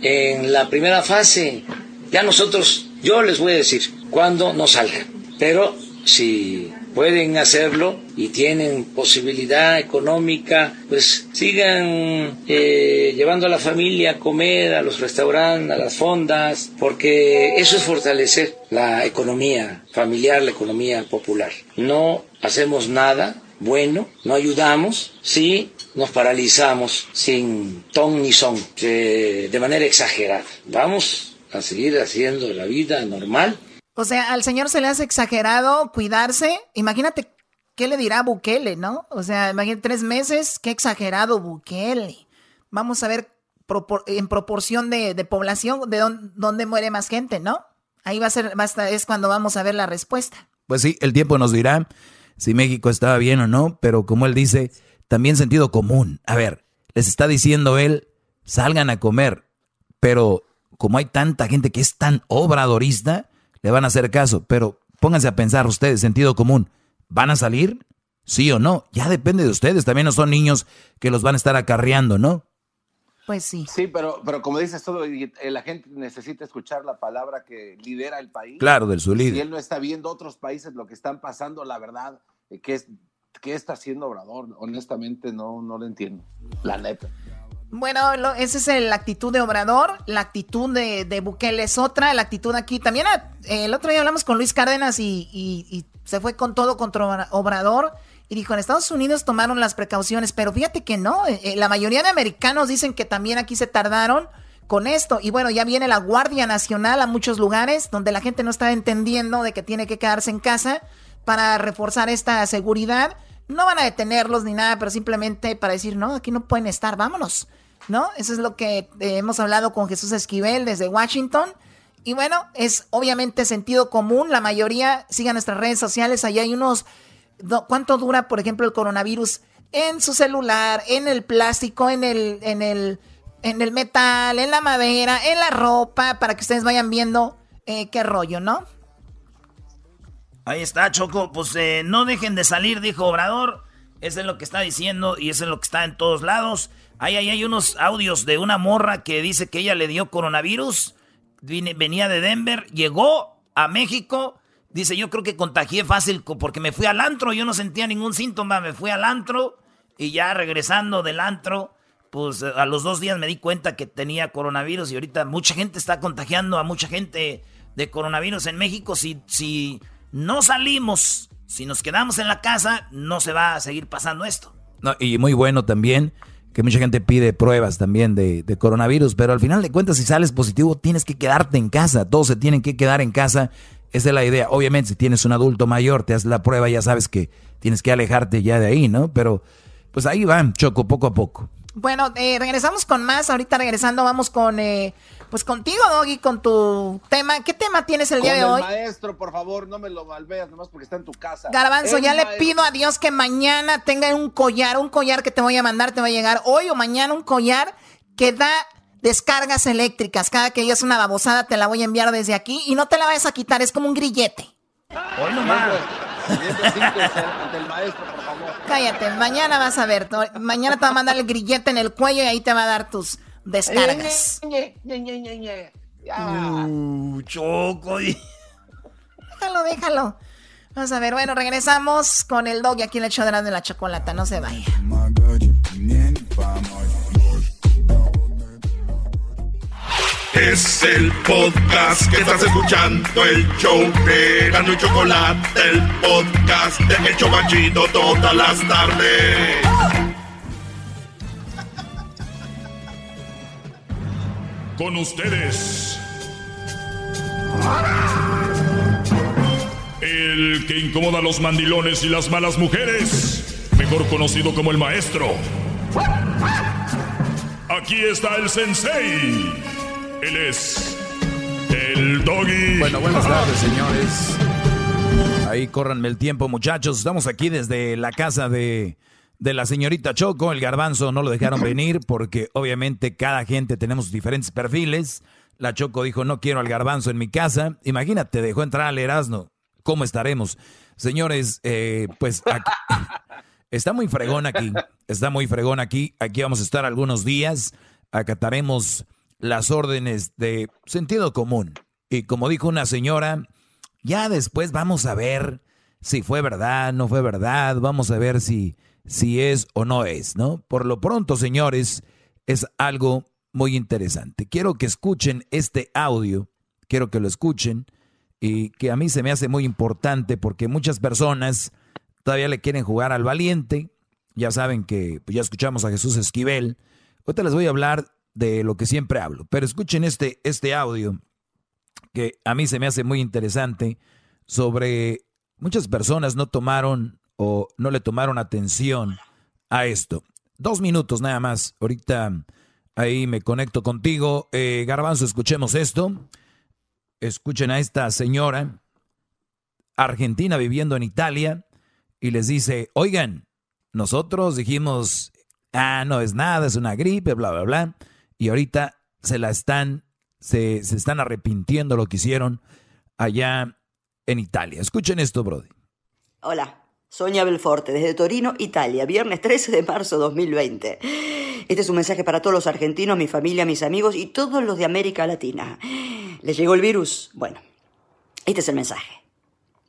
Speaker 25: en la primera fase. Ya nosotros, yo les voy a decir cuándo no salgan. Pero si pueden hacerlo y tienen posibilidad económica, pues sigan eh, llevando a la familia a comer, a los restaurantes, a las fondas, porque eso es fortalecer la economía familiar, la economía popular. No hacemos nada bueno, no ayudamos si nos paralizamos sin ton ni son, de manera exagerada. Vamos a seguir haciendo la vida normal
Speaker 2: o sea, al señor se le hace exagerado cuidarse. Imagínate qué le dirá Bukele, ¿no? O sea, imagínate tres meses, qué exagerado Bukele. Vamos a ver en proporción de, población de dónde, muere más gente, ¿no? Ahí va a ser, basta, es cuando vamos a ver la respuesta.
Speaker 3: Pues sí, el tiempo nos dirá si México estaba bien o no, pero como él dice, también sentido común. A ver, les está diciendo él, salgan a comer, pero como hay tanta gente que es tan obradorista, le van a hacer caso, pero pónganse a pensar ustedes, sentido común, ¿van a salir? ¿Sí o no? Ya depende de ustedes, también no son niños que los van a estar acarreando, ¿no?
Speaker 2: Pues sí.
Speaker 4: Sí, pero, pero como dices todo, eh, la gente necesita escuchar la palabra que lidera el país.
Speaker 3: Claro, del su líder.
Speaker 4: Si él no está viendo otros países lo que están pasando, la verdad, ¿qué, es, qué está haciendo Obrador? Honestamente no, no lo entiendo, la neta.
Speaker 2: Bueno, esa es la actitud de Obrador, la actitud de, de, Bukele es otra, la actitud aquí. También eh, el otro día hablamos con Luis Cárdenas y, se fue con todo contra Obrador y dijo, en Estados Unidos tomaron las precauciones, pero fíjate que no, eh, eh, la mayoría de americanos dicen que también aquí se tardaron con esto. Y bueno, ya viene la Guardia Nacional a muchos lugares donde la gente no está entendiendo de que tiene que quedarse en casa para reforzar esta seguridad. No van a detenerlos ni nada, pero simplemente para decir, no, aquí no pueden estar, vámonos. ¿no? Eso es lo que eh, hemos hablado con Jesús Esquivel desde Washington. Y bueno, es obviamente sentido común. La mayoría sigan nuestras redes sociales. Allá hay unos. ¿Cuánto dura, por ejemplo, el coronavirus en su celular, en el plástico, en el, en el, en el metal, en la madera, en la ropa, para que ustedes vayan viendo eh, qué rollo, ¿no?
Speaker 1: Ahí está, Choco. Pues eh, no dejen de salir, dijo Obrador. Eso es lo que está diciendo y eso es lo que está en todos lados. Ahí, hay unos audios de una morra que dice que ella le dio coronavirus. venía de Denver, llegó a México. Dice, yo creo que contagié fácil porque me fui al antro. Yo no sentía ningún síntoma. Me fui al antro y ya regresando del antro, pues a los dos días me di cuenta que tenía coronavirus y ahorita mucha gente está contagiando a mucha gente de coronavirus en México. Si, si no salimos, si nos quedamos en la casa, no se va a seguir pasando esto.
Speaker 3: No, y muy bueno también que mucha gente pide pruebas también de, coronavirus, pero al final de cuentas si sales positivo tienes que quedarte en casa, todos se tienen que quedar en casa, esa es la idea. Obviamente si tienes un adulto mayor, te haces la prueba, ya sabes que tienes que alejarte ya de ahí, ¿no? Pero pues ahí van, Choco, poco a poco.
Speaker 2: Bueno, eh, regresamos con más, ahorita regresando vamos con... Eh, pues contigo, Doggy, con tu tema. ¿Qué tema tienes el día de hoy?
Speaker 4: Maestro, por favor, no me lo malveas nomás porque está en tu casa.
Speaker 2: Garbanzo, ya le pido a Dios que mañana tenga un collar, un collar que te voy a mandar, te va a llegar hoy o mañana un collar que da descargas eléctricas. Cada que es una babosada te la voy a enviar desde aquí y no te la vayas a quitar, es como un grillete.
Speaker 1: Hoy nomás. [LAUGHS]
Speaker 2: Cállate, mañana vas a ver. Mañana te va a mandar el grillete en el cuello y ahí te va a dar tus descargas.
Speaker 1: Uh, choco.
Speaker 2: Déjalo, déjalo. Vamos a ver, bueno, regresamos con el dog y aquí le echo de la chocolata, no se vaya.
Speaker 8: Es el podcast que estás escuchando, el show de Gano y Chocolate, el podcast de El Chocachito todas las tardes. Con ustedes. El que incomoda a los mandilones y las malas mujeres, mejor conocido como el maestro. Aquí está el sensei. Él es el doggy.
Speaker 3: Bueno, buenas tardes, señores. Ahí córranme el tiempo, muchachos. Estamos aquí desde la casa de de la señorita Choco, el garbanzo no lo dejaron [CLEARS THROAT] venir porque obviamente cada gente tenemos diferentes perfiles. La Choco dijo, no quiero al garbanzo en mi casa. Imagínate, dejó entrar al Erasmo. ¿cómo estaremos? Señores, eh, pues [LAUGHS] está muy fregón aquí, está muy fregón aquí. Aquí vamos a estar algunos días, acataremos las órdenes de sentido común. Y como dijo una señora, ya después vamos a ver si fue verdad, no fue verdad, vamos a ver si, si es o no es, ¿no? Por lo pronto, señores, es algo muy interesante. Quiero que escuchen este audio, quiero que lo escuchen y que a mí se me hace muy importante porque muchas personas todavía le quieren jugar al valiente. Ya saben que pues, ya escuchamos a Jesús Esquivel. Ahorita les voy a hablar de lo que siempre hablo, pero escuchen este, este audio que a mí se me hace muy interesante sobre muchas personas no tomaron o no le tomaron atención a esto. Dos minutos nada más. Ahorita ahí me conecto contigo. Eh, Garbanzo, escuchemos esto. Escuchen a esta señora argentina viviendo en Italia y les dice, oigan, nosotros dijimos, ah, no es nada, es una gripe, bla, bla, bla. Y ahorita se la están se, se están arrepintiendo lo que hicieron allá en Italia. Escuchen esto, Brody.
Speaker 26: Hola, Sonia Belforte, desde Torino, Italia, viernes 13 de marzo 2020. Este es un mensaje para todos los argentinos, mi familia, mis amigos y todos los de América Latina. ¿Les llegó el virus? Bueno, este es el mensaje.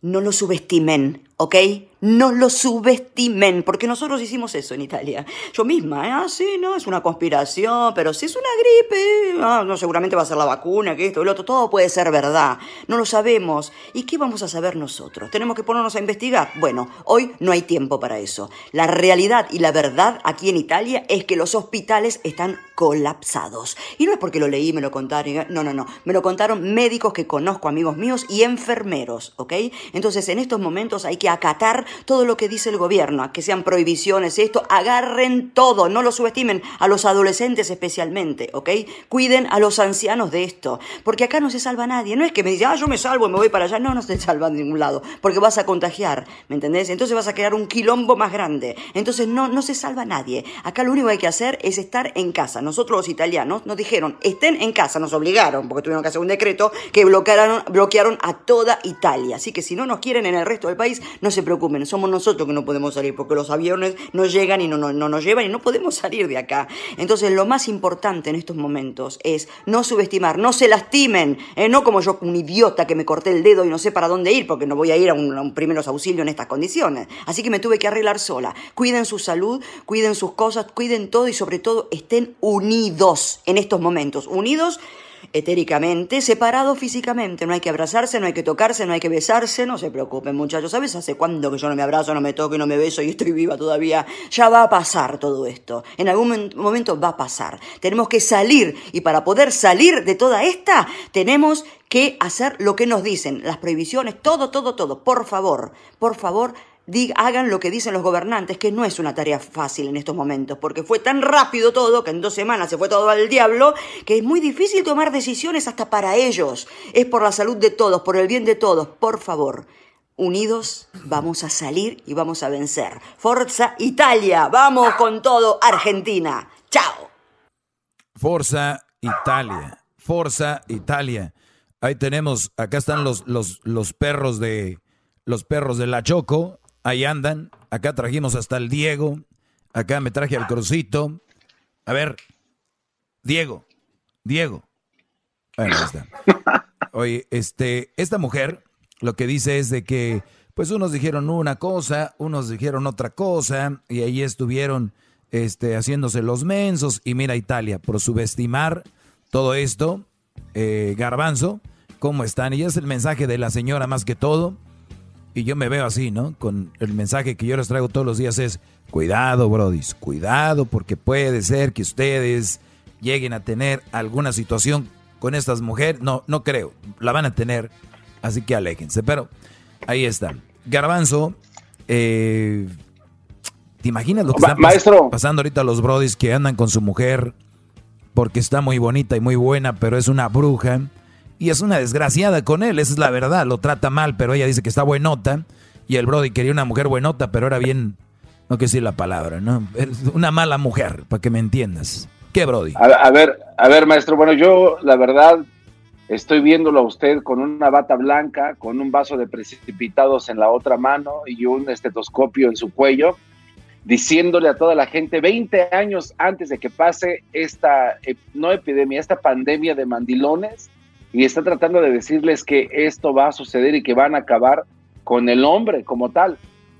Speaker 26: No lo subestimen, ¿ok? No lo subestimen, porque nosotros hicimos eso en Italia. Yo misma, ¿eh? ah, sí, no, es una conspiración, pero si es una gripe, ah, no, seguramente va a ser la vacuna, que esto, el otro, todo puede ser verdad. No lo sabemos. ¿Y qué vamos a saber nosotros? ¿Tenemos que ponernos a investigar? Bueno, hoy no hay tiempo para eso. La realidad y la verdad aquí en Italia es que los hospitales están colapsados. Y no es porque lo leí, me lo contaron, ¿eh? no, no, no. Me lo contaron médicos que conozco, amigos míos, y enfermeros, ¿ok? Entonces, en estos momentos hay que acatar todo lo que dice el gobierno, que sean prohibiciones, esto, agarren todo, no lo subestimen, a los adolescentes especialmente, ¿ok? Cuiden a los ancianos de esto, porque acá no se salva nadie, no es que me digan, ah, yo me salvo y me voy para allá, no, no se salva de ningún lado, porque vas a contagiar, ¿me entendés? Entonces vas a crear un quilombo más grande, entonces no, no se salva nadie, acá lo único que hay que hacer es estar en casa, nosotros los italianos nos dijeron, estén en casa, nos obligaron, porque tuvieron que hacer un decreto que bloquearon, bloquearon a toda Italia, así que si no nos quieren en el resto del país, no se preocupen, somos nosotros que no podemos salir porque los aviones no llegan y no, no, no nos llevan y no podemos salir de acá. Entonces lo más importante en estos momentos es no subestimar, no se lastimen, eh, no como yo, un idiota que me corté el dedo y no sé para dónde ir porque no voy a ir a un, a un primeros auxilios en estas condiciones. Así que me tuve que arreglar sola. Cuiden su salud, cuiden sus cosas, cuiden todo y sobre todo estén unidos en estos momentos. Unidos etéricamente, separados físicamente. No hay que abrazarse, no hay que tocarse, no hay que besarse. No se preocupen, muchachos. ¿Sabes hace cuándo que yo no me abrazo, no me toco y no me beso y estoy viva todavía? Ya va a pasar todo esto. En algún momento va a pasar. Tenemos que salir y para poder salir de toda esta, tenemos que hacer lo que nos dicen. Las prohibiciones, todo, todo, todo. Por favor, por favor hagan lo que dicen los gobernantes, que no es una tarea fácil en estos momentos, porque fue tan rápido todo, que en dos semanas se fue todo al diablo, que es muy difícil tomar decisiones hasta para ellos. Es por la salud de todos, por el bien de todos. Por favor, unidos vamos a salir y vamos a vencer. Forza Italia, vamos con todo Argentina. Chao.
Speaker 3: Forza Italia, Forza Italia. Ahí tenemos, acá están los, los, los perros de los perros de la Choco, Ahí andan. Acá trajimos hasta el Diego. Acá me traje al Crucito. A ver, Diego, Diego. Bueno, ahí está. [LAUGHS] Oye, este, esta mujer lo que dice es de que, pues unos dijeron una cosa, unos dijeron otra cosa, y ahí estuvieron este, haciéndose los mensos. Y mira Italia, por subestimar todo esto, eh, Garbanzo, ¿cómo están? Y es el mensaje de la señora más que todo y yo me veo así, ¿no? Con el mensaje que yo les traigo todos los días es, cuidado, brodis, cuidado, porque puede ser que ustedes lleguen a tener alguna situación con estas mujeres. No, no creo, la van a tener, así que aléjense. Pero ahí está. Garbanzo, eh, ¿te imaginas lo que está pasando ahorita los brodis que andan con su mujer porque está muy bonita y muy buena, pero es una bruja? Y es una desgraciada con él, esa es la verdad, lo trata mal, pero ella dice que está buenota y el Brody quería una mujer buenota, pero era bien, no quiero decir la palabra, ¿no? Una mala mujer, para que me entiendas. ¿Qué, Brody?
Speaker 11: A, ver, a ver, maestro, bueno, yo la verdad
Speaker 4: estoy viéndolo a usted con una bata blanca, con un vaso de precipitados en la otra mano y un estetoscopio en su cuello, diciéndole a toda la gente 20 años antes de que pase esta, eh, no epidemia, esta pandemia de mandilones, y está tratando de decirles que esto va a suceder y que van a acabar con el hombre como tal.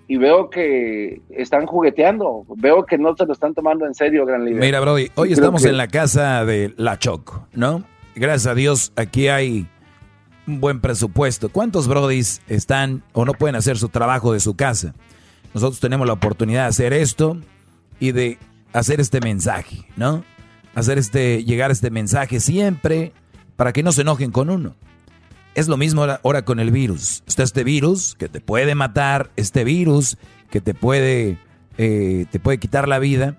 Speaker 4: Y veo que están jugueteando, veo que no se lo están tomando en serio, gran líder.
Speaker 3: Mira, Brody, hoy estamos en la casa de La Choco, ¿no? Gracias a Dios, aquí hay un buen presupuesto. ¿Cuántos Brodis están o no pueden hacer su trabajo de su casa? Nosotros tenemos la oportunidad de hacer esto y de hacer este mensaje, ¿no? Hacer este, llegar este mensaje siempre para que no se enojen con uno. Es lo mismo ahora, con el virus. Está este virus que te puede matar, este virus que te puede, eh, te puede quitar la vida.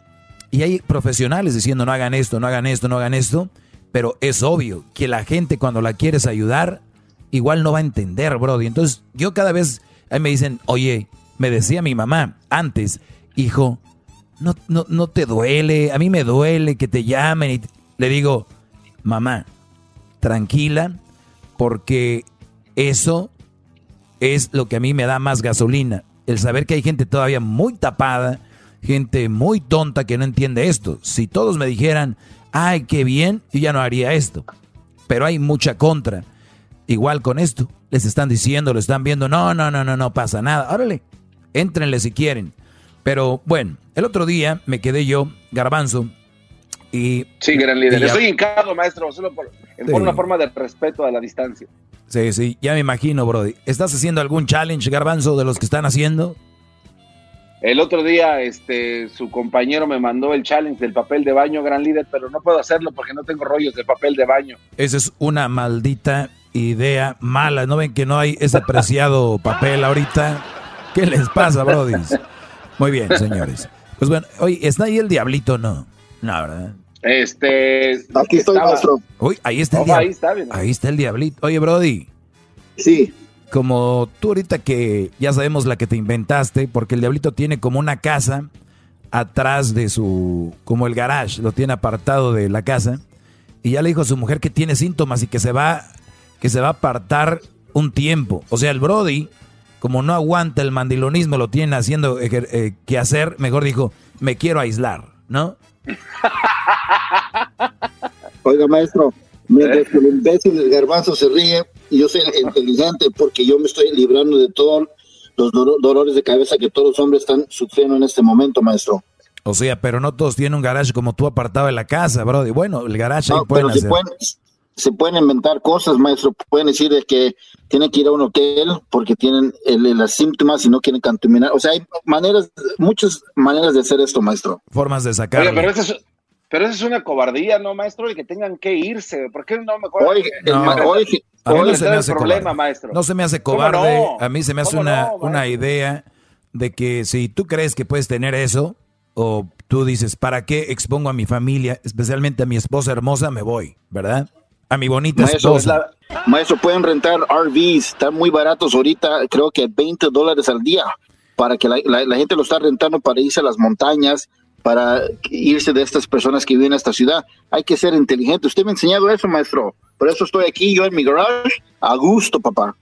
Speaker 3: Y hay profesionales diciendo no hagan esto, no hagan esto, no hagan esto. Pero es obvio que la gente cuando la quieres ayudar, igual no va a entender, Brody. Entonces yo cada vez, ahí me dicen, oye, me decía mi mamá antes, hijo, no, no, no te duele, a mí me duele que te llamen. Y le digo, mamá, tranquila, porque eso es lo que a mí me da más gasolina. El saber que hay gente todavía muy tapada, gente muy tonta que no entiende esto. Si todos me dijeran, ay, qué bien, yo ya no haría esto. Pero hay mucha contra. Igual con esto, les están diciendo, lo están viendo, no, no, no, no, no pasa nada. Órale, Éntrenle si quieren. Pero bueno, el otro día me quedé yo, garbanzo, y...
Speaker 4: Sí, gran líder. Estoy hincado, maestro, solo por, una forma de respeto a la distancia.
Speaker 3: Sí, sí, ya me imagino, Brody. ¿Estás haciendo algún challenge, garbanzo, de los que están haciendo?
Speaker 4: El otro día, este, su compañero me mandó el challenge del papel de baño, gran líder, pero no puedo hacerlo porque no tengo rollos de papel de baño.
Speaker 3: Esa es una maldita idea mala. ¿No ven que no hay ese apreciado papel ahorita? ¿Qué les pasa, Brody? Muy bien, señores. Pues bueno, oye, ¿está ahí el diablito no? No, ¿verdad?
Speaker 4: Este.
Speaker 27: Aquí estoy, maestro.
Speaker 3: Uy, ahí está el diablito. Ahí está, el diablito. Oye, Brody.
Speaker 27: Sí.
Speaker 3: Como tú ahorita que ya sabemos la que te inventaste, porque el diablito tiene como una casa atrás de su. como el garage, lo tiene apartado de la casa. Y ya le dijo a su mujer que tiene síntomas y que se va. que se va a apartar un tiempo. O sea, el Brody como no aguanta el mandilonismo, lo tiene haciendo eh, que hacer, mejor dijo, me quiero aislar, ¿no? [LAUGHS]
Speaker 27: Oiga, maestro, mientras que el imbécil del garbanzo se ríe, y yo soy inteligente porque yo me estoy librando de todos los dolores de cabeza que todos los hombres están sufriendo en este momento, maestro.
Speaker 3: O sea, pero no todos tienen un garage como tú apartado en la casa, bro. Y bueno, el garage ahí pueden hacer
Speaker 27: se pueden inventar cosas, maestro. Pueden decir que tienen que ir a un hotel porque tienen el, síntomas y no quieren contaminar. O sea, hay maneras, muchas maneras de hacer esto, maestro.
Speaker 3: Formas de sacar.
Speaker 4: pero eso es, pero es una cobardía, ¿no, maestro? El que tengan que irse. ¿Por qué no mejor? Oye,
Speaker 27: no,
Speaker 3: a mí no se me hace problema, maestro. No se me hace cobarde. A mí se me hace una, una idea de que si tú crees que puedes tener eso, o tú dices, ¿para qué expongo a mi familia, especialmente a mi esposa hermosa? Me voy, ¿verdad? a mi bonita maestro, esposa.
Speaker 27: maestro, pueden rentar RVs, están muy baratos ahorita, creo que 20 dólares al día, para que la, gente lo está rentando para irse a las montañas, para irse de estas personas que viven en esta ciudad. Hay que ser inteligente. Usted me ha enseñado eso, maestro. Por eso estoy aquí, yo en mi garage, a gusto, papá.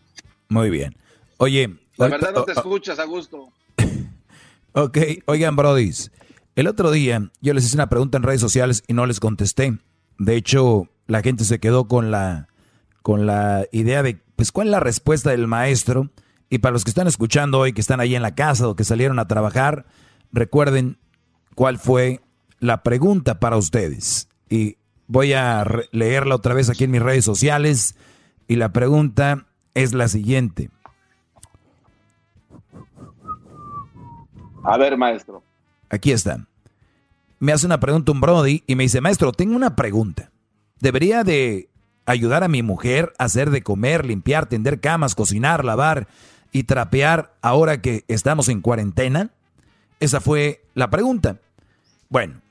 Speaker 3: Muy bien. Oye.
Speaker 4: La verdad no te escuchas a gusto. [LAUGHS]
Speaker 3: ok, oigan, brodis. El otro día yo les hice una pregunta en redes sociales y no les contesté. De hecho, la gente se quedó con la, con la idea de, pues, ¿cuál es la respuesta del maestro? Y para los que están escuchando hoy, que están ahí en la casa o que salieron a trabajar, recuerden cuál fue la pregunta para ustedes. Y voy a leerla otra vez aquí en mis redes sociales. Y la pregunta es la siguiente.
Speaker 4: A ver, maestro.
Speaker 3: Aquí está. Me hace una pregunta un Brody y me dice, maestro, tengo una pregunta. Debería de ayudar a mi mujer a hacer de comer, limpiar, tender camas, cocinar, lavar y trapear ahora que estamos en cuarentena? Esa fue la pregunta. Bueno,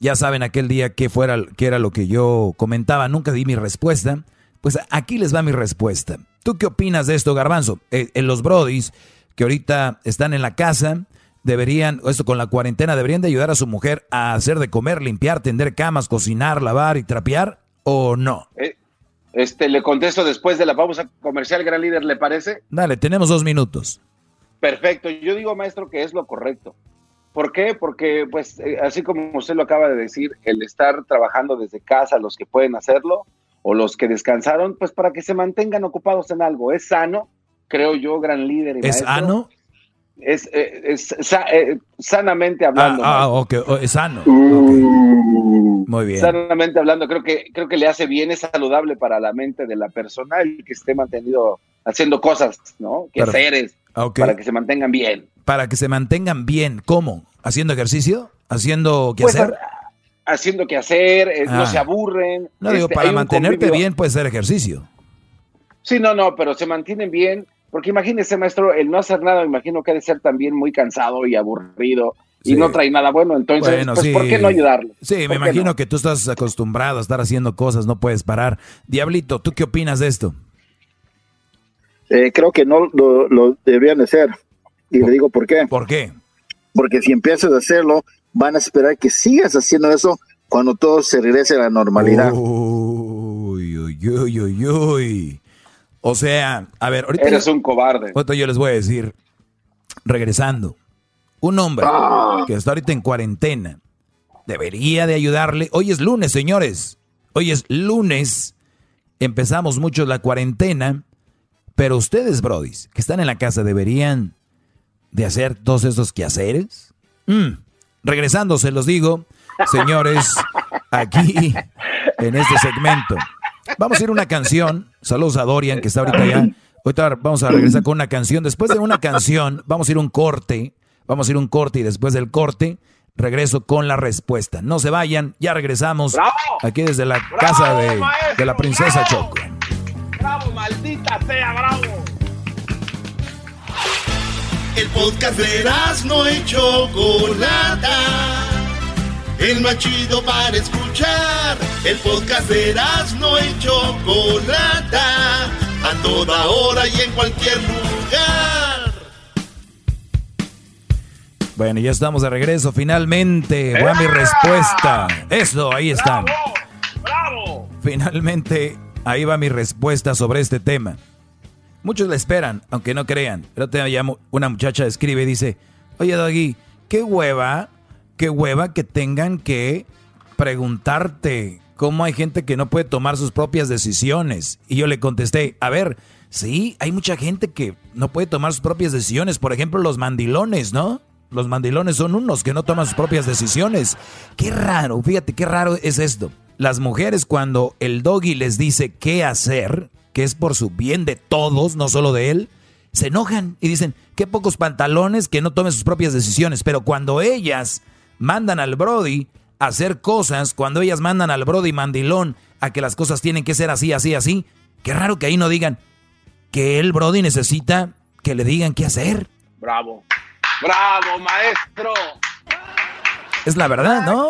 Speaker 3: ya saben aquel día que fuera que era lo que yo comentaba, nunca di mi respuesta. Pues aquí les va mi respuesta. ¿Tú qué opinas de esto, Garbanzo? Eh, en los brodis que ahorita están en la casa, deberían, esto con la cuarentena, deberían de ayudar a su mujer a hacer de comer, limpiar, tender camas, cocinar, lavar y trapear o no?
Speaker 4: Eh, Este, le contesto después de la pausa comercial, gran líder, ¿le parece?
Speaker 3: Dale, tenemos dos minutos.
Speaker 4: Perfecto. Yo digo, maestro, que es lo correcto. ¿Por qué? Porque, pues, eh, así como usted lo acaba de decir, el estar trabajando desde casa, los que pueden hacerlo, o los que descansaron, pues para que se mantengan ocupados en algo. Es sano, creo yo, gran líder.
Speaker 3: Y ¿Es sano?
Speaker 4: Es, eh, es, eh, sanamente hablando.
Speaker 3: Ah, ah ok, oh, es sano. Uh. Muy bien.
Speaker 4: Sanamente hablando, creo que, creo que le hace bien, es saludable para la mente de la persona el que esté mantenido haciendo cosas, ¿no? Que haceres, para que se mantengan bien.
Speaker 3: Para que se mantengan bien, ¿cómo? ¿Haciendo ejercicio? ¿Haciendo qué pues, hacer?
Speaker 4: haciendo que hacer, eh, no ah. se aburren.
Speaker 3: No, digo, este, para mantenerte bien puede ser ejercicio.
Speaker 4: Sí, no, no, pero se mantienen bien, porque imagínese, maestro, el no hacer nada, me imagino que ha de ser también muy cansado y aburrido y no trae nada bueno, entonces, pues, ¿por qué no ayudarle?
Speaker 3: Sí, me imagino que tú estás acostumbrado a estar haciendo cosas, no puedes parar. Diablito, ¿tú qué opinas de esto?
Speaker 27: Eh, creo que no lo, lo deberían hacer. Y le digo por qué.
Speaker 3: ¿Por qué?
Speaker 27: Porque si empiezas a hacerlo, van a esperar que sigas haciendo eso cuando todo se regrese a la normalidad.
Speaker 3: Uy, uy, uy, uy, uy. O sea, a ver, ahorita.
Speaker 4: Eres un cobarde.
Speaker 3: Ahorita yo les voy a decir, regresando, un hombre ah. que está ahorita en cuarentena debería de ayudarle. Hoy es lunes, señores. Hoy es lunes. Empezamos mucho la cuarentena. Pero ustedes, brodis, que están en la casa, deberían de hacer todos esos quehaceres. Mm. Regresando, se los digo, señores, [LAUGHS] aquí en este segmento. Vamos a ir a una canción. Saludos a Dorian, que está ahorita allá. Ahorita vamos a regresar con una canción. Después de una canción, vamos a ir a un corte. Vamos a ir a un corte y después del corte, regreso con la respuesta. No se vayan, ya regresamos aquí desde la casa de, de, la princesa Choco.
Speaker 8: Bravo, maldita sea, bravo. El podcast de no hecho Chocolata. El más chido para escuchar. El podcast de no hecho Chocolata. A toda hora y en cualquier lugar.
Speaker 3: Bueno, ya estamos de regreso finalmente. Buena mi respuesta. Eso, ahí están.
Speaker 8: ¡Bravo!
Speaker 3: Finalmente, ahí va mi respuesta sobre este tema. Muchos la esperan, aunque no crean. Pero te llamo, una muchacha escribe y dice, oye Doggy, qué hueva, qué hueva que tengan que preguntarte cómo hay gente que no puede tomar sus propias decisiones. Y yo le contesté, a ver, sí, hay mucha gente que no puede tomar sus propias decisiones. Por ejemplo, los mandilones, ¿no? Los mandilones son unos que no toman sus propias decisiones. Qué raro, fíjate, qué raro es esto. Las mujeres cuando el doggy les dice qué hacer, que es por su bien de todos, no solo de él, se enojan y dicen, qué pocos pantalones que no tomen sus propias decisiones. Pero cuando ellas mandan al Brody a hacer cosas, cuando ellas mandan al Brody mandilón a que las cosas tienen que ser así, así, así, qué raro que ahí no digan que el Brody necesita que le digan qué hacer.
Speaker 4: Bravo, bravo, maestro.
Speaker 3: Es la verdad, ¿no?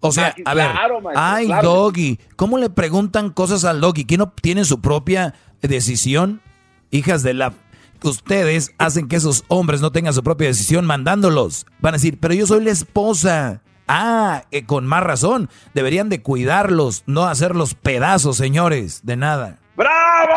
Speaker 3: O sea, a ver, ay, Doggy, ¿cómo le preguntan cosas al Doggy? ¿Quién no tiene su propia decisión? Hijas de la... Ustedes hacen que esos hombres no tengan su propia decisión mandándolos. Van a decir, pero yo soy la esposa. Ah, eh, con más razón. Deberían de cuidarlos, no hacerlos pedazos, señores. De nada.
Speaker 8: ¡Bravo!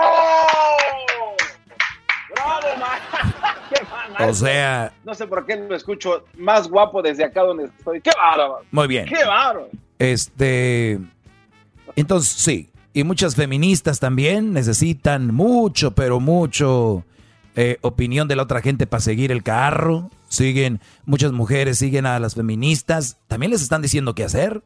Speaker 3: O sea.
Speaker 4: No sé por qué lo escucho más guapo desde acá donde estoy. ¡Qué bárbaro!
Speaker 3: Muy bien.
Speaker 4: ¡Qué bárbaro!
Speaker 3: Este. Entonces, sí. Y muchas feministas también necesitan mucho, pero mucho eh, opinión de la otra gente para seguir el carro. Siguen, muchas mujeres siguen a las feministas. También les están diciendo qué hacer.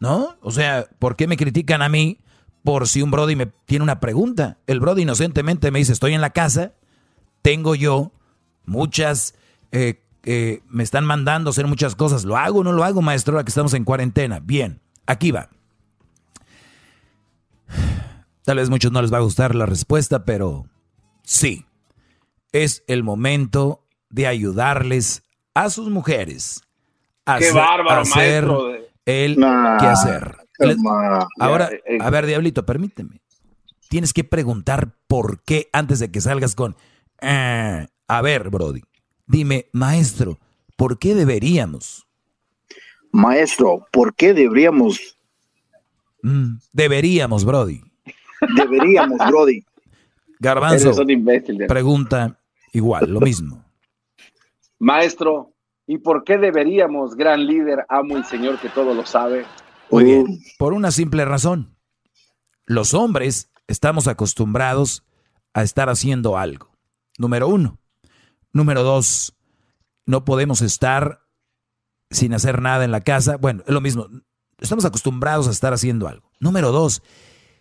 Speaker 3: ¿No? O sea, ¿por qué me critican a mí por si un Brody me tiene una pregunta? El Brody inocentemente me dice, estoy en la casa, tengo yo Muchas eh, eh, me están mandando hacer muchas cosas. ¿Lo hago o no lo hago, maestro? Ahora que estamos en cuarentena. Bien, aquí va. Tal vez a muchos no les va a gustar la respuesta, pero sí. Es el momento de ayudarles a sus mujeres a
Speaker 4: Qué
Speaker 3: hacer,
Speaker 4: bárbaro,
Speaker 3: hacer el qué hacer. Ahora,
Speaker 4: eh,
Speaker 3: a ver, Diablito, permíteme. Tienes que preguntar por qué antes de que salgas con... A ver, Brody, dime, maestro, ¿por qué deberíamos?
Speaker 27: Maestro, ¿por qué deberíamos?
Speaker 3: Mm, deberíamos, Brody.
Speaker 27: deberíamos, Brody?
Speaker 3: Garbanzo, pregunta igual, lo mismo. [LAUGHS]
Speaker 4: Maestro, ¿y por qué deberíamos, gran líder, amo y señor que todo lo sabe?
Speaker 3: Muy bien, por una simple razón. Los hombres estamos acostumbrados a estar haciendo algo. Número uno. Número dos, no podemos estar sin hacer nada en la casa. Bueno, es lo mismo. Estamos acostumbrados a estar haciendo algo. Número dos,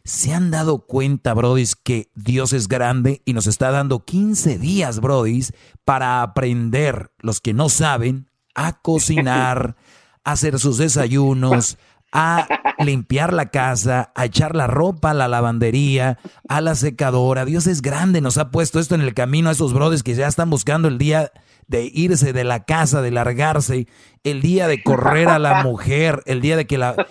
Speaker 3: ¿se han dado cuenta, brodis, que Dios es grande y nos está dando 15 días, brodis, para aprender, los que no saben, a cocinar, [LAUGHS] a hacer sus desayunos, a limpiar la casa, a echar la ropa a la lavandería, a la secadora. Dios es grande, nos ha puesto esto en el camino a esos brothers que ya están buscando el día de irse de la casa, de largarse, el día de correr a la [LAUGHS] mujer, el día de que la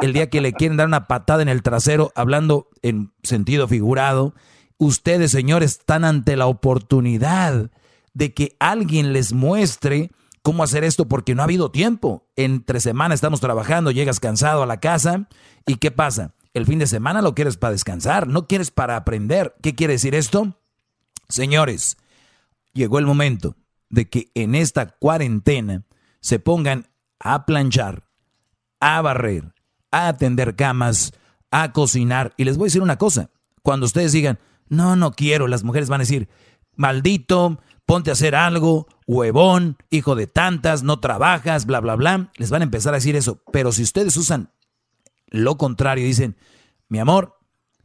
Speaker 3: el día que le quieren dar una patada en el trasero, hablando en sentido figurado. Ustedes, señores, están ante la oportunidad de que alguien les muestre cómo hacer esto porque no ha habido tiempo. Entre semana estamos trabajando, llegas cansado a la casa y ¿qué pasa? El fin de semana lo quieres para descansar, no quieres para aprender. ¿Qué quiere decir esto? Señores, llegó el momento de que en esta cuarentena se pongan a planchar, a barrer, a atender camas, a cocinar. Y les voy a decir una cosa, cuando ustedes digan, no, no quiero, las mujeres van a decir, maldito, ponte a hacer algo, huevón, hijo de tantas, no trabajas, bla, bla, bla. Les van a empezar a decir eso. Pero si ustedes usan lo contrario, dicen, mi amor,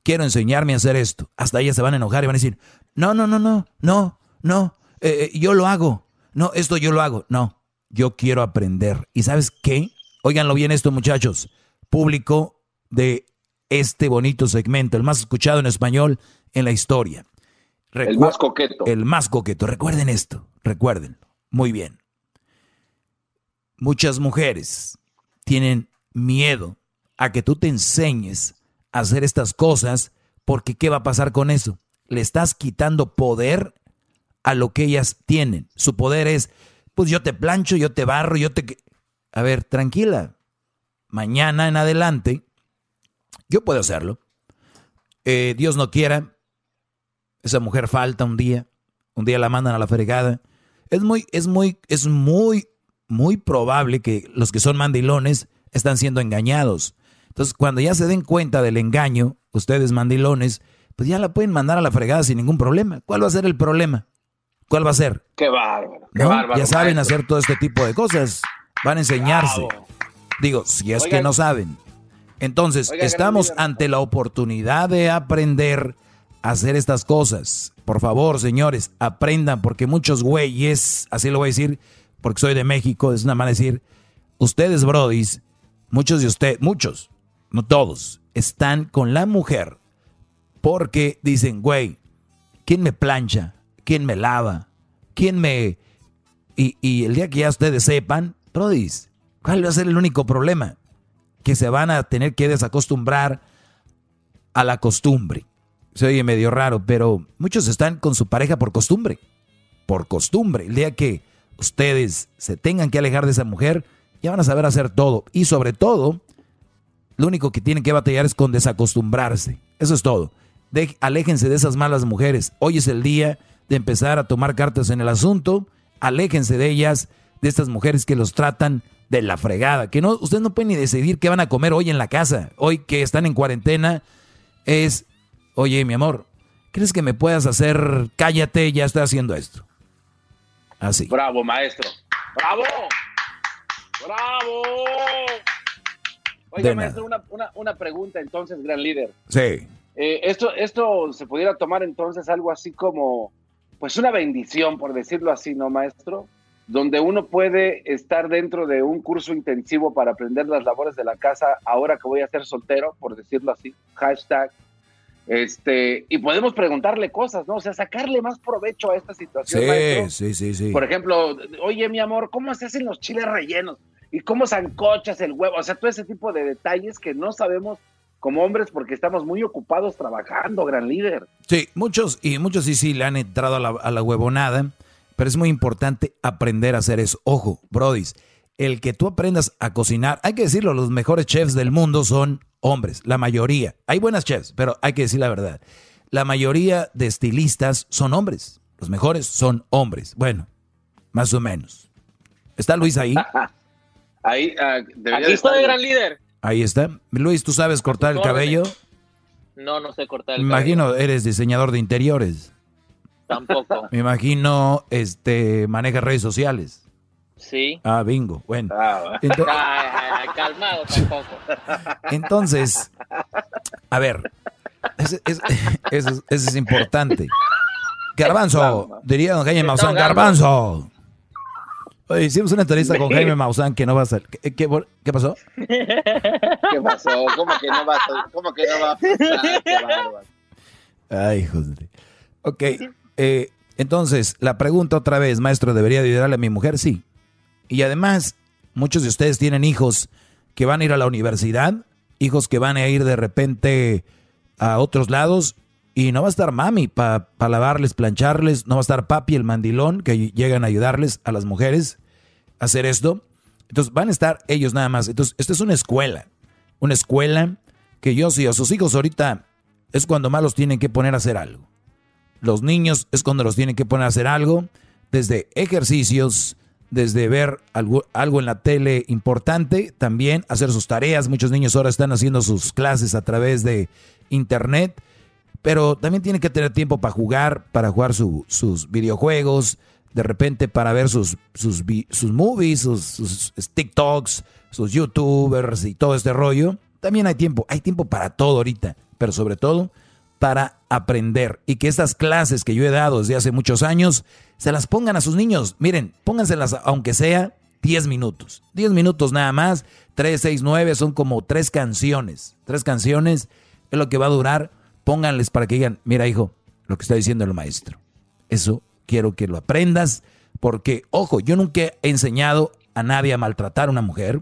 Speaker 3: quiero enseñarme a hacer esto. Hasta ellas se van a enojar y van a decir, no, no, no, no, no, no, eh, eh, yo lo hago. No, esto yo lo hago. No, yo quiero aprender. ¿Y sabes qué? Óiganlo bien esto, muchachos. Público de este bonito segmento, el más escuchado en español en la historia
Speaker 4: el más coqueto.
Speaker 3: El más coqueto. Recuerden esto, recuerden. Muy bien. Muchas mujeres tienen miedo a que tú te enseñes a hacer estas cosas porque ¿qué va a pasar con eso? Le estás quitando poder a lo que ellas tienen. Su poder es, pues yo te plancho, yo te barro, yo te... A ver, tranquila. Mañana en adelante, yo puedo hacerlo. Eh, Dios no quiera, esa mujer falta un día, un día la mandan a la fregada. Es muy, es muy, es muy, muy probable que los que son mandilones están siendo engañados. Entonces, cuando ya se den cuenta del engaño, ustedes mandilones, pues ya la pueden mandar a la fregada sin ningún problema. ¿Cuál va a ser el problema? ¿Cuál va a ser?
Speaker 4: Qué bárbaro. Qué bárbaro
Speaker 3: ya saben hacer todo este tipo de cosas. Van a enseñarse. Digo, si es que no saben. Entonces, estamos ante la oportunidad de aprender hacer estas cosas. Por favor, señores, aprendan, porque muchos güeyes, así lo voy a decir, porque soy de México, es una de decir, ustedes, brodis, muchos de ustedes, muchos, no todos, están con la mujer porque dicen, güey, ¿quién me plancha? ¿Quién me lava? ¿Quién me...? Y, y el día que ya ustedes sepan, brodis, ¿cuál va a ser el único problema? Que se van a tener que desacostumbrar a la costumbre se oye medio raro, pero muchos están con su pareja por costumbre. Por costumbre. El día que ustedes se tengan que alejar de esa mujer, ya van a saber hacer todo. Y sobre todo, lo único que tienen que batallar es con desacostumbrarse. Eso es todo. aléjense de esas malas mujeres. Hoy es el día de empezar a tomar cartas en el asunto. Aléjense de ellas, de estas mujeres que los tratan de la fregada. Que no, ustedes no pueden ni decidir qué van a comer hoy en la casa. Hoy que están en cuarentena, es oye, mi amor, ¿crees que me puedas hacer, cállate, ya estoy haciendo esto? Así.
Speaker 4: Bravo, maestro. Bravo. Bravo. Oiga, maestro, una, una, pregunta entonces, gran líder.
Speaker 3: Sí.
Speaker 4: Eh, esto, esto se pudiera tomar entonces algo así como, pues una bendición, por decirlo así, ¿no, maestro? Donde uno puede estar dentro de un curso intensivo para aprender las labores de la casa ahora que voy a ser soltero, por decirlo así. Hashtag este, y podemos preguntarle cosas, ¿no? O sea, sacarle más provecho a esta situación.
Speaker 3: Sí, sí, sí, sí.
Speaker 4: Por ejemplo, oye, mi amor, ¿cómo se hacen los chiles rellenos? ¿Y cómo zancochas el huevo? O sea, todo ese tipo de detalles que no sabemos como hombres porque estamos muy ocupados trabajando, gran líder.
Speaker 3: Sí, muchos, y muchos sí, sí, le han entrado a la, a la huevonada, pero es muy importante aprender a hacer eso. Ojo, brodis, el que tú aprendas a cocinar, hay que decirlo, los mejores chefs del mundo son hombres, la mayoría. Hay buenas chefs, pero hay que decir la verdad. La mayoría de estilistas son hombres. Los mejores son hombres. Bueno, más o menos. ¿Está Luis ahí? [LAUGHS]
Speaker 11: ahí uh,
Speaker 28: Aquí estoy, gran líder.
Speaker 3: Ahí está. Luis, ¿tú sabes cortar el cabello?
Speaker 28: No, no sé cortar el
Speaker 3: Me imagino, eres diseñador de interiores.
Speaker 28: Tampoco. [LAUGHS]
Speaker 3: Me imagino, este, maneja redes sociales.
Speaker 28: Sí.
Speaker 3: Ah, bingo. Bueno.
Speaker 28: Ah, Entonces, [LAUGHS] calmado tampoco.
Speaker 3: Entonces, a ver, eso es, es, es, importante. Garbanzo, diría don Jaime Maussan, Garbanzo. Oye, hicimos una entrevista con Jaime Maussan que no va a ser. ¿Qué, qué, qué pasó?
Speaker 11: ¿Qué pasó? ¿Cómo que no va a, cómo que no va a pasar?
Speaker 3: Ay, joder. Ok, eh, entonces, la pregunta otra vez, maestro, ¿debería ayudarle a mi mujer? Sí. Y además, muchos de ustedes tienen hijos que van a ir a la universidad, hijos que van a ir de repente a otros lados y no va a estar mami para lavarles, plancharles, no va a estar papi el mandilón que llegan a ayudarles a las mujeres a hacer esto. Entonces van a estar ellos nada más. Entonces, esto es una escuela. Una escuela que yo, si a sus hijos ahorita es cuando más los tienen que poner a hacer algo. Los niños es cuando los tienen que poner a hacer algo, desde ejercicios, desde ver algo, algo en la tele importante, también hacer sus tareas. Muchos niños ahora están haciendo sus clases a través de internet pero también tiene que tener tiempo para jugar, para jugar sus videojuegos, de repente para ver sus, sus, sus movies, sus, sus, TikToks, sus YouTubers y todo este rollo. También hay tiempo, hay tiempo para todo ahorita, pero sobre todo para aprender y que estas clases que yo he dado desde hace muchos años se las pongan a sus niños. Miren, pónganselas aunque sea 10 minutos. 10 minutos nada más, 3, 6, 9 son como tres canciones. Tres canciones es lo que va a durar pónganles para que digan, mira hijo, lo que está diciendo el maestro. Eso quiero que lo aprendas, porque, ojo, yo nunca he enseñado a nadie a maltratar a una mujer,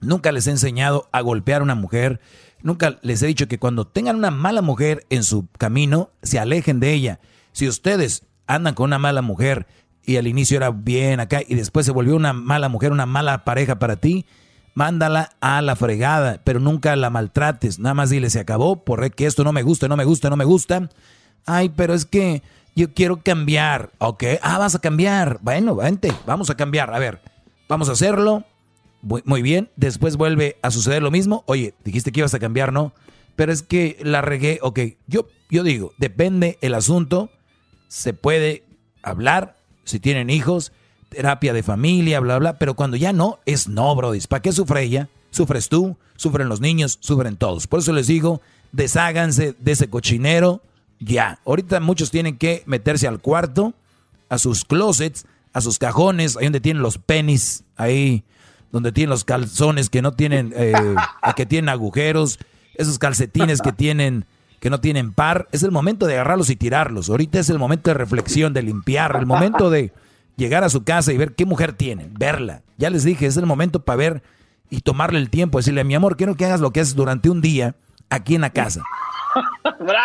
Speaker 3: nunca les he enseñado a golpear a una mujer, nunca les he dicho que cuando tengan una mala mujer en su camino, se alejen de ella. Si ustedes andan con una mala mujer y al inicio era bien acá y después se volvió una mala mujer, una mala pareja para ti, mándala a la fregada, pero nunca la maltrates. Nada más dile, se acabó, por que esto no me gusta, no me gusta, no me gusta. Ay, pero es que yo quiero cambiar. Ok, ah, vas a cambiar. Bueno, vente, vamos a cambiar. A ver, vamos a hacerlo. Muy bien, después vuelve a suceder lo mismo. Oye, dijiste que ibas a cambiar, ¿no? Pero es que la regué. Ok, yo, yo digo, depende el asunto. Se puede hablar si tienen hijos terapia de familia, bla, bla, pero cuando ya no, es no, Brody. ¿Para qué sufre ella? Sufres tú, sufren los niños, sufren todos. Por eso les digo, desháganse de ese cochinero ya. Ahorita muchos tienen que meterse al cuarto, a sus closets, a sus cajones, ahí donde tienen los penis, ahí donde tienen los calzones que no tienen, eh, [LAUGHS] que tienen agujeros, esos calcetines que tienen que no tienen par, es el momento de agarrarlos y tirarlos. Ahorita es el momento de reflexión, de limpiar, el momento de llegar a su casa y ver qué mujer tiene, verla. Ya les dije, es el momento para ver y tomarle el tiempo, decirle, mi amor, quiero que hagas lo que haces durante un día aquí en la casa. [LAUGHS]
Speaker 11: ¡Bravo!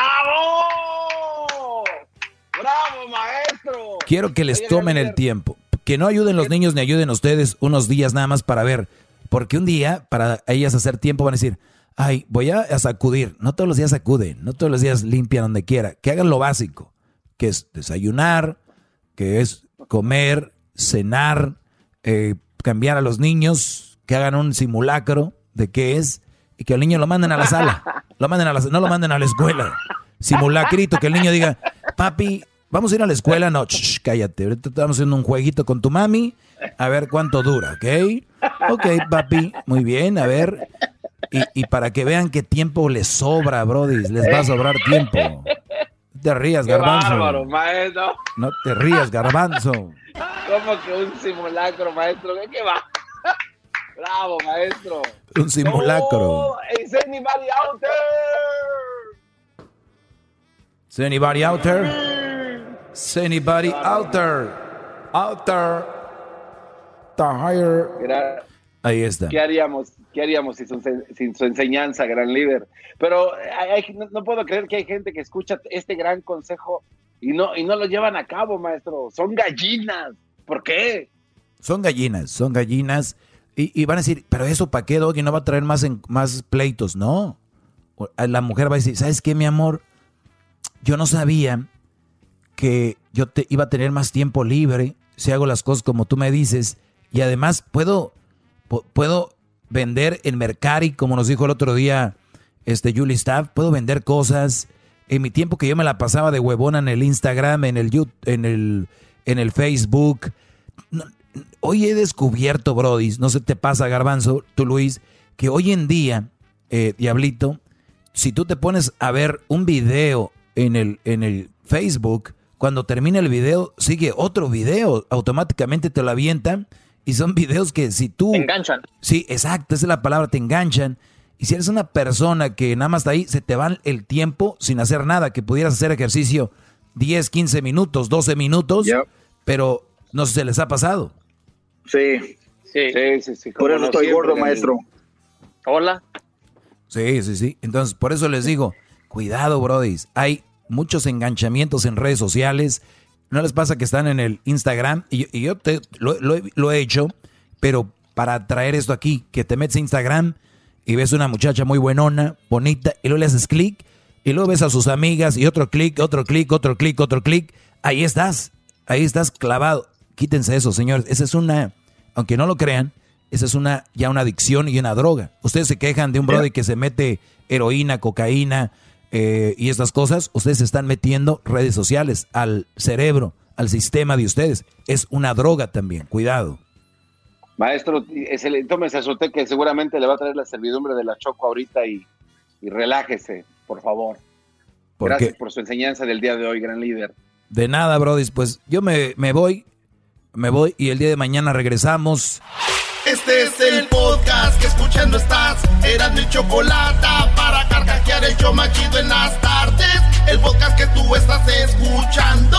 Speaker 11: ¡Bravo, maestro!
Speaker 3: Quiero que les tomen el tiempo. Que no ayuden los niños ni ayuden ustedes unos días nada más para ver. Porque un día, para ellas hacer tiempo, van a decir, ay, voy a, sacudir. No todos los días sacuden, no todos los días limpian donde quiera. Que hagan lo básico, que es desayunar, que es comer, cenar, eh, cambiar a los niños, que hagan un simulacro de qué es y que el niño lo manden a la sala. Lo manden a la, no lo manden a la escuela. Simulacrito, que el niño diga, papi, vamos a ir a la escuela. No, cállate. Ahorita estamos haciendo un jueguito con tu mami. A ver cuánto dura, ¿ok? Ok, papi, muy bien, a ver. Y, y para que vean qué tiempo les sobra, Brody, les va a sobrar tiempo te rías, garbanzo.
Speaker 11: Bárbaro, maestro.
Speaker 3: No te rías, [LAUGHS] garbanzo.
Speaker 11: ¿Cómo que un simulacro, maestro? ¿Qué, qué va? [LAUGHS] Bravo, maestro.
Speaker 3: Un simulacro.
Speaker 11: Oh, is anybody out there?
Speaker 3: Is anybody out there? Is anybody out there? Out there. The higher. Ahí está.
Speaker 11: ¿Qué haríamos? ¿Qué haríamos sin su, enseñanza, gran líder? Pero no, puedo creer que hay gente que escucha este gran consejo y no, y no lo llevan a cabo, maestro. Son gallinas. ¿Por qué?
Speaker 3: Son gallinas, son gallinas. Y, van a decir, pero eso para qué, Doggy, no va a traer más, más pleitos. No. La mujer va a decir, ¿sabes qué, mi amor? Yo no sabía que yo te iba a tener más tiempo libre si hago las cosas como tú me dices. Y además puedo, puedo vender en Mercari, como nos dijo el otro día este Julie Staff, puedo vender cosas. En mi tiempo que yo me la pasaba de huevona en el Instagram, en el YouTube, en el, en el Facebook. hoy he descubierto, Brody, no se te pasa, Garbanzo, tú Luis, que hoy en día, eh, Diablito, si tú te pones a ver un video en el, en el Facebook, cuando termina el video, sigue otro video, automáticamente te lo avientan y son videos que si tú...
Speaker 5: Te enganchan.
Speaker 3: Sí, exacto, esa es la palabra, te enganchan. Y si eres una persona que nada más está ahí, se te va el tiempo sin hacer nada, que pudieras hacer ejercicio 10, 15 minutos, 12 minutos, pero no sé si se les ha pasado.
Speaker 6: Sí, sí, sí, sí, Por eso estoy gordo, maestro.
Speaker 5: Hola.
Speaker 3: Sí, sí, sí. Entonces, por eso les digo, cuidado, brodis. Hay muchos enganchamientos en redes sociales. ¿No les pasa que están en el Instagram? Y, yo te, lo, he hecho, pero para traer esto aquí, que te metes a Instagram y ves una muchacha muy buenona, bonita, y luego le haces clic, y luego ves a sus amigas, y otro clic, otro clic, otro clic, otro clic. Ahí estás, ahí estás clavado. Quítense eso, señores. Esa es una, aunque no lo crean, esa es una ya una adicción y una droga. Ustedes se quejan de un brother que se mete heroína, cocaína eh, y estas cosas. Ustedes se están metiendo redes sociales al cerebro, al sistema de ustedes. Es una droga también. Cuidado.
Speaker 4: Maestro, tómese azote que seguramente le va a traer la servidumbre de la Choco ahorita y, relájese, por favor. Gracias por su enseñanza del día de hoy, gran líder.
Speaker 3: De nada, Brody. Pues yo me, me voy, me voy y el día de mañana regresamos.
Speaker 8: Este es el podcast que escuchando estás. Eran mi chocolate para carcajear el machido en las tardes. El podcast que tú estás escuchando.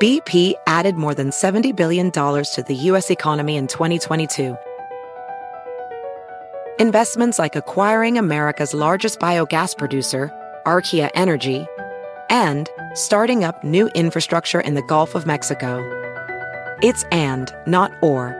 Speaker 29: BP added more than $70 billion to the U.S. economy in 2022. Investments like acquiring America's largest biogas producer, Archaea Energy, and starting up new infrastructure in the Gulf of Mexico. It's and, not or.